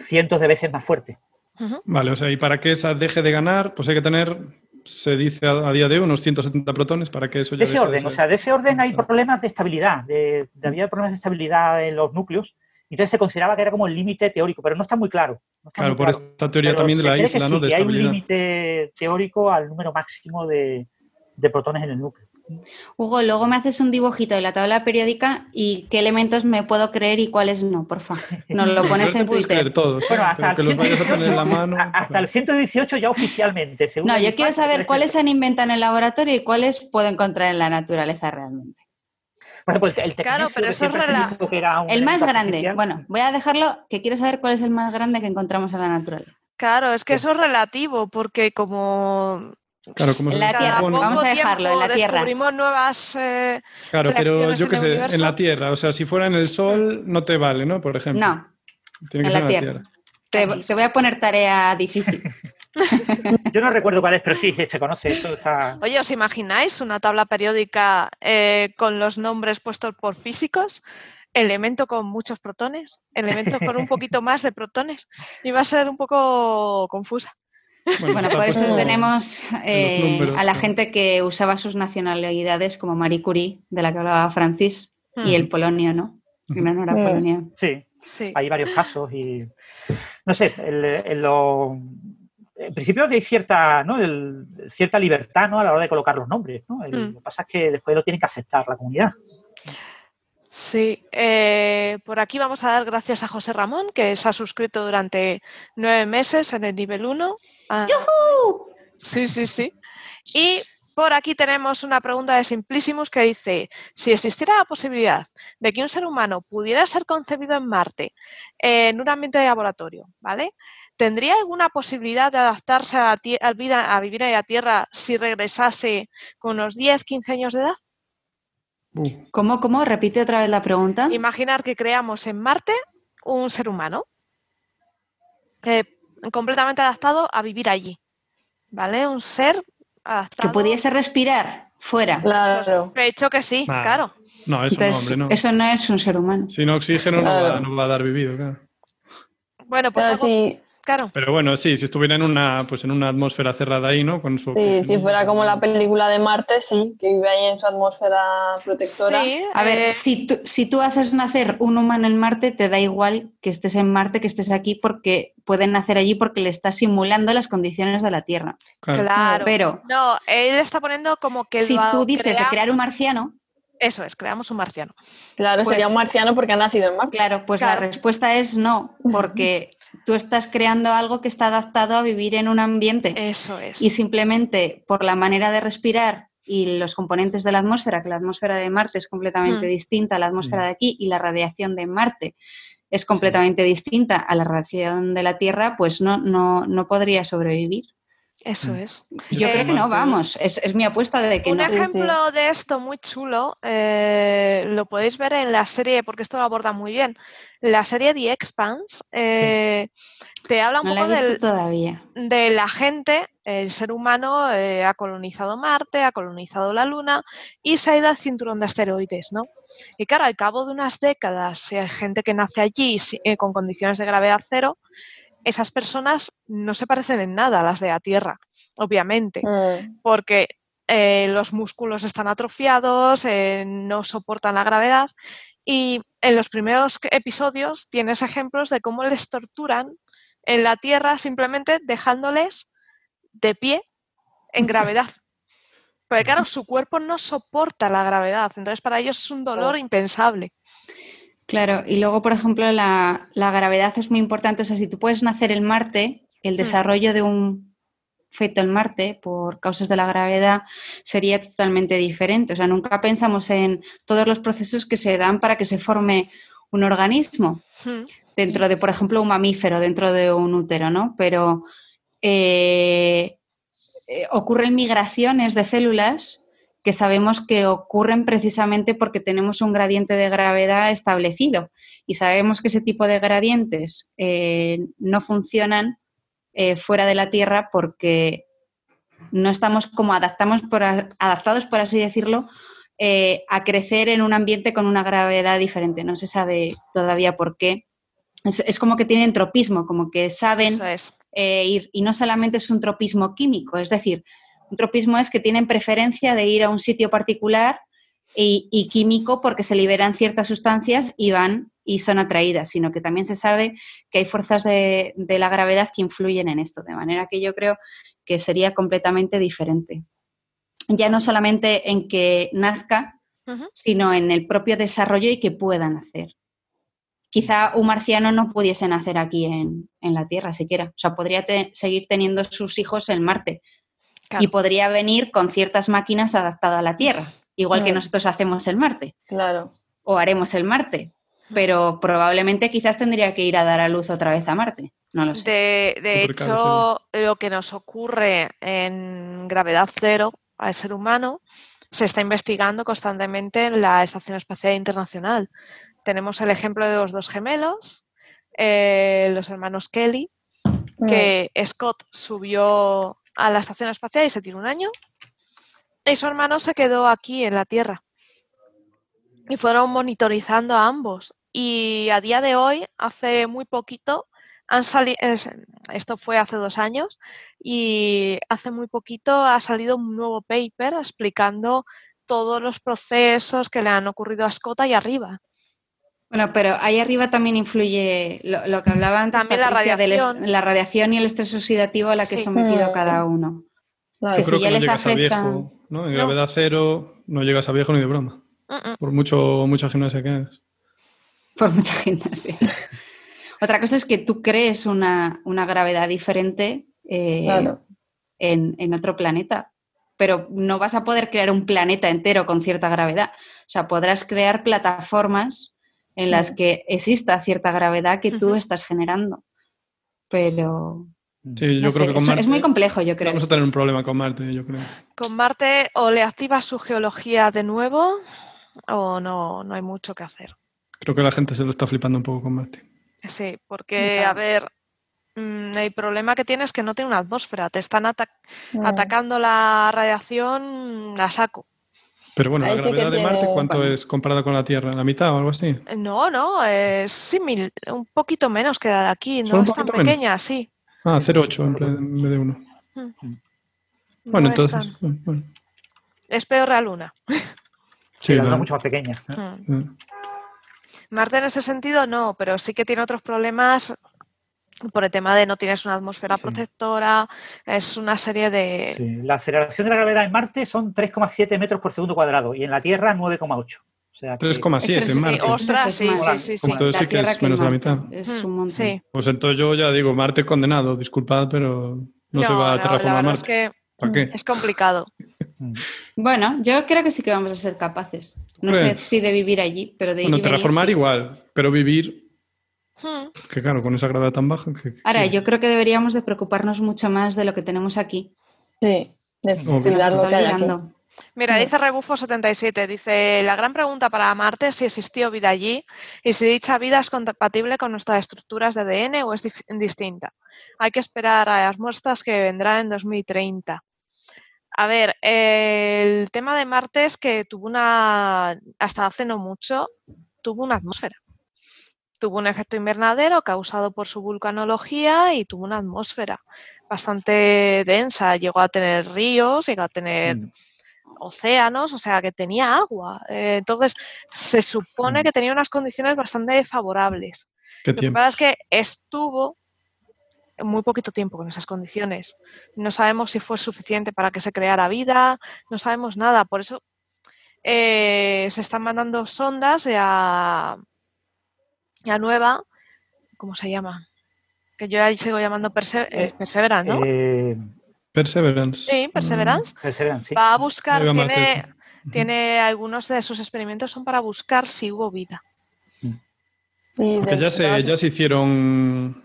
cientos de veces más fuerte. Uh -huh. Vale, o sea, y para que esa deje de ganar, pues hay que tener, se dice a, a día de hoy, unos 170 protones para que eso ya. De ese orden, de o sea, de ese orden hay problemas de estabilidad, de, de, había problemas de estabilidad en los núcleos. Entonces se consideraba que era como el límite teórico, pero no está muy claro. No está claro, muy por claro. esta teoría pero también de la isla, que sí, ¿no? De que hay un límite teórico al número máximo de, de protones en el núcleo. Hugo, luego me haces un dibujito de la tabla periódica y qué elementos me puedo creer y cuáles no, por favor. Nos lo pones en Twitter. Todos, bueno, hasta el, 118, mano, hasta el 118 ya oficialmente. no, yo quiero saber cuáles se han inventado en el laboratorio y cuáles puedo encontrar en la naturaleza realmente. Por ejemplo, el, el claro, pero eso es rela... El más grande. Artificial. Bueno, voy a dejarlo, que quiero saber cuál es el más grande que encontramos en la naturaleza. Claro, es que eso es relativo, porque como Claro, como en la Tierra, bueno, vamos a dejarlo, en la Tierra. Descubrimos nuevas. Eh, claro, pero yo qué sé, en la Tierra, o sea, si fuera en el Sol, no te vale, ¿no? Por ejemplo. No. Tiene que en ser la Tierra. En la tierra. Te, te, voy a poner tarea difícil. yo no recuerdo cuál es, pero sí, se conoce. Eso está... Oye, ¿os imagináis una tabla periódica eh, con los nombres puestos por físicos? elemento con muchos protones, elemento con un poquito más de protones. Y va a ser un poco confusa. Bueno, bueno por eso tenemos eh, números, a la ¿no? gente que usaba sus nacionalidades como Marie Curie, de la que hablaba Francis, mm. y el polonio, ¿no? En honor a mm. Polonia. Sí, sí, hay varios casos y no sé, el, el, lo, en principio hay cierta, ¿no? El, cierta libertad ¿no? a la hora de colocar los nombres. ¿no? El, mm. Lo que pasa es que después lo tiene que aceptar la comunidad. Sí, eh, por aquí vamos a dar gracias a José Ramón, que se ha suscrito durante nueve meses en el nivel 1. Ah. Sí, sí, sí. Y por aquí tenemos una pregunta de Simplicimus que dice, si existiera la posibilidad de que un ser humano pudiera ser concebido en Marte en un ambiente de laboratorio, ¿vale? ¿Tendría alguna posibilidad de adaptarse a, vida, a vivir en la Tierra si regresase con unos 10, 15 años de edad? Uh. ¿Cómo, cómo? Repite otra vez la pregunta. Imaginar que creamos en Marte un ser humano eh, completamente adaptado a vivir allí, ¿vale? Un ser que pudiese respirar fuera. Claro. He hecho que sí, claro. No, eso no, hombre, no. Eso no es un ser humano. Sin oxígeno no, va, a dar vivido, claro. Bueno, pues sí. Pero bueno, sí, si estuviera en una, pues en una atmósfera cerrada ahí, ¿no? Con su sí, si fuera como la película de Marte, sí, que vive ahí en su atmósfera protectora. a ver, eh, si, tú, si tú haces nacer un humano en Marte, te da igual que estés en Marte, que estés aquí, porque pueden nacer allí porque le estás simulando las condiciones de la Tierra. Claro. Pero. No, él está poniendo como que. Si tú dices de crear un marciano. Eso es, creamos un marciano. Claro, sería un pues marciano porque ha nacido en Marte. Claro, pues la respuesta es no, porque tú estás creando algo que está adaptado a vivir en un ambiente. Eso es. Y simplemente por la manera de respirar y los componentes de la atmósfera, que la atmósfera de Marte es completamente mm. distinta a la atmósfera mm. de aquí y la radiación de Marte es completamente distinta a la radiación de la Tierra, pues no, no, no podría sobrevivir. Eso mm. es. Yo creo que no, vamos, es, mi apuesta de que un no. Un ejemplo de esto muy chulo, eh, lo podéis ver en la serie, porque esto lo aborda muy bien, la serie The Expanse, eh, te habla un poco todavía. de la gente, el ser humano eh, ha colonizado Marte, ha colonizado la Luna y se ha ido al cinturón de asteroides, ¿no? Y claro, al cabo de unas décadas, hay gente que nace allí con condiciones de gravedad cero, esas personas no se parecen en nada a las de la Tierra, obviamente, mm. porque eh, los músculos están atrofiados, eh, no soportan la gravedad y en los primeros episodios tienes ejemplos de cómo les torturan en la Tierra simplemente dejándoles de pie en gravedad. Porque claro, su cuerpo no soporta la gravedad, entonces para ellos es un dolor impensable. Claro, y luego, por ejemplo, la, gravedad es muy importante. O sea, si tú puedes nacer en Marte, el hmm. desarrollo de un feto en Marte por causas de la gravedad sería totalmente diferente. O sea, nunca pensamos en todos los procesos que se dan para que se forme un organismo hmm. dentro de, por ejemplo, un mamífero, dentro de un útero, ¿no? Pero eh, eh, ocurren migraciones de células que sabemos que ocurren precisamente porque tenemos un gradiente de gravedad establecido y sabemos que ese tipo de gradientes eh, no funcionan eh, fuera de la Tierra porque no estamos como adaptamos por, adaptados, por así decirlo, eh, a crecer en un ambiente con una gravedad diferente. No se sabe todavía por qué. Es, como que tienen tropismo, como que saben ir. Y no solamente es un tropismo químico, es decir, un tropismo es que tienen preferencia de ir a un sitio particular y, químico porque se liberan ciertas sustancias y van y son atraídas, sino que también se sabe que hay fuerzas de, la gravedad que influyen en esto, de manera que yo creo que sería completamente diferente. Ya no solamente en que nazca, sino en el propio desarrollo y que pueda nacer. Quizá un marciano no pudiese nacer aquí en, la Tierra siquiera, o sea, podría seguir teniendo sus hijos en Marte, y podría venir con ciertas máquinas adaptadas a la Tierra, igual que nosotros hacemos el Marte. Claro. O haremos el Marte. Pero probablemente quizás tendría que ir a dar a luz otra vez a Marte. No lo sé. De, hecho, lo que nos ocurre en gravedad cero al ser humano se está investigando constantemente en la Estación Espacial Internacional. Tenemos el ejemplo de los dos gemelos, eh, los hermanos Kelly, que mm. Scott subió a la estación espacial y se tiró un año. Y su hermano se quedó aquí en la Tierra. Y fueron monitorizando a ambos. Y a día de hoy, hace muy poquito, han salido, esto fue hace dos años, y hace muy poquito ha salido un nuevo paper explicando todos los procesos que le han ocurrido a Scott y arriba. Bueno, pero ahí arriba también influye lo, que hablaba antes también la radiación. la radiación y el estrés oxidativo a la que sometido mm. cada uno. Que si ya les afecta... ¿no? En gravedad cero no llegas a viejo ni de broma. Por mucho, mucha gimnasia que es. Por mucha gimnasia. Otra cosa es que tú crees una, gravedad diferente eh, en, en, otro planeta. pero no vas a poder crear un planeta entero con cierta gravedad. O sea, podrás crear plataformas en las que exista cierta gravedad que tú estás generando. Pero Sí, yo no creo sé, que con es, Marte es muy complejo, yo creo. vamos a tener un problema con Marte, yo creo. Con Marte o le activas su geología de nuevo o no, no hay mucho que hacer. Creo que la gente se lo está flipando un poco con Marte. Sí, porque, a ver, mm, el problema que tiene es que no tiene una atmósfera. Te están ata- Mm. atacando la radiación a saco. Pero bueno, Ahí la sí gravedad de Marte, ¿cuánto Bueno. es comparada con la Tierra? ¿La mitad o algo así? No, no, es simil, un poquito menos que la de aquí. ¿Solo No es tan poquito menos? pequeña, sí. Ah, Sí, 0,8 en, vez de 1. No Bueno, es entonces. bueno, Es peor la Luna. Sí, la luna mucho más pequeña. Mm. eh, Marte en ese sentido no, pero sí que tiene otros problemas por el tema de no tienes una atmósfera Sí. protectora, es una serie de... Sí, La aceleración de la gravedad en Marte son 3,7 metros por segundo cuadrado y en la Tierra 9,8. Sea que- 3,7 Es en Marte. sí, ostras, Entonces, sí, sí, sí, sí. Entonces sí que es menos de la mitad. Es un montón. Sí. Pues entonces yo ya digo, Marte condenado, disculpad, pero no, se va a la terraformar verdad es Marte. que ¿Para qué? es complicado. Bueno, yo creo que sí que vamos a ser capaces. No sé si de vivir allí, pero de ir Bueno, sí. igual, pero vivir, Hmm. que claro, con esa gravedad tan baja. que- Ahora, sí. yo creo que deberíamos de preocuparnos mucho más de lo que tenemos aquí. Sí, de cuidar lo está que hay aquí. olvidando. Mira, dice Rebufo77, dice, la gran pregunta para Marte es si existió vida allí y si dicha vida es compatible con nuestras estructuras de ADN o es distinta. Hay que esperar a las muestras que vendrán en 2030. A ver, eh, el tema de Marte es que tuvo una, hasta hace no mucho, tuvo una atmósfera. Tuvo un efecto invernadero causado por su vulcanología y tuvo una atmósfera bastante densa. Llegó a tener ríos, llegó a tener Mm. Océanos, o sea, que tenía agua. Eh, entonces, se supone Mm. que tenía unas condiciones bastante favorables. ¿Qué Lo que pasa es que estuvo muy poquito tiempo con esas condiciones. No sabemos si fue suficiente para que se creara vida, no sabemos nada. Por eso eh, se están mandando sondas a, a Nueva, ¿cómo se llama? Que yo ahí sigo llamando Perse- eh, Eh, Perseverance, ¿no? Perseverance. sí, Perseverance. Perseverance, sí. Va a buscar, Marte, tiene, sí. tiene algunos de sus experimentos son para buscar si hubo vida. Porque ya se, ya se hicieron,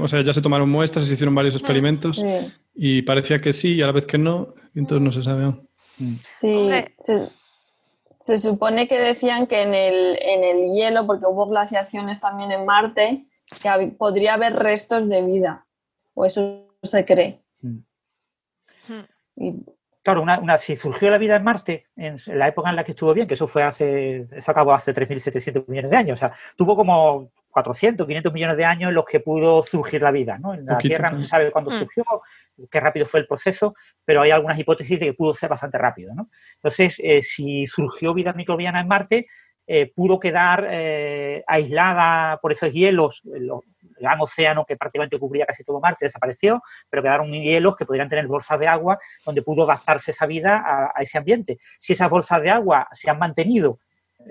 o sea, ya se tomaron muestras, se hicieron varios experimentos Sí, y parecía que sí y a la vez que no, y entonces no se sabe aún. Mm. sí, se, se supone que decían que en el, en el hielo, porque hubo glaciaciones también en Marte, que podría haber restos de vida, o eso se cree. Mm. Y Claro, una, una- si surgió la vida en Marte en la época en la que estuvo bien, que eso fue hace, eso acabó hace 3.700 millones de años, o sea, tuvo como 400, 500 millones de años en los que pudo surgir la vida, ¿no? En la Poquito, Tierra no se sabe cuándo Mm. surgió, qué rápido fue el proceso, pero hay algunas hipótesis de que pudo ser bastante rápido, ¿no? Entonces, eh, si surgió vida microbiana en Marte, eh, pudo quedar eh, aislada por esos hielos, el gran océano que prácticamente cubría casi todo Marte desapareció, pero quedaron hielos que podrían tener bolsas de agua donde pudo adaptarse esa vida a, a ese ambiente. Si esas bolsas de agua se han mantenido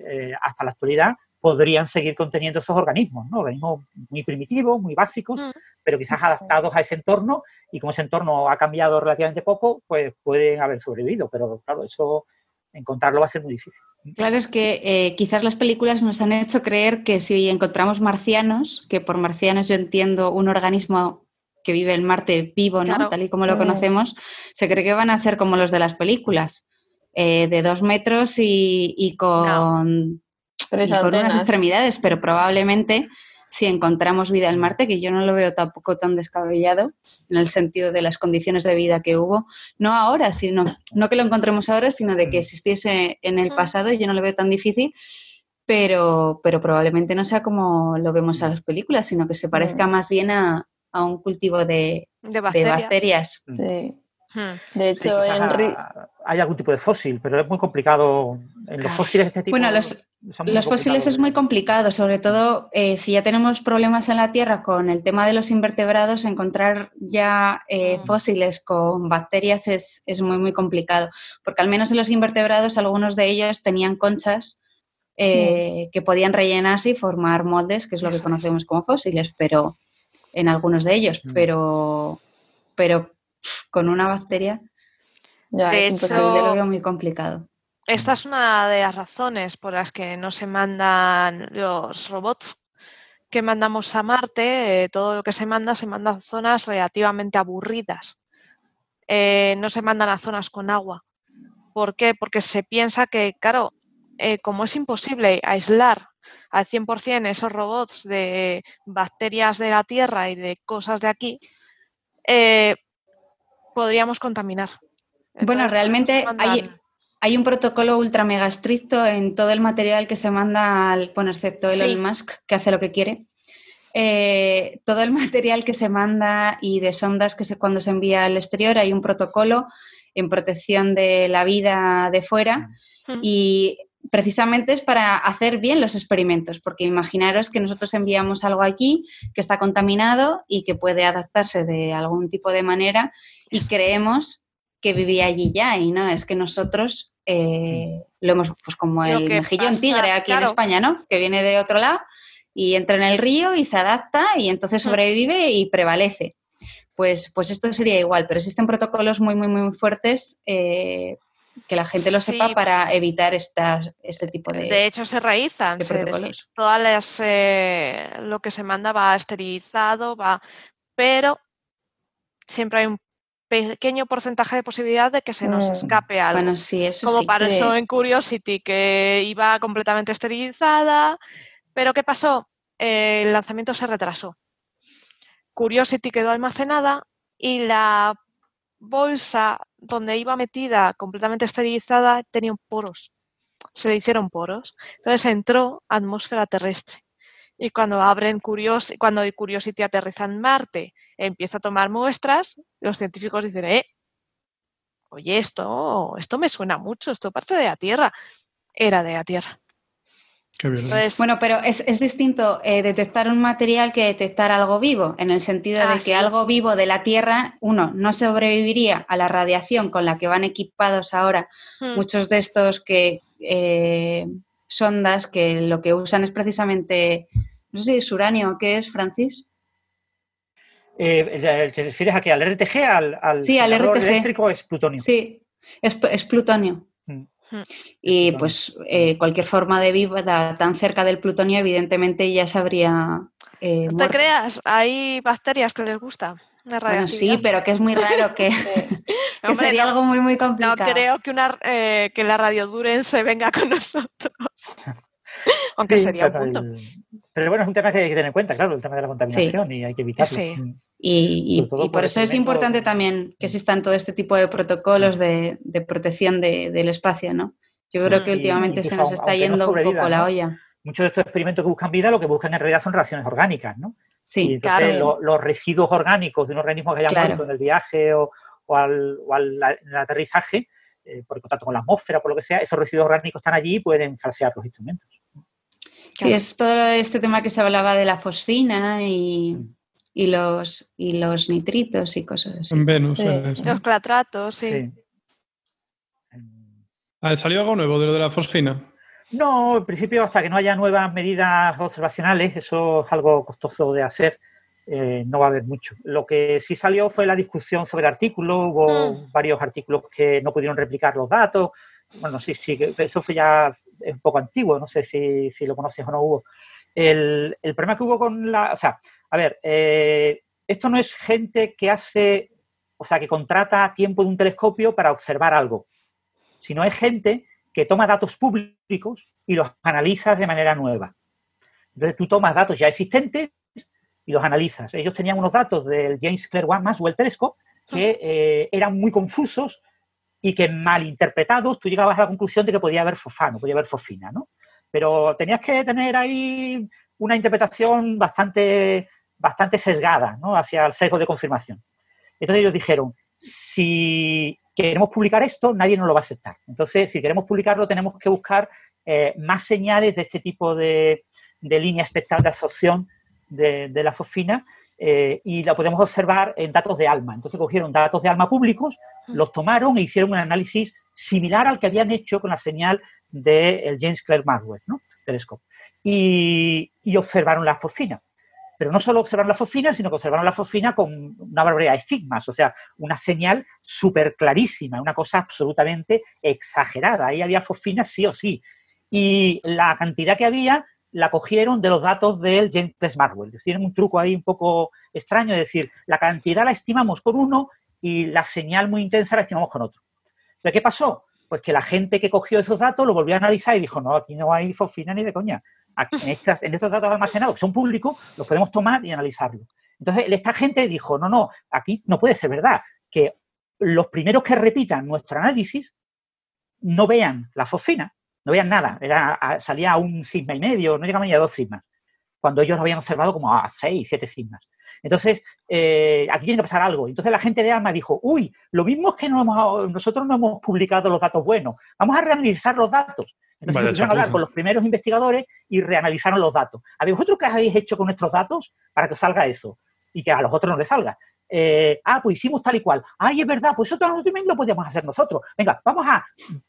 eh, hasta la actualidad, podrían seguir conteniendo esos organismos, ¿no? organismos muy primitivos, muy básicos, Mm. pero quizás adaptados a ese entorno y como ese entorno ha cambiado relativamente poco, pues pueden haber sobrevivido, pero claro, eso encontrarlo va a ser muy difícil. Claro, es que eh, quizás las películas nos han hecho creer que si encontramos marcianos, que por marcianos yo entiendo un organismo que vive en Marte vivo, ¿no? Claro. Tal y como lo Mm. conocemos, se cree que van a ser como los de las películas, eh, de dos metros y, y con, tres y con unas extremidades, pero probablemente si encontramos vida en Marte, que yo no lo veo tampoco tan descabellado en el sentido de las condiciones de vida que hubo, no ahora, sino no que lo encontremos ahora, sino de que existiese en el Mm. pasado, yo no lo veo tan difícil, pero, pero probablemente no sea como lo vemos a las películas, sino que se parezca Mm. más bien a, a un cultivo de, De de bacterias. Sí. De Sí, hecho, en ha- hay algún tipo de fósil, pero es muy complicado. En los fósiles de este tipo. Bueno, los- Los fósiles es muy complicado, sobre todo eh, si ya tenemos problemas en la Tierra con el tema de los invertebrados, encontrar ya eh, Mm. fósiles con bacterias es, es muy, muy complicado, porque al menos en los invertebrados algunos de ellos tenían conchas eh, que podían rellenarse y formar moldes, que es lo Eso que es. conocemos como fósiles, pero en algunos de ellos, Mm. pero, pero con una bacteria. Ya, De es hecho, imposible. Yo lo veo muy complicado. Esta es una de las razones por las que no se mandan los robots que mandamos a Marte. eh, todo lo que se manda se manda a zonas relativamente aburridas. Eh, no se mandan a zonas con agua. ¿Por qué? Porque se piensa que, claro, eh, como es imposible aislar al 100% esos robots de bacterias de la Tierra y de cosas de aquí, podríamos contaminar. Bueno, realmente hay, hay un protocolo ultra mega estricto en todo el material que se manda al, bueno, excepto Elon Sí. Musk, que hace lo que quiere. Eh, todo el material que se manda y de sondas que se, cuando se envía al exterior hay un protocolo en protección de la vida de fuera Mm. y precisamente es para hacer bien los experimentos, porque imaginaros que nosotros enviamos algo aquí que está contaminado y que puede adaptarse de algún tipo de manera y creemos que vivía allí ya y no, es que nosotros eh, lo hemos, pues como el mejillón pasa, tigre aquí en. España, ¿no? Que viene de otro lado y entra en el río y se adapta y entonces Mm. sobrevive y prevalece. Pues, pues esto sería igual, pero existen protocolos muy, muy, muy fuertes eh, que la gente lo sepa Sí. para evitar estas, este tipo de... De hecho, se realizan. de se- protocolos. todas las, eh, lo que se manda va esterilizado, va, pero siempre hay un pequeño porcentaje de posibilidad de que se nos Mm. escape algo. Bueno, sí, eso Como sí. para Sí. eso en Curiosity, que iba completamente esterilizada. Pero ¿qué pasó? Eh, el lanzamiento se retrasó. Curiosity quedó almacenada y la bolsa donde iba metida completamente esterilizada tenía poros. Se le hicieron poros. Entonces entró atmósfera terrestre. Y cuando abren Curiosity, cuando Curiosity aterriza en Marte, empieza a tomar muestras, los científicos dicen, eh, oye, esto, esto me suena mucho, esto parte de la Tierra. Era de la Tierra. Qué. Entonces, Bueno, pero es, es distinto eh, detectar un material que detectar algo vivo, en el sentido Ah, de que sí. algo vivo de la Tierra, uno, no sobreviviría a la radiación con la que van equipados ahora hmm, muchos de estos que eh, sondas que lo que usan es precisamente, no sé si es uranio, ¿qué es, Francis? Eh, ¿Te refieres a que al RTG, al, al Sí, al RTG. eléctrico es plutonio? Sí, es, es plutonio. Mm. Hmm. Y plutonio. pues eh, cualquier forma de vida tan cerca del plutonio, evidentemente ya se habría eh, no te muerto. creas, hay bacterias que les gusta la Bueno, sí, pero que es muy raro que, que Hombre, sería no, algo muy, muy no complicado. creo que, una, eh, que la radioduren se venga con nosotros. Aunque Sí, sería un punto. el- Pero bueno, es un tema que hay que tener en cuenta, claro, el tema de la contaminación y hay que evitarlo. Sí. Mm. Y, y- por eso es importante también que existan todo este tipo de protocolos de, de protección de- del espacio, ¿no? Yo creo Mm. que Y últimamente se nos está no yendo un poco la ¿no? olla. Muchos de estos experimentos que buscan vida lo que buscan en realidad son reacciones orgánicas, ¿no? y Sí, entonces claro. lo- los residuos orgánicos de un organismo que haya Claro. muerto en el viaje o, o al, o al- en el aterrizaje, eh, por contacto con la atmósfera, por lo que sea, esos residuos orgánicos están allí y pueden falsear los instrumentos. Sí, es todo este tema que se hablaba de la fosfina y, y los, y los nitritos y cosas así. En Venus. Sí. Los clatratos, sí. Ah, ¿Salió algo nuevo de lo de la fosfina? No, en principio, hasta que no haya nuevas medidas observacionales, eso es algo costoso de hacer, eh, no va a haber mucho. Lo que sí salió fue la discusión sobre el artículo, hubo Mm. varios artículos que no pudieron replicar los datos. Bueno, sí, sí, eso fue ya un poco antiguo, no sé si, si lo conoces o no, Hugo. El, el problema que hubo con la. O sea, a ver, eh, esto no es gente que hace, o sea, que contrata tiempo de un telescopio para observar algo, sino es gente que toma datos públicos y los analiza de manera nueva. Entonces tú tomas datos ya existentes y los analizas. Ellos tenían unos datos del James Clerk Maxwell Telescope que eh, eran muy confusos y que mal interpretados tú llegabas a la conclusión de que podía haber fosfano, podía haber fosfina, ¿no? Pero tenías que tener ahí una interpretación bastante, bastante sesgada, ¿no? Hacia el sesgo de confirmación. Entonces ellos dijeron, si queremos publicar esto, nadie nos lo va a aceptar. Entonces, si queremos publicarlo, tenemos que buscar eh, más señales de este tipo de, línea espectral de absorción de la fosfina eh, y la podemos observar en datos de ALMA. Entonces cogieron datos de ALMA públicos, los tomaron e hicieron un análisis similar al que habían hecho con la señal del James Clerk Maxwell ¿no? Telescope y, y observaron la fosfina. Pero no solo observaron la fosfina, sino que observaron la fosfina con una barbaridad de sigmas, o sea, una señal súper clarísima, una cosa absolutamente exagerada. Ahí había fosfina sí o sí. Y la cantidad que había la cogieron de los datos del James Maxwell. Tienen un truco ahí un poco extraño, es decir, la cantidad la estimamos con uno y la señal muy intensa la estimamos con otro. ¿Pero qué pasó? Pues que la gente que cogió esos datos lo volvió a analizar y dijo, no, aquí no hay fosfina ni de coña. en, en estos datos almacenados, que son públicos, los podemos tomar y analizarlos. Entonces, esta gente dijo, no, no, aquí no puede ser verdad que los primeros que repitan nuestro análisis no vean la fosfina, no veían nada, era, salía a un sigma y medio, no llegaban ni a dos sigmas, cuando ellos lo habían observado como a seis, siete sigmas. Entonces, eh, aquí tiene que pasar algo. Entonces la gente de ALMA dijo, uy, lo mismo es que no hemos, nosotros no hemos publicado los datos buenos, vamos a reanalizar los datos. Entonces empezaron a hablar con los primeros investigadores y reanalizaron los datos. A ver, ¿vosotros qué habéis hecho con nuestros datos para que salga eso? Y que a los otros no les salga. Eh, ah, pues hicimos tal y cual. Ay, es verdad, pues eso también lo podíamos hacer nosotros. Venga, vamos a.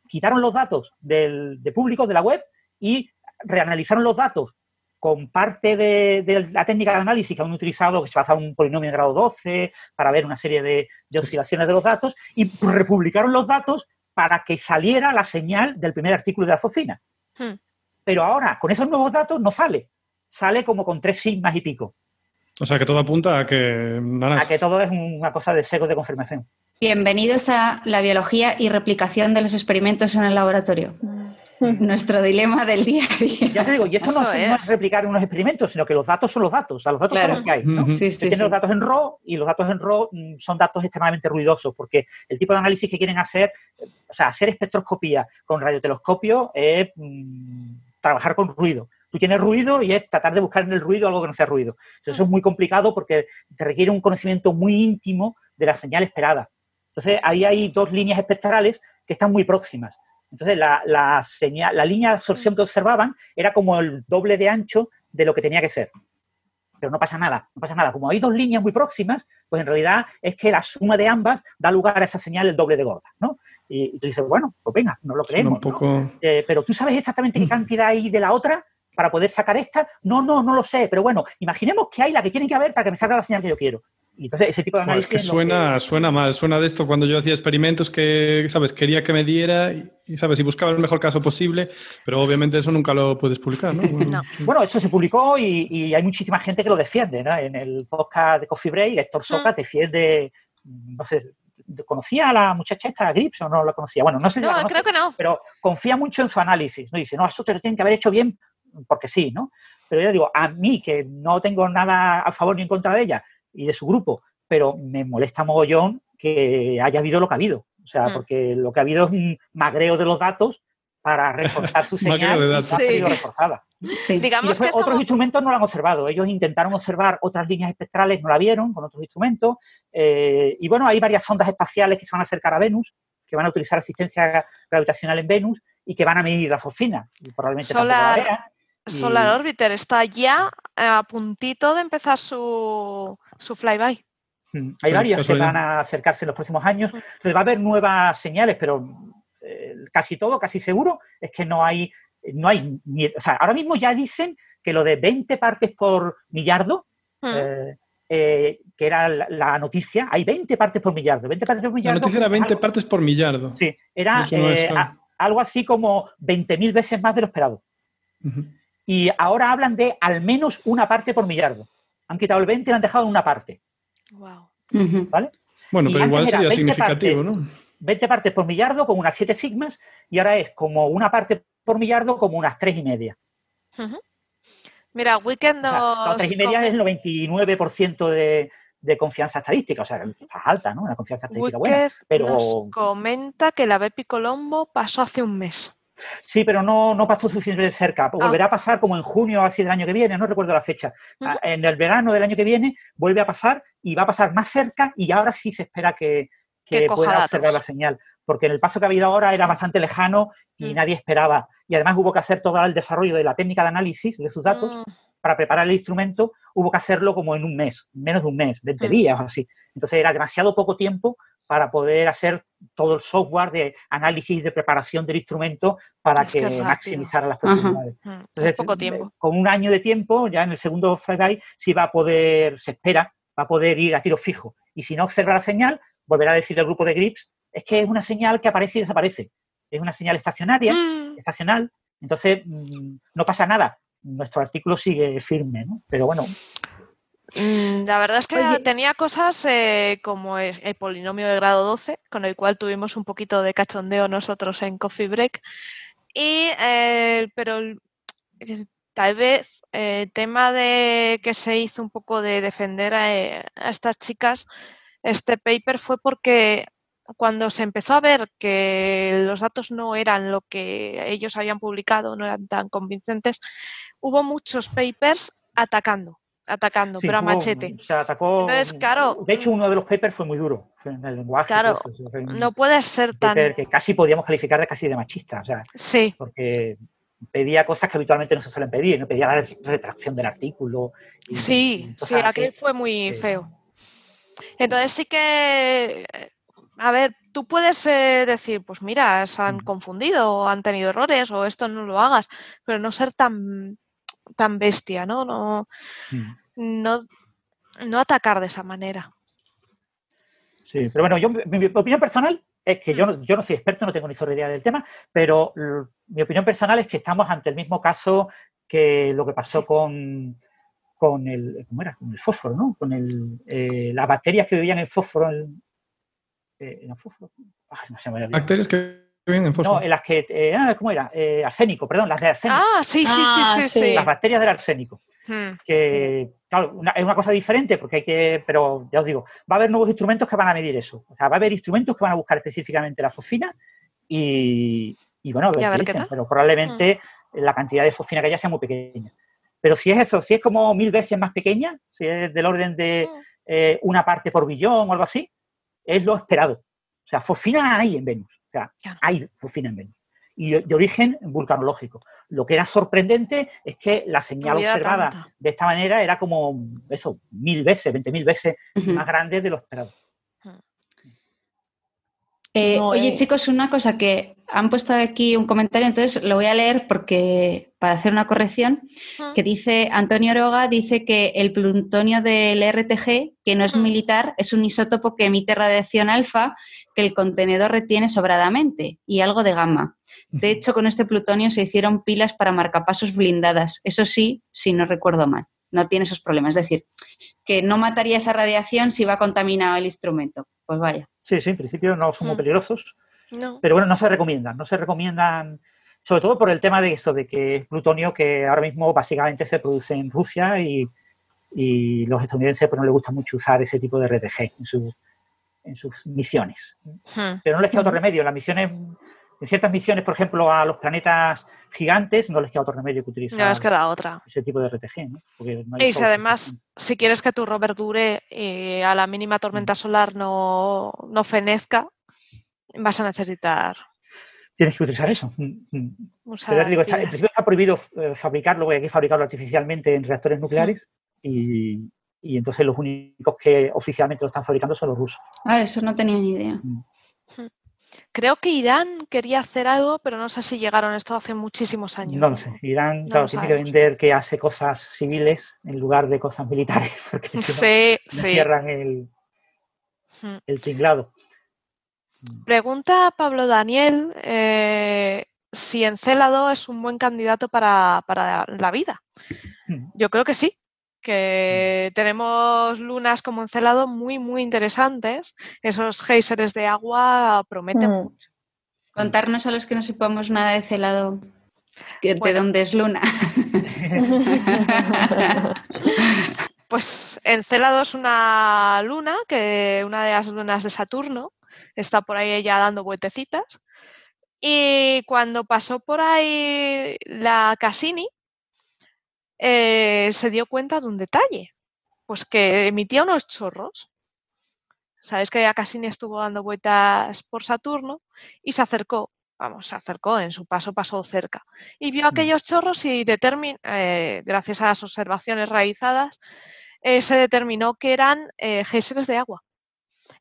Quitaron los datos del, de públicos de la web y reanalizaron los datos con parte de, la técnica de análisis que han utilizado, que se basa en un polinomio de grado 12, para ver una serie de, oscilaciones de los datos, y republicaron los datos para que saliera la señal del primer artículo de la fosfina. Hmm. Pero ahora, con esos nuevos datos, no sale. Sale como con tres sigmas y pico. O sea que todo apunta a que... A que todo es una cosa de seco de confirmación. Bienvenidos a la biología y replicación de los experimentos en el laboratorio. Nuestro dilema del día a día. Ya te digo, y esto no es. replicar unos experimentos, sino que los datos son los datos. O sea, los datos son los que hay. ¿no? Tienen los datos en RAW y los datos en RAW mm, son datos extremadamente ruidosos porque el tipo de análisis que quieren hacer, o sea, hacer espectroscopía con radiotelescopio es mm, trabajar con ruido tú tienes ruido y es tratar de buscar en el ruido algo que no sea ruido. Eso es muy complicado porque te requiere un conocimiento muy íntimo de la señal esperada. Entonces, ahí hay dos líneas espectrales que están muy próximas. Entonces, la, señal, la línea de absorción que observaban era como el doble de ancho de lo que tenía que ser. Pero no pasa nada, no pasa nada. Como hay dos líneas muy próximas, pues en realidad es que la suma de ambas da lugar a esa señal el doble de gorda, ¿no? Y, tú dices, bueno, pues venga, no lo creemos. Eh, pero tú sabes exactamente qué cantidad hay de la otra, para poder sacar esta? No, no, no lo sé, pero bueno, imaginemos que hay la que tiene que haber para que me salga la señal que yo quiero. Y entonces ese tipo de análisis... es que suena, suena mal, suena de esto cuando yo hacía experimentos que, ¿sabes? Quería que me diera y, ¿sabes? Y buscaba el mejor caso posible, pero obviamente eso nunca lo puedes publicar, ¿no? Bueno, eso se publicó y, hay muchísima gente que lo defiende, ¿no? En el podcast de Coffee Break, Héctor mm. Socas defiende, no sé, ¿Conocía a la muchacha esta, Grips, o no la conocía? Bueno, no sé si no, la conoce, creo que no. pero confía mucho en su análisis. ¿no? Dice, no, eso te lo tienen que haber hecho bien porque sí, ¿no? Pero yo digo, a mí, que no tengo nada a favor ni en contra de ella y de su grupo, pero me molesta mogollón que haya habido lo que ha habido. O sea, mm. porque lo que ha habido es un magreo de los datos para reforzar su señal y ha sido reforzada. Sí. Digamos y otros instrumentos no lo han observado. Ellos intentaron observar otras líneas espectrales, no la vieron con otros instrumentos. Eh, y bueno, hay varias sondas espaciales que se van a acercar a Venus, que van a utilizar asistencia gravitacional en Venus y que van a medir la fosfina. Y probablemente Solar, la vean. Solar Orbiter está ya a puntito de empezar su, su flyby. Hmm, hay varios que van a acercarse en los próximos años. Entonces va a haber nuevas señales, pero eh, casi todo, casi seguro, es que no hay, no hay o sea, ahora mismo ya dicen que lo de 20 partes por millardo, hmm. eh, eh, que era la, noticia, hay 20 partes por millardo. 20 partes por millardo la noticia era 20 partes por millardo. Sí, era algo así como 20.000 veces más de lo esperado y ahora hablan de al menos una parte por millardo. Han quitado el 20 y lo han dejado en una parte. Wow. ¿Vale? Bueno, pero igual sería significativo, ¿no? 20 partes por millardo con unas 7 sigmas y ahora es como una parte por millardo como unas 3 y media. Mira, Weekend o 3 y media es el 99% de, de confianza estadística, o sea, está alta, ¿no? Una confianza estadística buena. Pero nos comenta que la Bepi Colombo pasó hace un mes. Sí, pero no, no pasó suficientemente cerca. Ah. Volverá a pasar como en junio así del año que viene, no recuerdo la fecha. En el verano del año que viene vuelve a pasar y va a pasar más cerca y ahora sí se espera que, pueda observar la señal. Porque en el paso que ha habido ahora era bastante lejano y mm. nadie esperaba. Y además hubo que hacer todo el desarrollo de la técnica de análisis de sus datos mm. para preparar el instrumento. Hubo que hacerlo como en un mes, menos de un mes, 20 mm. días o así. Entonces era demasiado poco tiempo para poder hacer todo el software de análisis de preparación del instrumento para que maximizara las posibilidades. Entonces, poco tiempo. Con un año de tiempo, ya en el segundo flyby, sí va a poder, se espera, va a poder ir a tiro fijo. Y si no observa la señal, volverá a decir el grupo de grips, es que es una señal que aparece y desaparece. Es una señal estacionaria, Mm, estacional, entonces mm, no pasa nada. Nuestro artículo sigue firme, ¿no? Pero bueno, mm, La verdad es que Oye. tenía cosas eh, como el polinomio de grado 12, con el cual tuvimos un poquito de cachondeo nosotros en Coffee Break. Y, eh, pero eh, tal vez eh, el tema de que se hizo un poco de defender a, eh, a estas chicas, este paper fue porque cuando se empezó a ver que los datos no eran lo que ellos habían publicado, no eran tan convincentes, hubo muchos papers atacando, atacando, sí, pero a machete. Se atacó. Entonces, claro, De hecho, uno de los papers fue muy duro. Fue en el lenguaje. Claro, eso, un No puede ser tan... que casi podíamos calificar de casi de machista. O sea, Sí, porque pedía cosas que habitualmente no se suelen pedir, no pedía la retracción del artículo. y- sí, y sí, así. aquel fue muy feo. Entonces sí que, a ver, tú puedes eh, decir, pues mira, se han Mm. confundido o han tenido errores o esto no lo hagas, pero no ser tan, tan bestia, ¿no? No, Mm. no, no atacar de esa manera. Sí, pero bueno, yo, mi, mi opinión personal es que yo, no- yo no soy experto, no tengo ni sobre idea del tema, pero mi opinión personal es que estamos ante el mismo caso que lo que pasó con, con el, ¿cómo era? Con el fósforo, ¿no? Con el, eh, las bacterias que vivían en fósforo. En, eh, ¿en el fósforo? No se me había olvidado. Bacterias que en fósforo. No, en las que, eh, ah, ¿cómo era? Eh, arsénico, perdón, las de arsénico. Ah, sí, sí, Ah, sí, sí, sí. Las bacterias del arsénico. Hmm, que claro, una- es una cosa diferente porque hay que, pero ya os digo, va a haber nuevos instrumentos que van a medir eso. O sea, va a haber instrumentos que van a buscar específicamente la fosfina y, y bueno, Y a qué tal. pero probablemente la cantidad de fosfina que haya sea muy pequeña. Pero si es eso, si es como mil veces más pequeña, si es del orden de Mm. eh, una parte por billón o algo así, es lo esperado. O sea, fosfina hay en Venus. Sea, Claro. hay. Y de origen vulcanológico. Lo que era sorprendente es que la señal observada tanta. de esta manera era como eso, mil veces, veinte mil veces más grande de lo esperado. Eh, No, oye, eh. chicos, una cosa que han puesto aquí un comentario, entonces lo voy a leer porque para hacer una corrección, que dice Antonio Oroga dice que el plutonio del RTG, que no es militar, es un isótopo que emite radiación alfa que el contenedor retiene sobradamente y algo de gamma. De hecho, con este plutonio se hicieron pilas para marcapasos blindadas. Eso sí, si no recuerdo mal. No tiene esos problemas. Es decir, que no mataría esa radiación si va contaminado el instrumento. Pues vaya. Sí, sí, en principio no son muy Mm. peligrosos, No. pero bueno, no se recomiendan, no se recomiendan, sobre todo por el tema de eso, de que es plutonio que ahora mismo básicamente se produce en Rusia y, y los estadounidenses pues no les gusta mucho usar ese tipo de RTG en, sus en sus misiones. Hmm. Pero no les queda otro remedio. Las misiones, en ciertas misiones, por ejemplo, a los planetas gigantes, no les queda otro remedio que utilizar Ya es que la otra. ese tipo de RTG, ¿no? Porque no hay Y si además, suficiente. si quieres que tu rover dure y a la mínima Mm. tormenta solar no, no fenezca, vas a necesitar tienes que utilizar eso. Mm, mm. usar Pero ya te digo, está- en principio está prohibido eh, fabricarlo, porque hay que fabricarlo artificialmente en reactores nucleares y, y entonces los únicos que oficialmente lo están fabricando son los rusos. Ah, eso no tenía ni idea. Creo que Irán quería hacer algo, pero no sé si llegaron esto hace muchísimos años. No lo sé. Irán, No claro, tiene que vender que hace cosas civiles en lugar de cosas militares, porque si no, Sí, le sí. cierran el, Hmm. el tinglado. Pregunta Pablo Daniel eh, si Encélado es un buen candidato para, para la vida. Hmm. Yo creo que sí, que tenemos lunas como Encélado muy, muy interesantes. Esos géiseres de agua prometen Mm. mucho. Contarnos a los que no sepamos nada de celado que- de dónde es Luna. Pues Encélado es una luna, que una de las lunas de Saturno, está por ahí ella dando vueltecitas. Y cuando pasó por ahí la Cassini, eh, se dio cuenta de un detalle, pues que emitía unos chorros. Sabéis que Cassini estuvo dando vueltas por Saturno y se acercó, vamos, se acercó, en su paso pasó cerca. Y vio aquellos chorros y eh, gracias a las observaciones realizadas, eh, se determinó que eran géiseres de agua.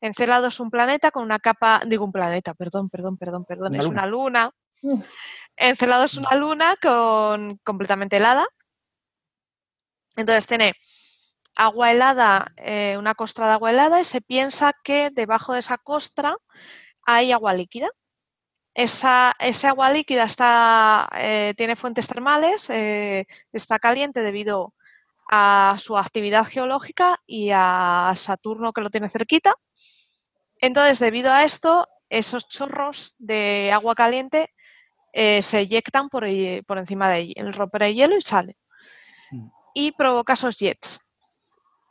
Encélado es un planeta con una capa, digo un planeta, perdón, perdón, perdón, perdón, Una es luna. una luna Mm. Encelado es una luna con completamente helada. Entonces tiene agua helada, eh, una costra de agua helada, y se piensa que debajo de esa costra hay agua líquida. Esa, agua líquida eh, tiene fuentes termales, eh, está caliente debido a su actividad geológica y a Saturno que lo tiene cerquita. Entonces, debido a esto, esos chorros de agua caliente se eyectan por, por encima de el romper el hielo y sale. Y provoca esos jets.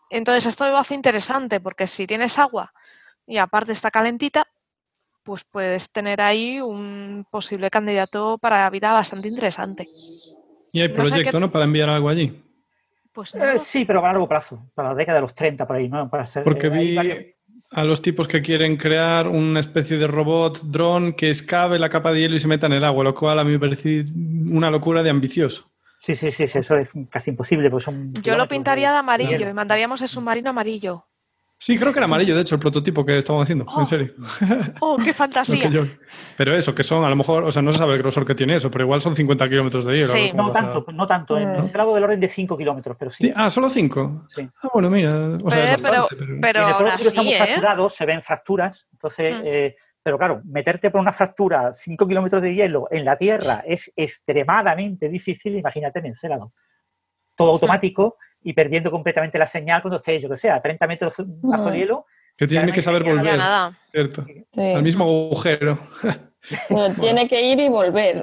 Entonces, esto lo hace interesante porque si tienes agua y aparte está calentita, pues puedes tener ahí un posible candidato para la vida bastante interesante. Y hay No sé proyecto, ¿no? Para enviar algo allí. Pues Eh, sí, pero a largo plazo, para la década de los 30 por ahí, ¿no? Para ser, Porque eh, vi varios- a los tipos que quieren crear una especie de robot dron que escabe la capa de hielo y se meta en el agua, lo cual a mí me parece una locura de ambicioso. Sí, sí, sí, sí, eso es casi imposible. Pues son Yo lo pintaría de amarillo y mandaríamos el submarino amarillo. Sí, creo que era amarillo, de hecho, el prototipo que estaban haciendo, Oh, en serio. ¡Oh, qué fantasía! yo- Pero eso, que son, a lo mejor, o sea, no se sabe el grosor que tiene eso, pero igual son 50 kilómetros de hielo. Sí. ¿cómo No tanto, no tanto. En Mm. Encelado del orden de 5 kilómetros, pero sí. Ah, solo 5. Sí. Ah, bueno, mira, o sea, es Eh, pero- bastante, pero... Pero y en el muy ¿eh? fracturado, se ven fracturas. Entonces, Mm. eh, pero claro, meterte por una fractura 5 kilómetros de hielo en la Tierra es extremadamente difícil, imagínate en Encelado. Todo automático y perdiendo completamente la señal cuando estés, yo que sé, a 30 metros bajo el Mm. hielo. Que tiene que saber volver, nada. ¿cierto? Sí. Al mismo agujero. Bueno, tiene que ir y volver.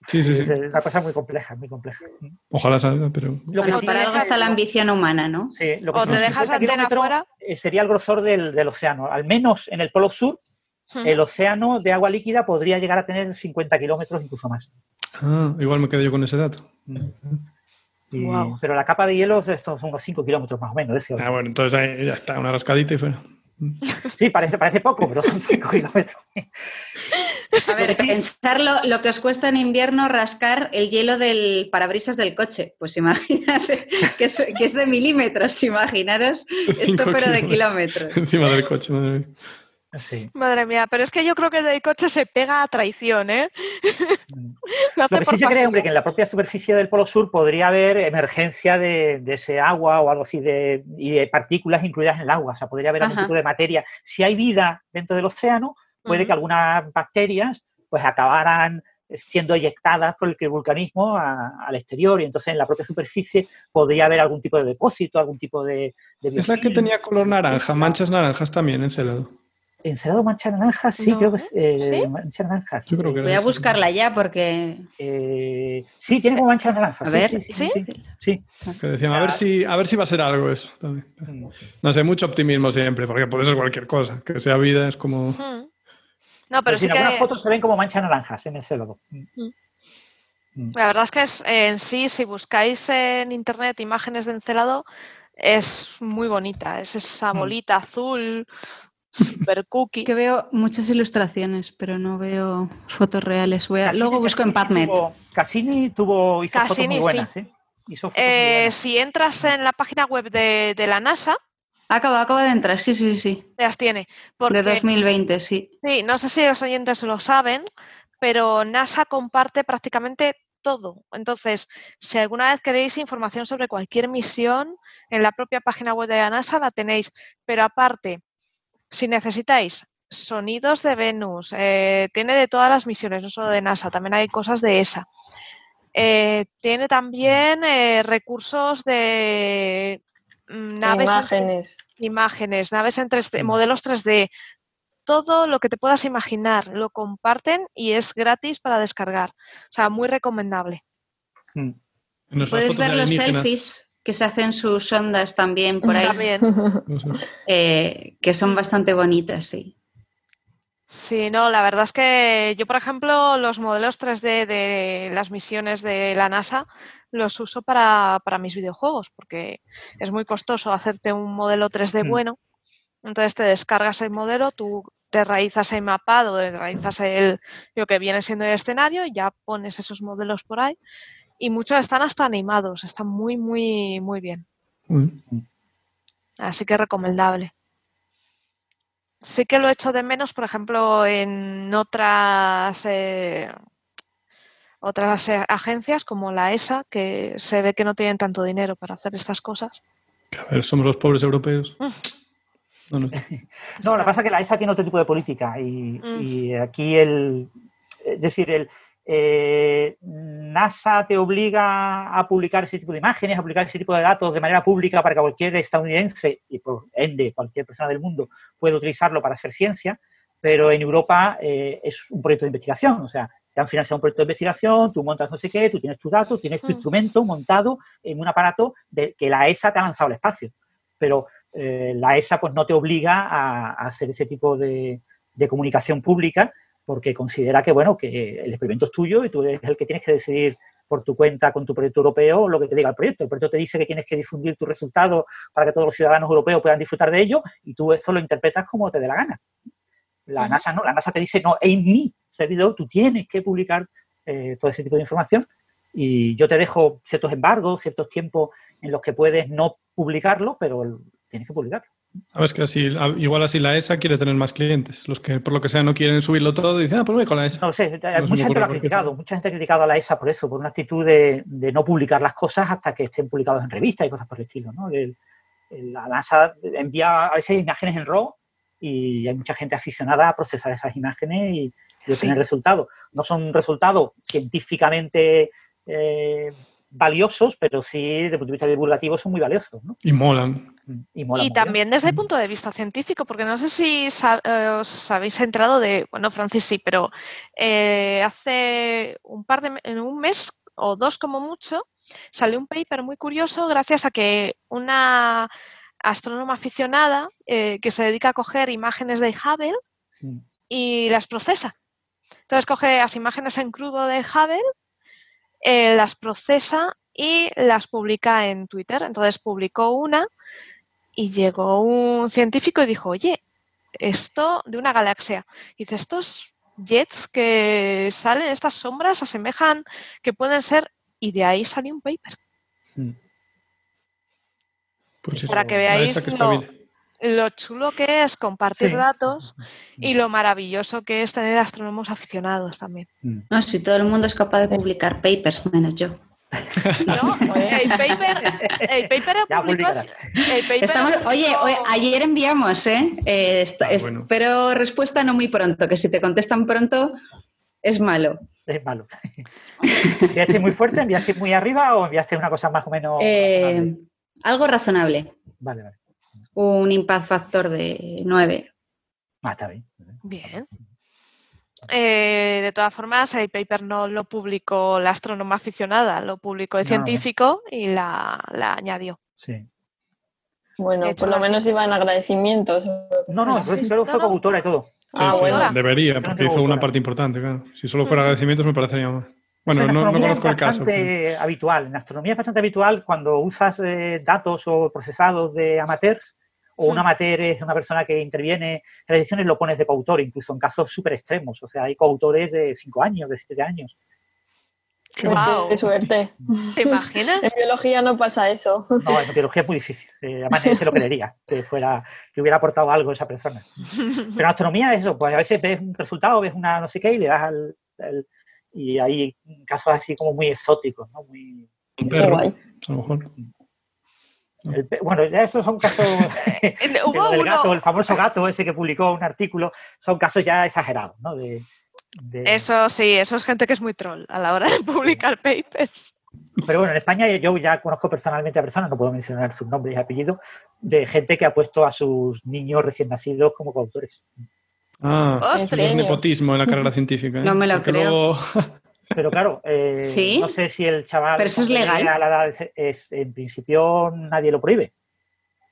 Sí, sí, Es sí. una cosa muy compleja, muy compleja. Ojalá salga, pero... Lo que Bueno, sí para es- algo está la ambición humana, ¿no? Sí, lo que O te dejas 50 la antena fuera. eh, Sería el grosor del, del océano. Al menos en el Polo Sur. El océano de agua líquida podría llegar a tener 50 kilómetros, incluso más. Ah, igual me quedo yo con ese dato. Y-. Pero la capa de hielo estos son unos 5 kilómetros más o menos. de. Ah, bueno, entonces ahí ya está, una rascadita y fuera. Sí, parece, parece poco, pero son 5 kilómetros. A ver, sí- pensar lo, lo que os cuesta en invierno rascar el hielo del parabrisas del coche. Pues imagínate, que es, que es de milímetros, imaginaros esto pero de kilómetros. kilómetros. Encima del coche, madre mía. Sí. Madre mía, pero es que yo creo que el coche se pega a traición, ¿eh? Lo hace Lo que sí se cree, hombre, que en la propia superficie del Polo Sur podría haber emergencia de, de ese agua o algo así de, y de partículas incluidas en el agua. O sea, podría haber algún tipo de materia. Si hay vida dentro del océano, puede que algunas bacterias pues acabaran siendo eyectadas por el vulcanismo a- al exterior y entonces en la propia superficie podría haber algún tipo de depósito, algún tipo de... de Es la que tenía color naranja, manchas naranjas también, encelado. Encelado mancha naranja, sí, No. creo que es eh, ¿Sí? mancha naranja. Yo creo que era Voy a buscarla ya porque... Eh, sí, tiene como mancha naranja. A sí, ver. sí, sí, ¿Sí? sí, sí. Que decían, a ver si, a ver si va a ser algo eso. también. Mm. No sé, mucho optimismo siempre, porque puede ser cualquier cosa. Que sea vida es como. Hmm. No, Pero pero si sí en algunas que fotos se ven como manchas naranjas en ese logo. la verdad es que es, en sí, si buscáis en internet imágenes de encelado, es muy bonita. Es esa Mm. bolita azul, super cookie. Que veo muchas ilustraciones, pero no veo fotos reales. Voy a- Cassini- luego busco en PubMed. tuvo- Cassini tuvo, hizo fotos muy buenas, ¿sí? Hizo fotos muy Eh, buenas. si entras en la página web de, de la NASA, Acabo, acabo de entrar, sí, sí, sí. las tiene. Porque, De 2020, sí. Sí, no sé si los oyentes lo saben, pero NASA comparte prácticamente todo. Entonces, si alguna vez queréis información sobre cualquier misión, en la propia página web de la NASA la tenéis. Pero aparte, si necesitáis sonidos de Venus, eh, tiene de todas las misiones, no solo de NASA, también hay cosas de ESA. Eh, tiene también eh, recursos de mm, naves en Imágenes. imágenes, naves en 3D, Mm. modelos 3D, todo lo que te puedas imaginar, lo comparten y es gratis para descargar. O sea, muy recomendable. Mm. Puedes ver los selfies que se hacen sus ondas también por ahí, También. Eh, que son bastante bonitas, sí. Sí, no, la verdad es que yo, por ejemplo, los modelos 3D de las misiones de la NASA los uso para, para mis videojuegos, porque es muy costoso hacerte un modelo 3D Mm. bueno. Entonces te descargas el modelo, tú te realizas el mapado, te realizas el, lo que viene siendo el escenario y ya pones esos modelos por ahí. Y muchos están hasta animados, están muy, muy, muy bien. Así que recomendable. Sí que lo echo de menos, por ejemplo, en otras, eh, otras eh, agencias como la ESA, que se ve que no tienen tanto dinero para hacer estas cosas. A ver, somos los pobres europeos. Mm. No, no. No, lo que pasa es que la ESA tiene otro tipo de política y, Mm. y aquí el, es decir, el eh, NASA te obliga a publicar ese tipo de imágenes, a publicar ese tipo de datos de manera pública para que cualquier estadounidense y por ende cualquier persona del mundo pueda utilizarlo para hacer ciencia, pero en Europa eh, es un proyecto de investigación, o sea, te han financiado un proyecto de investigación, tú montas no sé qué, tú tienes tus datos, tienes tu Mm. instrumento montado en un aparato de, que la ESA te ha lanzado al espacio, pero eh, la ESA pues no te obliga a, a hacer ese tipo de, de comunicación pública porque considera que bueno que el experimento es tuyo y tú eres el que tienes que decidir por tu cuenta con tu proyecto europeo lo que te diga el proyecto. El proyecto te dice que tienes que difundir tus resultados para que todos los ciudadanos europeos puedan disfrutar de ello y tú eso lo interpretas como te dé la gana. La. NASA no, la NASA te dice, no, en mi servidor tú tienes que publicar eh, todo ese tipo de información y yo te dejo ciertos embargos, ciertos tiempos en los que puedes no publicarlo, pero tienes que publicarlo. A ver, es que así, igual así la ESA quiere tener más clientes. Los que por lo que sea no quieren subirlo todo dicen, ah, pues voy con la ESA. No sé, mucha gente lo ha criticado, mucha gente ha criticado a la ESA por eso, por una actitud de, de no publicar las cosas hasta que estén publicados en revistas y cosas por el estilo. ¿no? El- el- la NASA envía a veces imágenes en RAW y hay mucha gente aficionada a procesar esas imágenes y, y obtener Sí. resultados. No son resultados científicamente eh, valiosos, pero sí, desde el punto de vista divulgativo, son muy valiosos. ¿no? Y molan. Y, molan Y bien. también desde el punto de vista científico, porque no sé si sa- eh, os habéis enterado de, bueno, Francis sí, pero eh, hace un par de, en un mes o dos como mucho, salió un paper muy curioso gracias a que una astrónoma aficionada eh, que se dedica a coger imágenes de Hubble Sí. y las procesa. Entonces coge las imágenes en crudo de Hubble, eh, las procesa y las publica en Twitter. Entonces publicó una y llegó un científico y dijo, oye, esto de una galaxia. Y dice, estos jets que salen, estas sombras, asemejan que pueden ser... Y de ahí salió un paper. Sí. Pues Para que veáis que. Lo chulo que es compartir Sí. datos y lo maravilloso que es tener astrónomos aficionados también. Mm. No, si todo el mundo es capaz de publicar papers, menos yo. ¿No? El paper, el paper lo Estamos, oye, ayer enviamos, ¿eh? Eh, est- Ah, bueno. Espero respuesta no muy pronto, que si te contestan pronto es malo. Es malo. ¿Enviaste muy fuerte? ¿Enviaste muy arriba o enviaste una cosa más o menos? Eh, razonable? algo razonable. Vale, vale. Un impact factor de 9. Ah, está bien. Bien. Eh, de todas formas, el paper no lo publicó la astrónoma aficionada, lo publicó el No. científico y la, la añadió. Sí. Bueno, hecho, por lo menos iban agradecimientos. No, no, entonces luego fue coautora y todo. Sí, Ah, sí, bueno. debería, porque hizo una parte importante, claro. Si solo fuera agradecimientos me parecería más. Bueno, Eso en no, no conozco el es caso. bastante habitual. En astronomía es bastante habitual cuando usas eh, datos o procesados de amateurs o un Hmm. amateur es una persona que interviene en las decisiones, lo pones de coautor, incluso en casos súper extremos. O sea, hay coautores de 5 años, de 7 años. Qué Guau. Qué suerte. ¿Te imaginas? En biología no pasa eso. No, en biología es muy difícil. Eh, además, nadie se lo creería que, fuera, que hubiera aportado algo esa persona. Pero en astronomía es eso, pues a veces ves un resultado, ves una no sé qué y le das al... al- y hay casos así como muy exóticos, ¿no? Muy, Un perro, a lo mejor. El bueno, ya esos son casos... Hubo del uno- gato, el famoso gato ese que publicó un artículo, son casos ya exagerados, ¿no? De, de- Eso sí, eso es gente que es muy troll a la hora de publicar papers. Pero bueno, en España yo ya conozco personalmente a personas, no puedo mencionar sus nombres y apellidos, de gente que ha puesto a sus niños recién nacidos como coautores. Ah, es nepotismo en la carrera científica. ¿eh? No me lo Porque creo. luego- Pero claro, eh, ¿Sí? no sé si el chaval... Pero eso es legal. a la edad de- es, en principio nadie lo prohíbe.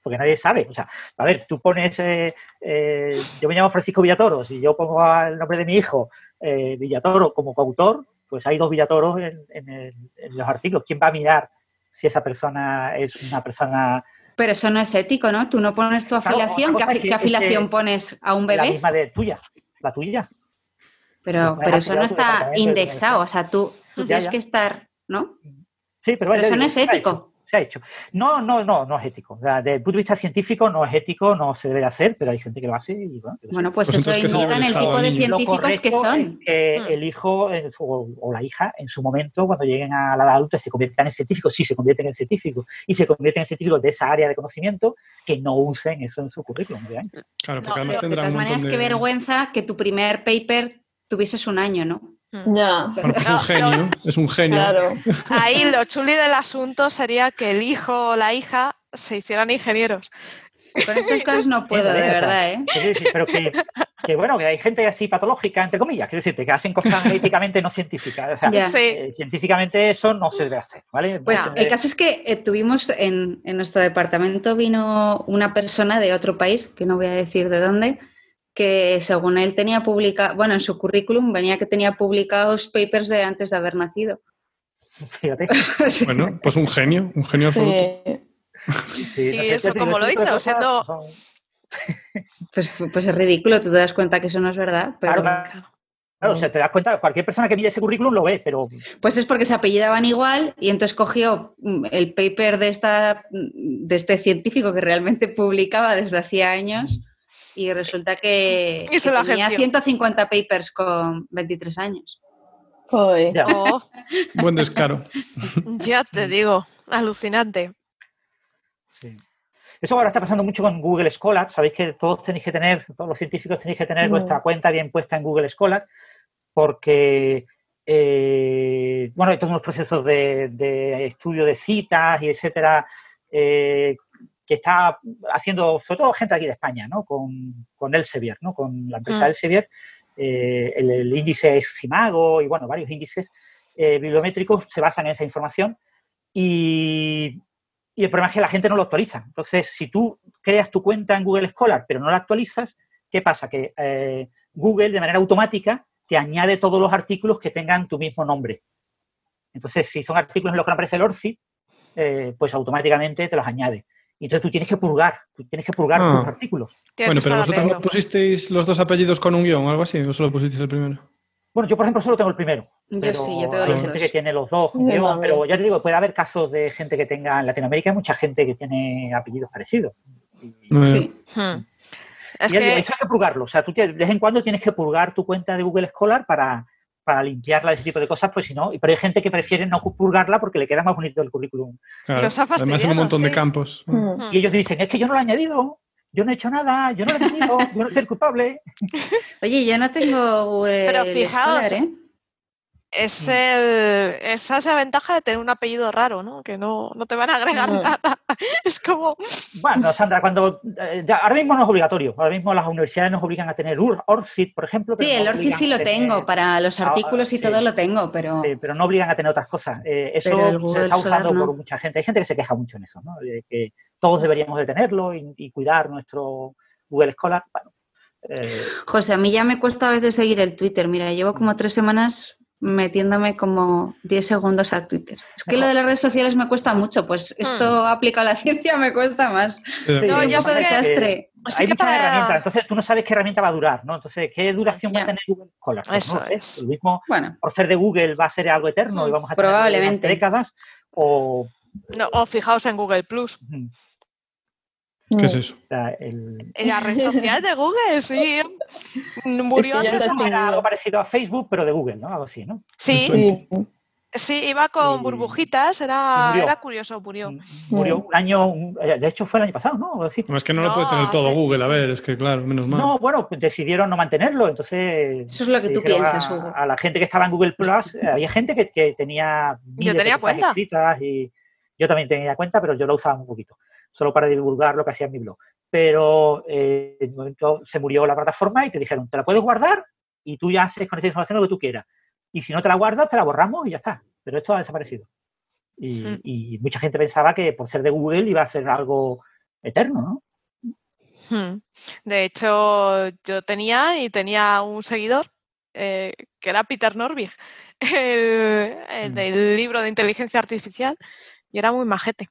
Porque nadie sabe. O sea, a ver, tú pones... eh, eh, yo me llamo Francisco Villatoros y yo pongo el nombre de mi hijo eh, Villatoro como coautor, pues hay dos Villatoros en, en el- en los artículos. ¿Quién va a mirar si esa persona es una persona Pero eso no es ético, ¿no? Tú no pones tu afiliación. ¿Qué, es que afiliación pones a un la bebé? misma de tuya? La tuya. Pero, Pues pero eso no está indexado. O sea, tú, tú Ya, tienes ya. que estar, ¿no? Sí, pero, Pero eso no es ético. se ha hecho. No, no, no, no es ético. O sea, desde el punto de vista científico no es ético, no se debe de hacer, pero hay gente que lo hace y bueno. Bueno, pues, Pues eso indican lleve el tipo de científicos que son. es que Mm. el hijo en su- o la hija en su momento, cuando lleguen a la edad adulta, se conviertan en científicos, sí se convierten en científicos, y se convierten en científicos de esa área de conocimiento, que no usen eso en su currículum, obviamente. Claro, porque No, además Pero de todas maneras, de... qué vergüenza que tu primer paper tuvieses un año, ¿no? Mm. Ya, pues es No, un genio, es un genio. claro. Ahí lo chuli del asunto sería que el hijo o la hija se hicieran ingenieros. Con estas cosas no puedo, de verdad, ¿eh? ¿qué quiero decir? Pero que, que, bueno, que hay gente así patológica, entre comillas, quiero decirte, que hacen cosas éticamente no científicas. O sea, eh, científicamente eso no se debe hacer, ¿vale? Pues el caso es que eh, tuvimos en, en nuestro departamento vino una persona de otro país, que no voy a decir de dónde, que según él tenía publicado, bueno, en su currículum venía que tenía publicados papers de antes de haber nacido. Fíjate. Bueno, pues un genio, un genio absoluto. Sí. Sí, ¿Y no sé, eso cómo lo hizo? Siendo- pues, pues es ridículo, tú te das cuenta que eso no es verdad. Pero, Claro, claro. Claro, o sea, te das cuenta, cualquier persona que mire ese currículum lo ve, pero Pues es porque se apellidaban igual y entonces cogió mm, el paper de, esta, mm, de este científico que realmente publicaba desde hacía años y resulta que, tenía agenció. 150 papers con 23 años. Ya. Oh, Buen descaro. ya te digo, alucinante. Sí. Eso ahora está pasando mucho con Google Scholar. Sabéis que todos tenéis que tener, todos los científicos tenéis que tener Mm. vuestra cuenta bien puesta en Google Scholar, porque eh, bueno, hay todos unos procesos de, de estudio de citas y etcétera, eh, que está haciendo, sobre todo gente aquí de España, ¿no? Con, con Elsevier, ¿no? Con la empresa Mm. Elsevier. Eh, el, el índice Simago y bueno, varios índices eh, bibliométricos se basan en esa información y, y el problema es que la gente no lo actualiza. Entonces, si tú creas tu cuenta en Google Scholar pero no la actualizas, ¿qué pasa? Que eh, Google de manera automática te añade todos los artículos que tengan tu mismo nombre. Entonces, si son artículos en los que no aparece el ORCID, eh, pues automáticamente te los añade. Y entonces tú tienes que purgar, tú tienes que purgar Ah. tus artículos. Bueno, pero vosotros no pusisteis los dos apellidos con un guion o algo así, o solo pusisteis el primero. Bueno, yo por ejemplo solo tengo el primero. Yo pero sí, yo tengo hay los gente dos. que tiene los dos, con guion, pero ya te digo, puede haber casos de gente que tenga en Latinoamérica, hay mucha gente que tiene apellidos parecidos. Y- Sí. Hmm. Es digo, eso hay que purgarlo. O sea, tú de vez en cuando tienes que purgar tu cuenta de Google Scholar para, para limpiarla de ese tipo de cosas, pues si no. y- Pero hay gente que prefiere no purgarla porque le queda más bonito el currículum. claro. Los ha Además, en un montón de campos. Mm. Hmm. Y ellos dicen, es que yo no lo he añadido, yo no he hecho nada, yo no lo he añadido, yo no soy el culpable. Oye, yo no tengo Google Pero fijaos, Scholar, ¿eh? Es el, esa es la ventaja de tener un apellido raro, ¿no? Que no, no te van a agregar Mm. nada. Es como, Bueno, Sandra, cuando eh, ya- ahora mismo no es obligatorio. Ahora mismo las universidades nos obligan a tener Ur- ORCID, por ejemplo. Sí, no el ORCID sí lo tener- tengo, para los Ah, artículos y sí. todo lo tengo, pero Sí, pero no obligan a tener otras cosas. Eh, eso se está usando no. por mucha gente. Hay gente que se queja mucho en eso, ¿no? De que todos deberíamos de tenerlo y, y cuidar nuestro Google Scholar. Bueno, eh, José, a mí ya me cuesta a veces seguir el Twitter. Mira, llevo como tres semanas metiéndome como 10 segundos a Twitter. Es que lo de las redes sociales me cuesta mucho, pues esto aplicado a la ciencia me cuesta más. Sí, No, yo que- desastre. Así hay que muchas para- herramientas. Entonces tú no sabes qué herramienta va a durar, ¿no? Entonces, ¿qué duración va a tener Google Scholar? Pues Eso no sé. es. Lo mismo, Bueno, por ser de Google, va a ser algo eterno y vamos a tener décadas. O, no, o fijaos en Google Plus, ¿Qué es Mm. eso? o sea, el, en la red social de Google, sí. Murió Es que antes. era algo parecido a Facebook, pero de Google, ¿no? Algo así, ¿no? Sí, Sí. iba con Y- burbujitas, era, murió. era curioso, murió. Murió un año, un- eh, de hecho fue el año pasado, ¿no? Algo así. No, es que no, lo puede tener todo Google, a ver, es que claro, menos mal. No, bueno, pues decidieron no mantenerlo, entonces... Eso es lo que tú piensas, a, Hugo. A la gente que estaba en Google Plus, eh, había gente que, que tenía miles de tenía cuenta. escritas y yo también tenía cuenta, pero yo lo usaba un poquito, solo para divulgar lo que hacía en mi blog. Pero eh, en un momento se murió la plataforma y te dijeron, te la puedes guardar y tú ya haces con esa información lo que tú quieras. Y si no te la guardas, te la borramos y ya está. Pero esto ha desaparecido. Y, Mm. y mucha gente pensaba que por ser de Google iba a ser algo eterno, ¿no? Hmm. De hecho, yo tenía y tenía un seguidor eh, que era Peter Norvig, el, el Mm. del libro de inteligencia artificial, y era muy majete.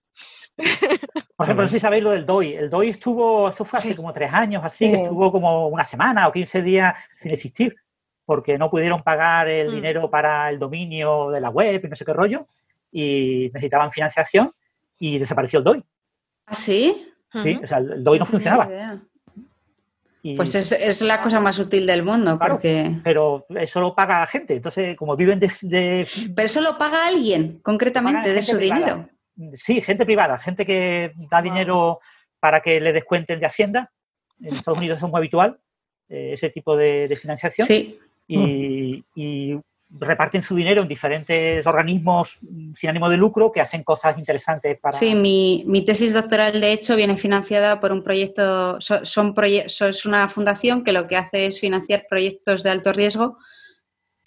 Por ejemplo, no sé si sabéis lo del DOI. El DOI estuvo, eso fue hace Sí. como tres años, así, que estuvo como una semana o 15 días sin existir, porque no pudieron pagar el Mm. dinero para el dominio de la web y no sé qué rollo, y necesitaban financiación. y desapareció el DOI. ¿Ah, sí? Sí, o sea, el DOI no funcionaba. Y- Pues es, es la cosa más útil del mundo, Claro. porque... Pero eso lo paga la gente. Entonces, como viven de, de- Pero eso lo paga alguien, concretamente, Paga de su privada. Sí, gente privada, gente que da dinero para que le descuenten de Hacienda. En Estados Unidos es muy habitual eh, ese tipo de, de financiación. Sí, y, y reparten su dinero en diferentes organismos mm, sin ánimo de lucro que hacen cosas interesantes para... sí mi, mi tesis doctoral, de hecho, viene financiada por un proyecto, so- son proye- es una fundación que lo que hace es financiar proyectos de alto riesgo,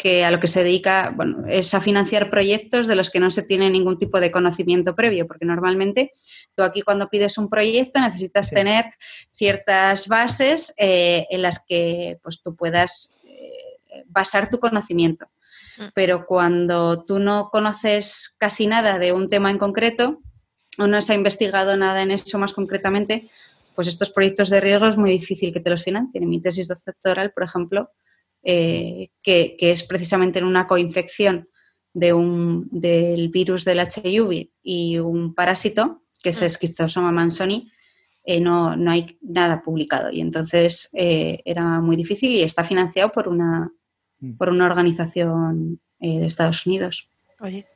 que a lo que se dedica, bueno, es a financiar proyectos de los que no se tiene ningún tipo de conocimiento previo, porque normalmente tú aquí cuando pides un proyecto necesitas Sí. tener ciertas bases eh, en las que pues tú puedas eh, basar tu conocimiento. Mm. Pero cuando tú no conoces casi nada de un tema en concreto o no se ha investigado nada en eso más concretamente, pues estos proyectos de riesgo es muy difícil que te los financien. En mi tesis doctoral, por ejemplo, eh, que, que es precisamente en una coinfección de un, del virus del HIV y un parásito, que es Mm. Schistosoma mansoni, eh, no, no hay nada publicado. Y entonces eh, era muy difícil y está financiado por una, Mm. por una organización eh, de Estados Unidos. Oye,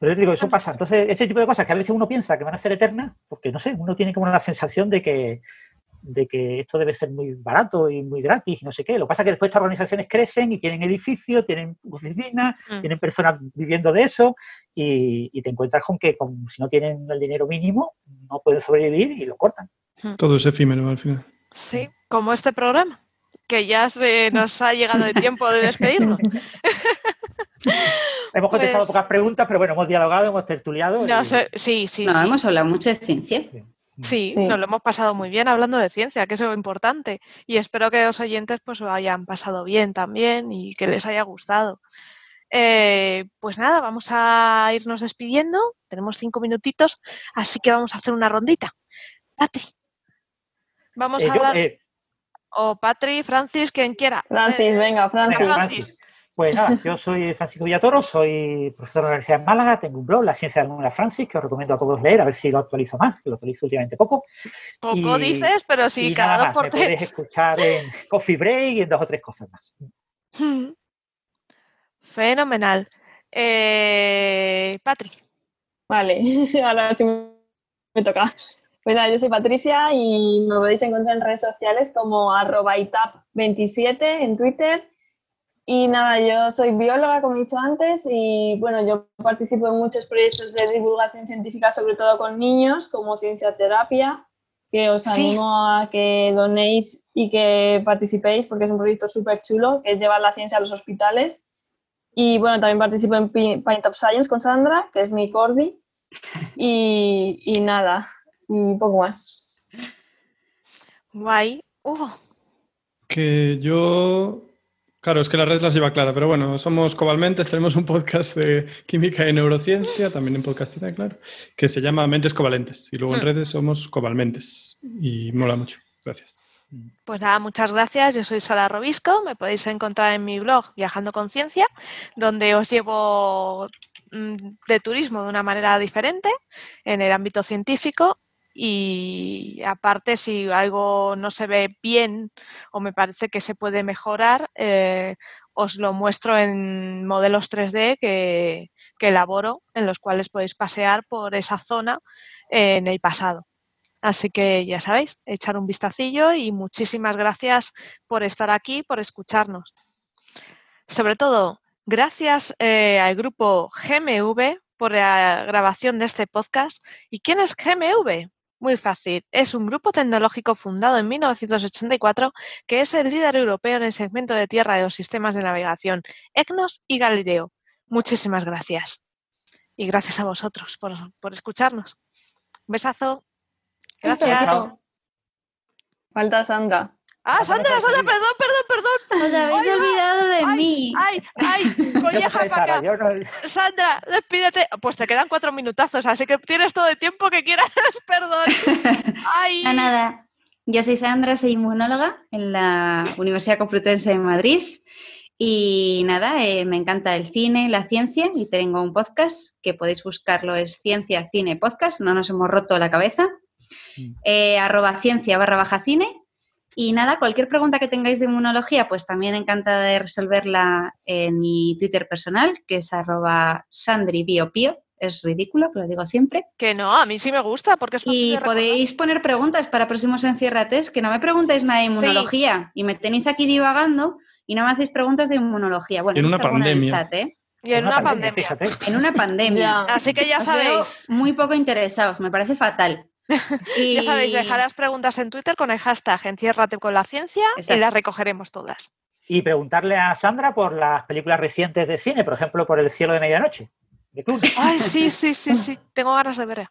Pero yo digo, eso pasa. Entonces, este tipo de cosas que a veces uno piensa que van a ser eternas, porque no sé, uno tiene como la sensación de que, de que esto debe ser muy barato y muy gratis y no sé qué. Lo que pasa es que después estas organizaciones crecen y tienen edificios, tienen oficinas, Mm. tienen personas viviendo de eso y, y te encuentras con que con- si no tienen el dinero mínimo no pueden sobrevivir y lo cortan. Todo es efímero al final. sí, como este programa, que ya se nos ha llegado el tiempo de despedirnos. Hemos contestado Pues- pocas preguntas, pero bueno, hemos dialogado, hemos tertuliado. No y- sí, sí, no, sí. hemos hablado mucho de ciencia. Sí, Sí. nos lo hemos pasado muy bien hablando de ciencia, que eso es lo importante. Y espero que los oyentes pues lo hayan pasado bien también y que les haya gustado. Eh, pues nada, vamos a irnos despidiendo. Tenemos cinco minutitos, así que vamos a hacer una rondita. Patri. Vamos Eh, a yo, hablar. eh, O Patri, Francis, quien quiera. Francis, Eh, venga, Francis. Venga, Francis. Pues nada, yo soy Francisco Villatoro, soy profesor de la Universidad de Málaga, tengo un blog, La Ciencia de la Luna Francis, que os recomiendo a todos leer, a ver si lo actualizo más, que lo actualizo últimamente poco. Poco y- dices, pero sí, y cada nada dos más, por me podéis tres. escuchar en Coffee Break y en dos o tres cosas más. Hmm. Fenomenal. Eh, Patri. Vale, ahora sí me toca. Pues nada, yo soy Patricia y me podéis encontrar en redes sociales como arroba itap27 en Twitter. Y nada, yo soy bióloga, como he dicho antes, y bueno, yo participo en muchos proyectos de divulgación científica, sobre todo con niños, como Cienciaterapia, que os Sí. animo a que donéis y que participéis, porque es un proyecto súper chulo, que es llevar la ciencia a los hospitales. Y bueno, también participo en Pint of Science con Sandra, que es mi cordi. Y, y nada, y poco más. Guay. Hugo. Que yo. Claro, es que la red las lleva clara, pero bueno, somos Covalmentes, tenemos un podcast de química y neurociencia, también en podcastina, claro, que se llama Mentes Covalentes. Y luego en Hmm. redes somos Covalmentes. Y mola mucho. Gracias. Pues nada, muchas gracias. Yo soy Sara Robisco. Me podéis encontrar en mi blog Viajando con Ciencia, donde os llevo mm, de turismo de una manera diferente en el ámbito científico. Y aparte, si algo no se ve bien o me parece que se puede mejorar, eh, os lo muestro en modelos 3D que, elaboro, en los cuales podéis pasear por esa zona eh, en el pasado. Así que ya sabéis, echar un vistacillo y muchísimas gracias por estar aquí, por escucharnos. Sobre todo, gracias eh, al grupo GMV por la grabación de este podcast. ¿Y quién es GMV? Muy fácil, es un grupo tecnológico fundado en 1984 que es el líder europeo en el segmento de tierra de los sistemas de navegación EGNOS y Galileo. Muchísimas gracias. Y gracias a vosotros por, por escucharnos. Un besazo. Gracias. Falta Sandra. Ah, Sandra, Sandra, perdón, perdón, perdón. Os habéis Ay, olvidado de Ay, mí. Ay, ay, colleja para Sara, acá. yo no- Sandra, despídete. Pues te quedan cuatro minutazos, así que tienes todo el tiempo que quieras. Perdón. Ay. No, nada. Yo soy Sandra, soy inmunóloga en la Universidad Complutense de Madrid Y nada, eh, me encanta el cine, la ciencia y tengo un podcast que podéis buscarlo, es Ciencia Cine Podcast, no nos hemos roto la cabeza, Mm. eh, arroba ciencia barra baja cine. Y nada, cualquier pregunta que tengáis de inmunología, pues también encantada de resolverla en mi Twitter personal, que es arroba sandribiopio, es ridículo, que lo digo siempre. Que no, a mí sí me gusta porque es Y podéis poner preguntas para próximos enciérrates, que no me preguntéis nada de Sí. inmunología y me tenéis aquí divagando y no me hacéis preguntas de inmunología. Bueno, En una alguna en el pandemia. chat, ¿eh? Y en una pandemia. Fíjate. En una pandemia. Así que ya Os veo sabéis, muy poco interesados, me parece fatal. Y- ya sabéis, dejar las preguntas en Twitter con el hashtag enciérrate con la ciencia y las recogeremos todas. Y preguntarle a Sandra por las películas recientes de cine, por ejemplo, por El cielo de medianoche. de. Ay, sí, sí, sí, sí. Tengo ganas de ver.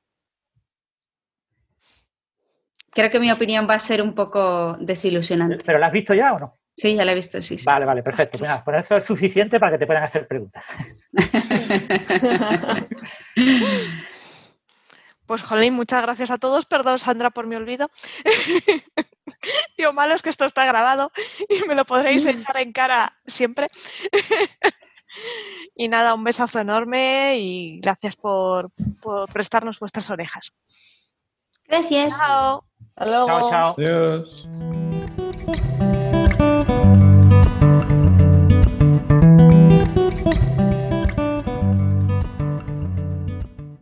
Creo que mi opinión va a ser un poco desilusionante. ¿Pero la has visto ya o no? Sí, ya la he visto, sí. sí. Vale, vale, perfecto. Pues nada, pues eso es suficiente para que te puedan hacer preguntas. Pues, Jolín, muchas gracias a todos. Perdón, Sandra, por mi olvido. Lo malo es que esto está grabado y me lo podréis echar en cara siempre. y nada, un besazo enorme y gracias por, por prestarnos vuestras orejas. Gracias. Chao. Hasta luego. Chao, chao. Adiós.